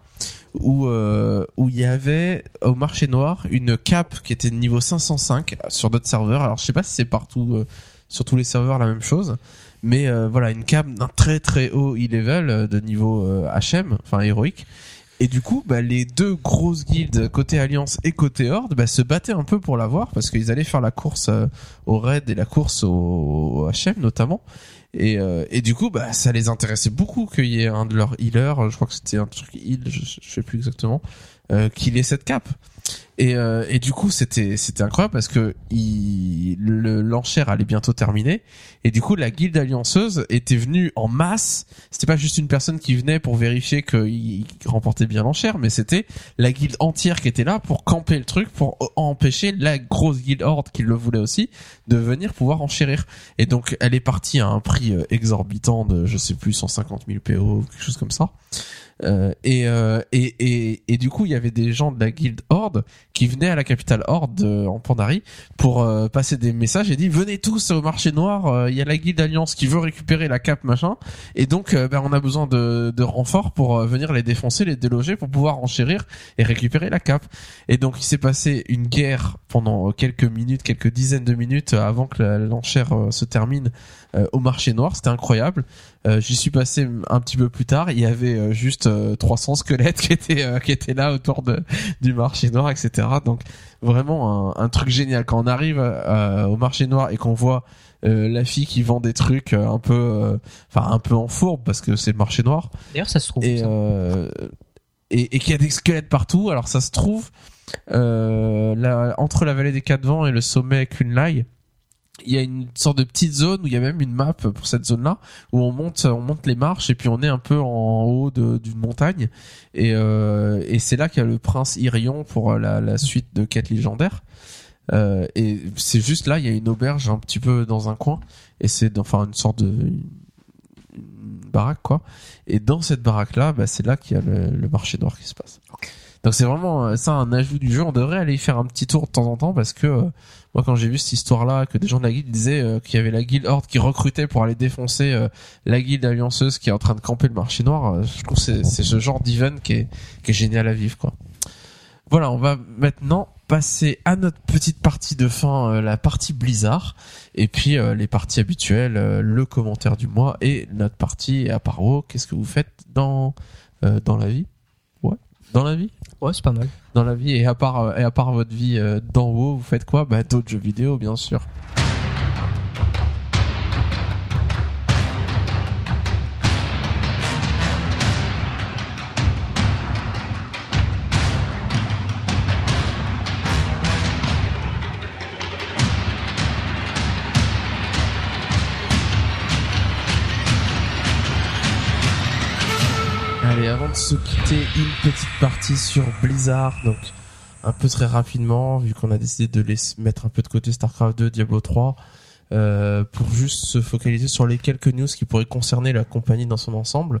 où euh, où il y avait au marché noir une cape qui était de niveau 505 sur d'autres serveurs. Alors, je sais pas si c'est partout euh, sur tous les serveurs la même chose. Mais euh, voilà, une cape d'un très très haut e-level euh, de niveau HM, enfin héroïque. Et du coup, bah, les deux grosses guildes côté Alliance et côté Horde bah, se battaient un peu pour l'avoir parce qu'ils allaient faire la course euh, au raid et la course au, HM notamment. Et, euh, et du coup, bah, ça les intéressait beaucoup qu'il y ait un de leurs healers, je crois que c'était un truc heal, je, je sais plus exactement, euh, qu'il ait cette cape. Et, euh, et du coup, c'était c'était incroyable parce que le l'enchère allait bientôt terminer. Et du coup, la guilde allianceuse était venue en masse. C'était pas juste une personne qui venait pour vérifier qu'il remportait bien l'enchère, mais c'était la guilde entière qui était là pour camper le truc, pour empêcher la grosse guilde horde qui le voulait aussi de venir pouvoir enchérir. Et donc, elle est partie à un prix euh, exorbitant de, je sais plus, 150 000 PO, quelque chose comme ça. Euh, et, euh, et, et, et du coup, il y avait des gens de la guilde Horde qui venait à la capitale Horde en Pandarie pour euh, passer des messages et dit venez tous au marché noir, euh, il y a la guilde Alliance qui veut récupérer la cape machin et donc euh, ben, on a besoin de, renforts pour venir les défoncer, les déloger pour pouvoir enchérir et récupérer la cape. Et donc il s'est passé une guerre pendant quelques minutes, quelques dizaines de minutes avant que l'enchère se termine au marché noir, c'était incroyable. J'y suis passé un petit peu plus tard, il y avait juste euh, 300 squelettes qui étaient là autour du marché noir, etc. Donc vraiment un, un truc génial quand on arrive euh, au marché noir et qu'on voit euh, la fille qui vend des trucs euh, un peu euh, un peu en fourbe parce que c'est le marché noir D'ailleurs, ça se trouve. et ça. euh, et, et qu'il y a des squelettes partout. Alors ça se trouve euh, là, entre la vallée des quatre vents et le sommet Kunlai, il y a une sorte de petite zone où il y a même une map pour cette zone-là où on monte, on monte les marches et puis on est un peu en haut d'une montagne et, euh, et c'est là qu'il y a le prince Irion pour la, la suite de quête légendaire. Euh, et c'est juste là, il y a une auberge un petit peu dans un coin et c'est enfin une sorte de une baraque quoi. Et dans cette baraque là, bah, c'est là qu'il y a le, le marché noir qui se passe. Donc c'est vraiment euh, ça un ajout du jeu. On devrait aller y faire un petit tour de temps en temps parce que euh, moi quand j'ai vu cette histoire là, que des gens de la guilde disaient euh, qu'il y avait la guilde Horde qui recrutait pour aller défoncer euh, la guilde allianceuse qui est en train de camper le marché noir, euh, je trouve c'est c'est ce genre d'event qui est, qui est génial à vivre quoi. Voilà, on va maintenant passer à notre petite partie de fin, la partie Blizzard, et puis les parties habituelles, le commentaire du mois et notre partie à part qu'est-ce que vous faites dans dans la vie? Ouais, dans la vie? Ouais, c'est pas mal. dans la vie et à part euh, et à part votre vie euh, dans WoW, vous faites quoi? Bah d'autres jeux vidéo bien sûr. De se quitter, une petite partie sur Blizzard, donc un peu très rapidement, vu qu'on a décidé de mettre un peu de côté StarCraft 2, Diablo 3, euh, pour juste se focaliser sur les quelques news qui pourraient concerner la compagnie dans son ensemble.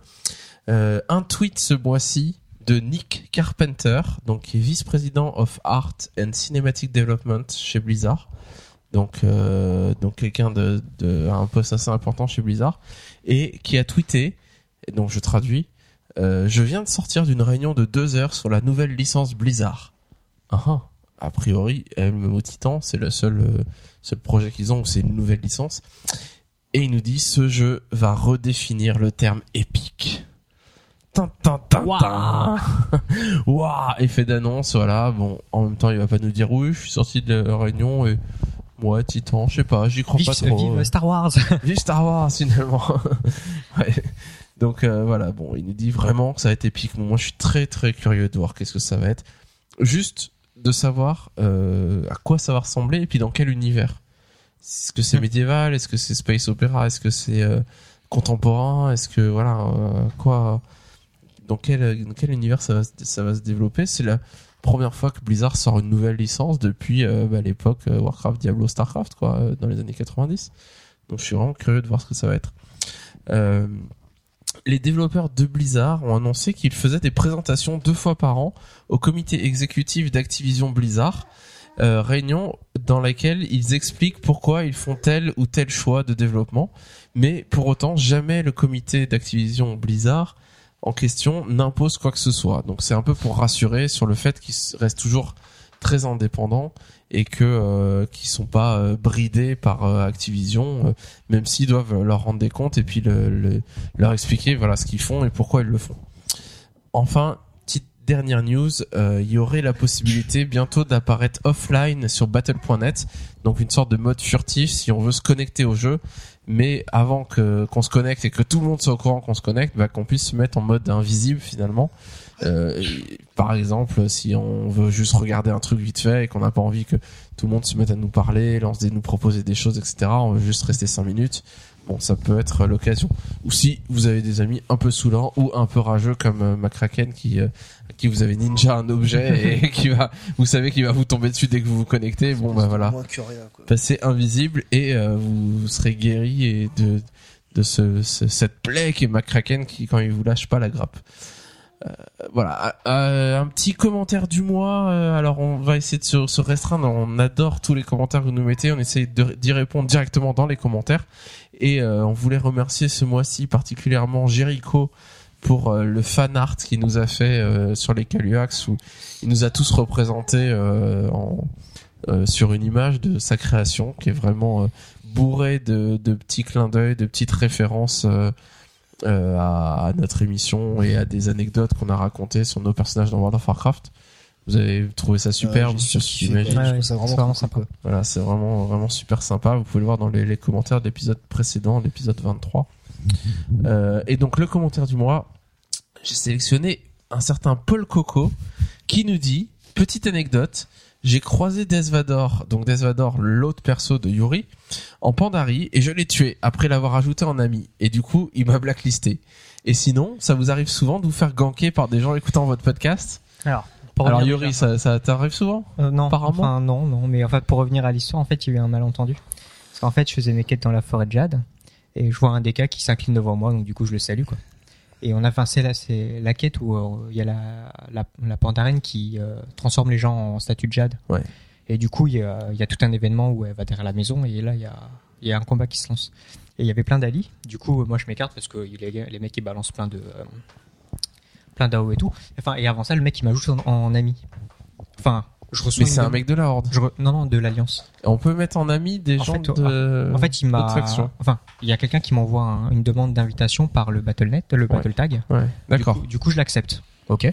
Euh, un tweet ce mois-ci de Nick Carpenter, donc qui est vice-président of Art and Cinematic Development chez Blizzard. Donc, euh, donc quelqu'un de, de un poste assez important chez Blizzard et qui a tweeté, et donc je traduis, euh, je viens de sortir d'une réunion de deux heures sur la nouvelle licence Blizzard. Ah ah. A priori, MMO Titan, c'est le seul, euh, seul projet qu'ils ont où c'est une nouvelle licence. Et il nous dit, ce jeu va redéfinir le terme épique. Waouh, effet d'annonce, voilà. Bon, en même temps, il va pas nous dire oui, je suis sorti de la réunion et moi, Titan, je sais pas, j'y crois Vive, pas trop. vive Star Wars. Vive Star Wars finalement. ouais. Donc euh, voilà, bon, il nous dit vraiment que ça va être épique. Moi, je suis très très curieux de voir qu'est-ce que ça va être. Juste de savoir euh, à quoi ça va ressembler et puis dans quel univers. Est-ce que c'est médiéval? Est-ce que c'est space opéra? Est-ce que c'est euh, contemporain? Est-ce que voilà quoi Dans quel dans quel univers ça va se- ça va se développer? C'est la première fois que Blizzard sort une nouvelle licence depuis bah, l'époque Warcraft, Diablo, Starcraft quoi, dans les années 90. Donc je suis vraiment curieux de voir ce que ça va être. Euh, les développeurs de Blizzard ont annoncé qu'ils faisaient des présentations deux fois par an au comité exécutif d'Activision Blizzard, euh, réunion dans laquelle ils expliquent pourquoi ils font tel ou tel choix de développement, mais pour autant jamais le comité d'Activision Blizzard en question n'impose quoi que ce soit. Donc c'est un peu pour rassurer sur le fait qu'ils restent toujours très indépendants et que euh, qui sont pas euh, bridés par euh, Activision, euh, même s'ils doivent leur rendre des comptes et puis le, le- leur expliquer voilà ce qu'ils font et pourquoi ils le font. Enfin, petite dernière news, euh, il y aurait la possibilité bientôt d'apparaître offline sur Battle.net, donc une sorte de mode furtif si on veut se connecter au jeu, mais avant que qu'on se connecte et que tout le monde soit au courant qu'on se connecte, bah, qu'on puisse se mettre en mode invisible finalement. Euh, par exemple, si on veut juste regarder un truc vite fait et qu'on n'a pas envie que tout le monde se mette à nous parler, lance des, nous proposer des choses, etc. On veut juste rester 5 minutes. Bon, ça peut être l'occasion. Ou si vous avez des amis un peu saoulants ou un peu rageux comme euh, Macraken qui euh, qui vous avez ninja un objet et qui va, vous savez qu'il va vous tomber dessus dès que vous vous connectez. Bon, bah voilà Moins que rien, quoi. passer invisible et euh, vous serez guéri et de de ce, ce- cette plaie qui est McCracken qui quand il vous lâche pas la grappe. Voilà, Euh, un petit commentaire du mois. euh, alors on va essayer de se, restreindre. On adore tous les commentaires que vous nous mettez. On essaye d'y répondre directement dans les commentaires. Et euh, on voulait remercier ce mois-ci particulièrement Jericho pour euh, le fan art qu'il nous a fait euh, sur les Caluax où il nous a tous représentés euh, en, euh, sur une image de sa création qui est vraiment euh, bourrée de, de petits clins d'œil, de petites références euh, euh, à, à notre émission et à des anecdotes qu'on a racontées sur nos personnages dans World of Warcraft. Vous avez trouvé ça superbe, quoi. Je Ouais, c'est vraiment, vraiment sympa. Voilà, c'est vraiment vraiment super sympa. Vous pouvez le voir dans les, les commentaires de l'épisode précédent, l'épisode 23. Euh, et donc le commentaire du mois, j'ai sélectionné un certain Paul Coco qui nous dit petite anecdote. J'ai croisé Desvador, donc Desvador, l'autre perso de Yuri, en Pandari et je l'ai tué après l'avoir ajouté en ami. Et du coup, il m'a blacklisté. Et sinon, ça vous arrive souvent de vous faire ganker par des gens écoutant votre podcast Alors, pour Alors revenir Yuri, ça, ça t'arrive souvent Euh, non, apparemment enfin non, non, mais en fait pour revenir à l'histoire, en fait il y a eu un malentendu. Parce qu'en fait je faisais mes quêtes dans la forêt de Jade et je vois un DK qui s'incline devant moi, donc du coup je le salue quoi. Et on a enfin c'est la, c'est la quête où euh, il y a la, la, la pandarène qui euh, transforme les gens en statue de Jade. Ouais. Et du coup il y a, il y a tout un événement où elle va derrière la maison et là il y a, y a un combat qui se lance. Et il y avait plein d'alliés. Du coup moi je m'écarte parce que les, les mecs ils balancent plein de euh, plein d'AO et tout. Enfin et avant ça le mec il m'ajoute en, en ami. Enfin je reçois Mais c'est un mec de la Horde. je re- Non, non, de l'Alliance. On peut mettre en ami des En gens fait, de. En fait, il m'a. Enfin, il y a quelqu'un qui m'envoie un- une demande d'invitation par le BattleNet, le Ouais. BattleTag. Ouais, d'accord. Du coup, je l'accepte. Ok.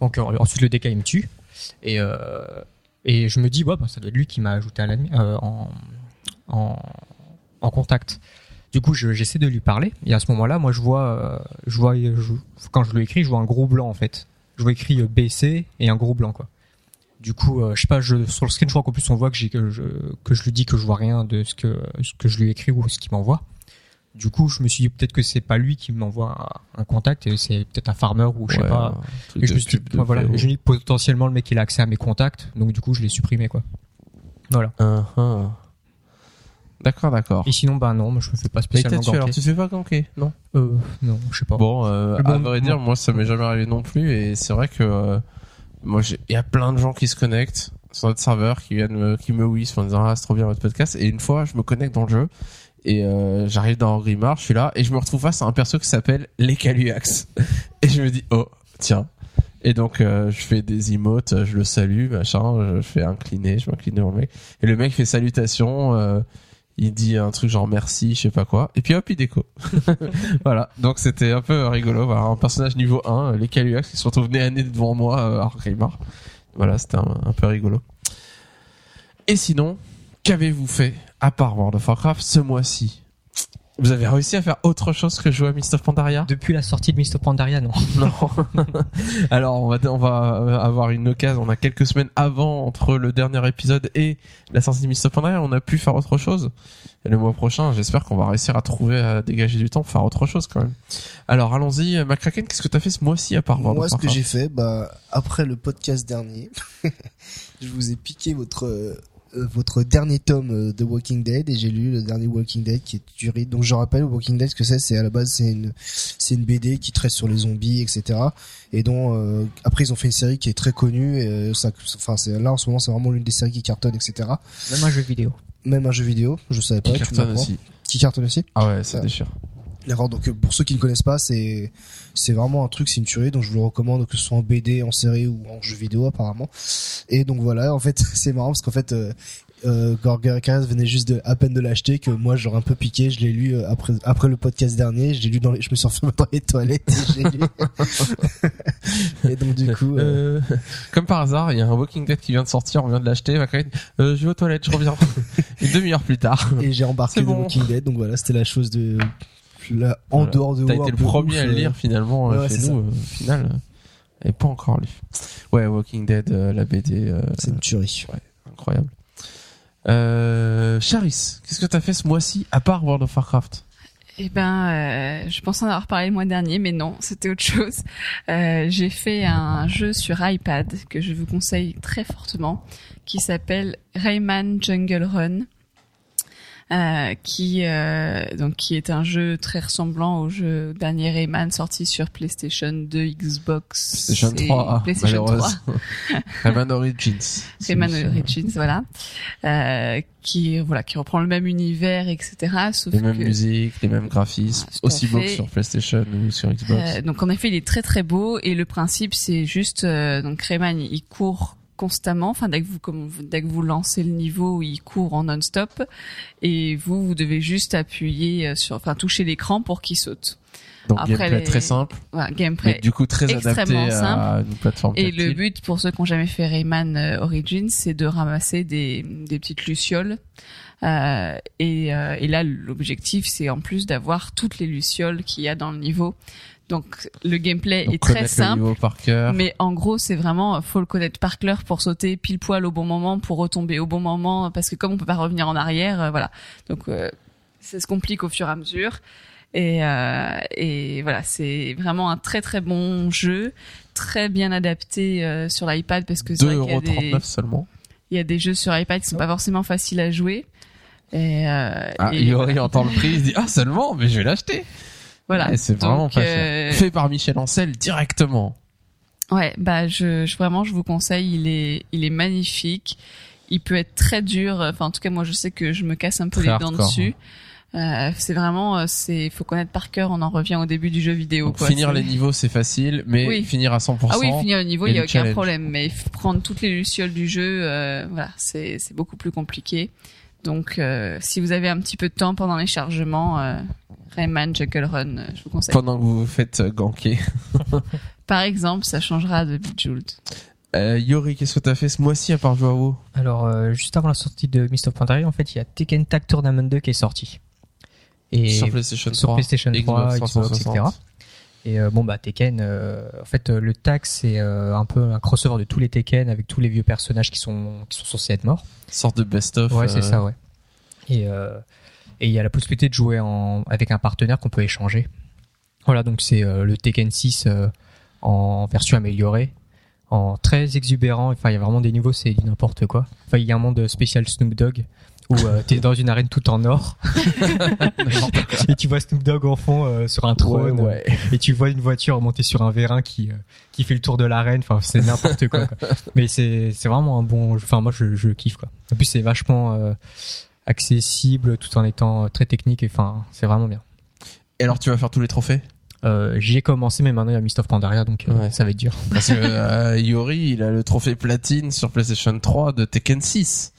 Donc euh, ensuite, le DK il me tue et euh, et je me dis, ouais, bah, ça doit être lui qui m'a ajouté à l'ami- euh, en, en en contact. Du coup, je- j'essaie de lui parler et à ce moment-là, moi, je vois, euh, je vois, je- quand je lui écris, je vois un gros blanc en fait. Je vois écrit euh, BC et un gros blanc quoi. Du coup, euh, je sais pas, je, sur le screen, je crois qu'en plus on voit que, je, que je lui dis que je vois rien de ce que, ce que je lui écris ou ce qu'il m'envoie. Du coup, je me suis dit peut-être que c'est pas lui qui m'envoie un, un contact et c'est peut-être un farmer ou je sais Ouais, pas. Et je me suis dit, voilà, je me dis potentiellement le mec il a accès à mes contacts, donc du coup je l'ai supprimé quoi. Voilà. Hein. D'accord, d'accord. Et sinon bah non, moi je me fais pas spécialement tué, alors ganker. tu fais pas ganker, non? Euh, non, je sais pas. Bon, euh, bon, à vrai dire, moi ça m'est jamais arrivé non plus et c'est vrai que euh, moi il y a plein de gens qui se connectent sur notre serveur qui viennent me, qui me whis en disant ah c'est trop bien votre podcast. Et une fois je me connecte dans le jeu et euh, j'arrive dans Grimard, je suis là et je me retrouve face à un perso qui s'appelle les Caluax et je me dis oh tiens. Et donc euh, je fais des emotes, je le salue machin, je fais incliner, je m'incline devant le mec. Et le mec fait salutation. euh, il dit un truc genre merci, je sais pas quoi, et puis hop, il déco. voilà, donc c'était un peu rigolo. Voilà, un personnage niveau 1, euh, les Caluax qui se retrouvent nez à nez devant moi euh, à Grimard. Voilà, c'était un, un peu rigolo. Et sinon, qu'avez-vous fait à part World of Warcraft ce mois-ci? Vous avez réussi à faire autre chose que jouer à Mist of Pandaria Depuis la sortie de Mist of Pandaria, non. Non. Alors on va on va euh, avoir une occasion. On a quelques semaines avant entre le dernier épisode et la sortie de Mist of Pandaria, on a pu faire autre chose. Et le mois prochain, j'espère qu'on va réussir à trouver à dégager du temps pour faire autre chose quand même. Alors allons-y, euh, McCracken, qu'est-ce que t'as fait ce mois-ci à part World Moi, ce que j'ai fait, bah, après le podcast dernier, je vous ai piqué votre euh, votre dernier tome euh, de Walking Dead et j'ai lu le dernier Walking Dead qui est duré. Donc je rappelle Walking Dead ce que c'est, c'est à la base c'est une c'est une BD qui traite sur les zombies etc. Et dont euh, après ils ont fait une série qui est très connue. Et, euh, ça, enfin c'est là en ce moment c'est vraiment l'une des séries qui cartonne etc. Même un jeu vidéo. Même un jeu vidéo, je savais pas. Qui tu cartonne aussi. Qui cartonne aussi. Ah ouais, ça déchire. D'accord, donc pour ceux qui ne connaissent pas, c'est c'est vraiment un truc, c'est une tuerie, donc je vous le recommande que ce soit en BD, en série ou en jeu vidéo apparemment. Et donc voilà, en fait, c'est marrant parce qu'en fait, euh, euh, Gorger venait juste de à peine de l'acheter que moi j'aurais un peu piqué. Je l'ai lu euh, après après le podcast dernier. Je l'ai lu dans les, je me suis enfermé dans les toilettes et j'ai lu. et donc du coup, euh, Euh, comme par hasard, il y a un Walking Dead qui vient de sortir, on vient de l'acheter. Euh, je vais aux toilettes, je reviens. Une demi-heure plus tard. et j'ai embarqué bon. Walking Dead. Donc voilà, c'était la chose de là, en Voilà. dehors de T'as été le premier ouf, à le euh, lire finalement euh, ouais, chez nous. euh, Au final, et pas encore lu. Ouais, Walking Dead, euh, la BD, euh, C'est une tuerie. incroyable. Euh, Charis, qu'est-ce que t'as fait ce mois-ci à part World of Warcraft? Eh ben, euh, je pensais en avoir parlé le mois dernier, mais non, c'était autre chose. Euh, j'ai fait un jeu sur iPad que je vous conseille très fortement, qui s'appelle Rayman Jungle Run. Euh, qui euh, donc qui est un jeu très ressemblant au jeu dernier Rayman sorti sur PlayStation 2, Xbox, PlayStation et 3, PlayStation 3. malheureuse. Rayman Origins. Rayman Origins, voilà, euh, qui voilà qui reprend le même univers, etc. Sauf Les mêmes que musiques, les mêmes graphismes, Ah, aussi beaux que sur PlayStation ou sur Xbox. Euh, donc en effet, il est très très beau et le principe c'est juste euh, donc Rayman il court constamment. Enfin dès que vous comme dès que vous lancez le niveau, il court en non-stop et vous vous devez juste appuyer euh, sur enfin toucher l'écran pour qu'il saute. Donc après gameplay les- très simple, mais gameplay. du coup très adapté à une plateforme Et le but pour ceux qui ont jamais fait Rayman euh, Origins, c'est de ramasser des des petites lucioles. Euh, et, euh, et là, l'objectif, c'est en plus d'avoir toutes les lucioles qu'il y a dans le niveau. Donc, le gameplay Donc, est très simple. par cœur. Mais en gros, c'est vraiment faut le connaître par cœur pour sauter pile poil au bon moment, pour retomber au bon moment, parce que comme on peut pas revenir en arrière, euh, voilà. Donc euh, ça se complique au fur et à mesure. Et, euh, et voilà, c'est vraiment un très très bon jeu, très bien adapté euh, sur l'iPad parce que c'est vrai qu'il y a des 2,39€ seulement. il y a des jeux sur iPad qui sont pas forcément faciles à jouer. Et, euh, Ah, et Yori entend le prix, il se dit ah seulement, mais je vais l'acheter. Voilà. Ouais, c'est vraiment Donc, pas cher. euh, Fait par Michel Ancel directement. Ouais, bah je, je vraiment je vous conseille, il est il est magnifique. Il peut être très dur. Enfin en tout cas moi je sais que je me casse un peu Très les dents hardcore, dessus. Euh, c'est vraiment euh, c'est faut connaître par cœur. On en revient au début du jeu vidéo. Quoi. finir C'est- les niveaux c'est facile, mais Oui. finir à 100%. Ah oui, finir le niveau, il y a aucun challenge. problème. Mais prendre toutes les lucioles du jeu, euh, voilà, c'est c'est beaucoup plus compliqué. Donc euh, si vous avez un petit peu de temps pendant les chargements, euh, Rayman Jungle Run, euh, je vous conseille. Pendant que vous vous faites euh, ganker. Par exemple, ça changera de Bejeweled. Euh, Yori, qu'est-ce que t'as fait ce mois-ci à part jouer à WoW? Alors, euh, juste avant la sortie de Mist of Pandaria, en fait, il y a Tekken Tag Tournament 2 qui est sorti. Et Sur PlayStation 3, sur PlayStation 3, Xbox, 360. etc. Et euh, bon bah Tekken, euh, en fait euh, le tag c'est euh, un peu un crossover de tous les Tekken avec tous les vieux personnages qui sont qui sont censés être morts. Sorte de best-of. Ouais euh, c'est ça ouais. Et euh, et il y a la possibilité de jouer en avec un partenaire qu'on peut échanger. Voilà donc c'est euh, le Tekken 6 euh, en version améliorée, en très exubérant. Enfin il y a vraiment des niveaux c'est n'importe quoi. Enfin il y a un monde spécial Snoop Dogg où euh, t'es dans une arène tout en or et tu vois Snoop Dogg en fond euh, sur un trône ouais. et tu vois une voiture monter sur un vérin qui euh, qui fait le tour de l'arène enfin c'est n'importe quoi, quoi. mais c'est c'est vraiment un bon enfin moi je, je kiffe quoi en plus c'est vachement euh, accessible tout en étant euh, très technique et enfin c'est vraiment bien Et alors tu vas faire tous les trophées? Euh, j'ai commencé mais maintenant il y a Mist of Pandaria donc euh, Ouais. ça va être dur Parce que euh, Yori, il a le trophée platine sur PlayStation 3 de Tekken 6.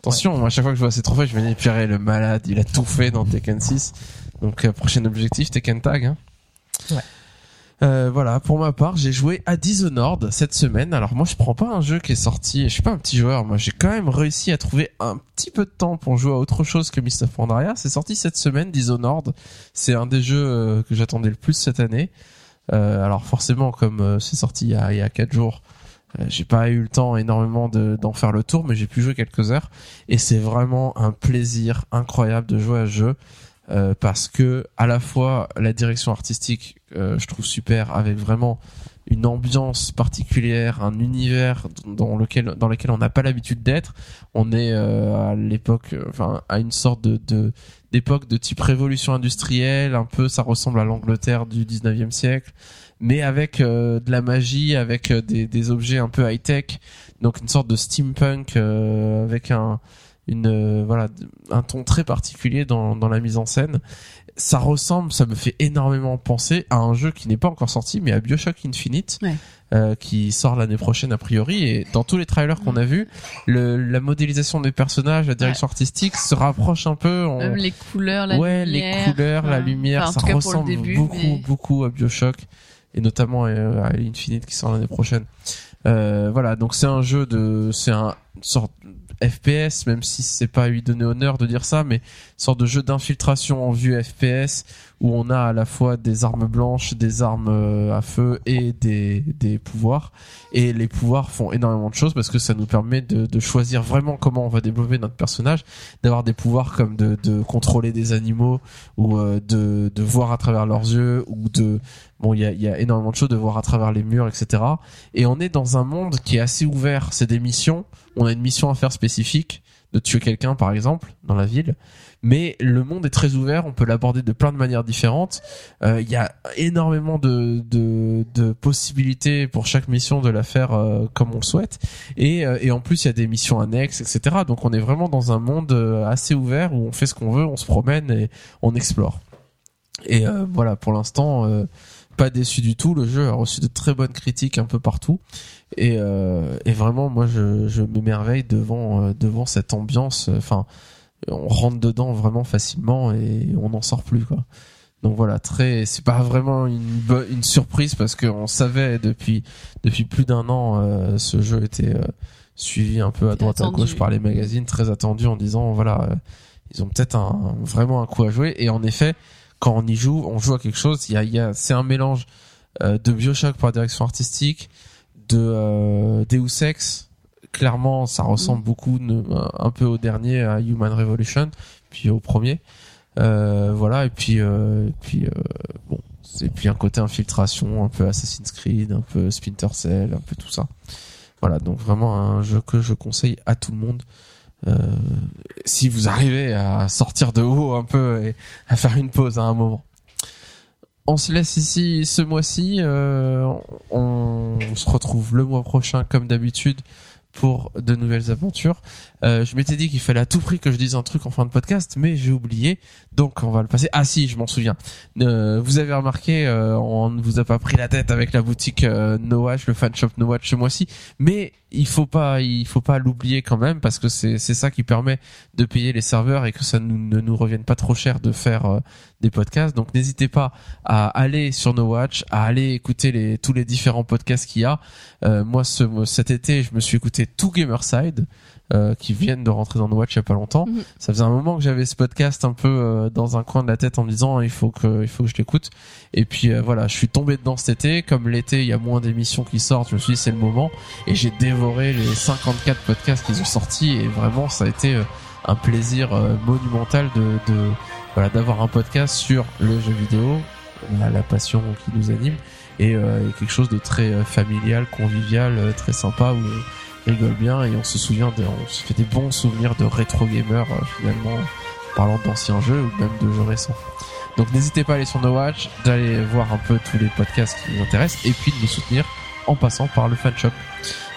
Attention, moi à chaque fois que je vois ces trophées, je me dis purée le malade, il a tout fait dans Tekken 6. Donc euh, prochain objectif Tekken Tag. Hein. Ouais. Euh, voilà, pour ma part, j'ai joué à Dishonored cette semaine. Alors moi, je prends pas un jeu qui est sorti. Je suis pas un petit joueur. Moi, j'ai quand même réussi à trouver un petit peu de temps pour jouer à autre chose que Mist of Pandaria. C'est sorti cette semaine, Dishonored. C'est un des jeux euh, que j'attendais le plus cette année. Euh, alors forcément, comme euh, c'est sorti il y a, il y a quatre jours, j'ai pas eu le temps énormément de- d'en faire le tour, mais j'ai pu jouer quelques heures. Et c'est vraiment un plaisir incroyable de jouer à ce jeu. euh, parce que à la fois la direction artistique euh, je trouve super avec vraiment une ambiance particulière un univers dans lequel dans lequel on n'a pas l'habitude d'être on est euh, à l'époque euh, enfin à une sorte de de- d'époque de type révolution industrielle un peu ça ressemble à l'Angleterre du 19e siècle mais avec euh, de la magie avec euh, des, des objets un peu high tech donc une sorte de steampunk euh, avec un une euh, voilà un ton très particulier dans dans la mise en scène ça ressemble ça me fait énormément penser à un jeu qui n'est pas encore sorti mais à BioShock Infinite Ouais. euh, qui sort l'année prochaine a priori et dans tous les trailers qu'on a vus le, la modélisation des personnages la direction artistique se rapproche un peu on- Même les couleurs, la ouais, lumière. les couleurs, la lumière, enfin, ça ressemble début, beaucoup, mais- beaucoup à Bioshock et notamment euh, à Infinite qui sort l'année prochaine. Euh, voilà, donc c'est un jeu de, c'est un une sorte de FPS, même si c'est pas lui donner honneur de dire ça, mais sorte de jeu d'infiltration en vue FPS où on a à la fois des armes blanches, des armes euh, à feu et des, des pouvoirs. Et les pouvoirs font énormément de choses parce que ça nous permet de, de choisir vraiment comment on va développer notre personnage, d'avoir des pouvoirs comme de, de contrôler des animaux ou euh, de, de voir à travers leurs yeux ou de bon il y a, y a énormément de choses de voir à travers les murs etc et on est dans un monde qui est assez ouvert. C'est des missions. On a une mission à faire spécifique de tuer quelqu'un par exemple dans la ville mais le monde est très ouvert on peut l'aborder de plein de manières différentes. Euh, il y a énormément de, de, de possibilités pour chaque mission de la faire euh, comme on le souhaite. Et, euh, et en plus il y a des missions annexes etc donc on est vraiment dans un monde euh, assez ouvert où on fait ce qu'on veut on se promène et on explore. Et euh, voilà pour l'instant euh, pas déçu du tout. Le jeu a reçu de très bonnes critiques un peu partout. Et, euh, et vraiment moi je, je m'émerveille devant devant cette ambiance enfin on rentre dedans vraiment facilement et on n'en sort plus quoi donc voilà très c'est pas vraiment une une surprise parce qu'on savait depuis depuis plus d'un an euh, ce jeu était euh, suivi un peu à droite à attendu. gauche par les magazines très attendu en disant voilà euh, ils ont peut-être un vraiment un coup à jouer et en effet quand on y joue on joue à quelque chose il y a, y a c'est un mélange euh, de Bioshock par la direction artistique de euh, Deus Ex clairement ça ressemble beaucoup ne- un peu au dernier à Human Revolution puis au premier. Euh, voilà et puis euh, et puis euh, bon c'est puis un côté infiltration un peu Assassin's Creed un peu Splinter Cell un peu tout ça. Voilà donc vraiment un jeu que je conseille à tout le monde. Euh, si vous arrivez à sortir de haut un peu et à faire une pause à un moment. On se laisse ici ce mois-ci. euh, on se retrouve le mois prochain comme d'habitude pour de nouvelles aventures. Euh, je m'étais dit qu'il fallait à tout prix que je dise un truc en fin de podcast, mais j'ai oublié. Donc on va le passer. Ah si, je m'en souviens. Euh, vous avez remarqué, euh, on ne vous a pas pris la tête avec la boutique euh, No Watch, le fan shop No Watch ce mois-ci, mais il faut pas, il faut pas l'oublier quand même parce que c'est c'est ça qui permet de payer les serveurs et que ça nous, ne nous revienne pas trop cher de faire euh, des podcasts. Donc n'hésitez pas à aller sur No Watch, à aller écouter les tous les différents podcasts qu'il y a. Moi ce, cet été, je me suis écouté tout Gamerside. Euh, qui viennent de rentrer dans No Watch il y a pas longtemps. Mhm. Ça faisait un moment que j'avais ce podcast un peu euh, dans un coin de la tête en me disant il faut que il faut que je l'écoute. Et puis euh, voilà, je suis tombé dedans cet été. Comme l'été, il y a moins d'émissions qui sortent, je me suis dit c'est le moment. Et j'ai dévoré les 54 podcasts qu'ils ont sortis. Et vraiment, ça a été euh, un plaisir euh, monumental de, de voilà d'avoir un podcast sur le jeu vidéo, la, la passion qui nous anime, et, euh, et quelque chose de très euh, familial, convivial, euh, très sympa où rigole bien et on se souvient, de, on se fait des bons souvenirs de rétro gamer euh, finalement, en parlant d'anciens jeux ou même de jeux récents. Donc n'hésitez pas à aller sur No Watch, d'aller voir un peu tous les podcasts qui vous intéressent et puis de nous soutenir en passant par le fan shop.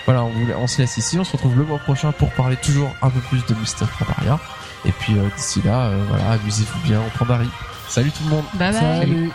Voilà, on, vous, on se laisse ici, on se retrouve le mois prochain pour parler toujours un peu plus de Mister Pandaria. Et puis euh, d'ici là, euh, voilà, amusez-vous bien en Pandarie. Salut tout le monde Bye bye. Salut.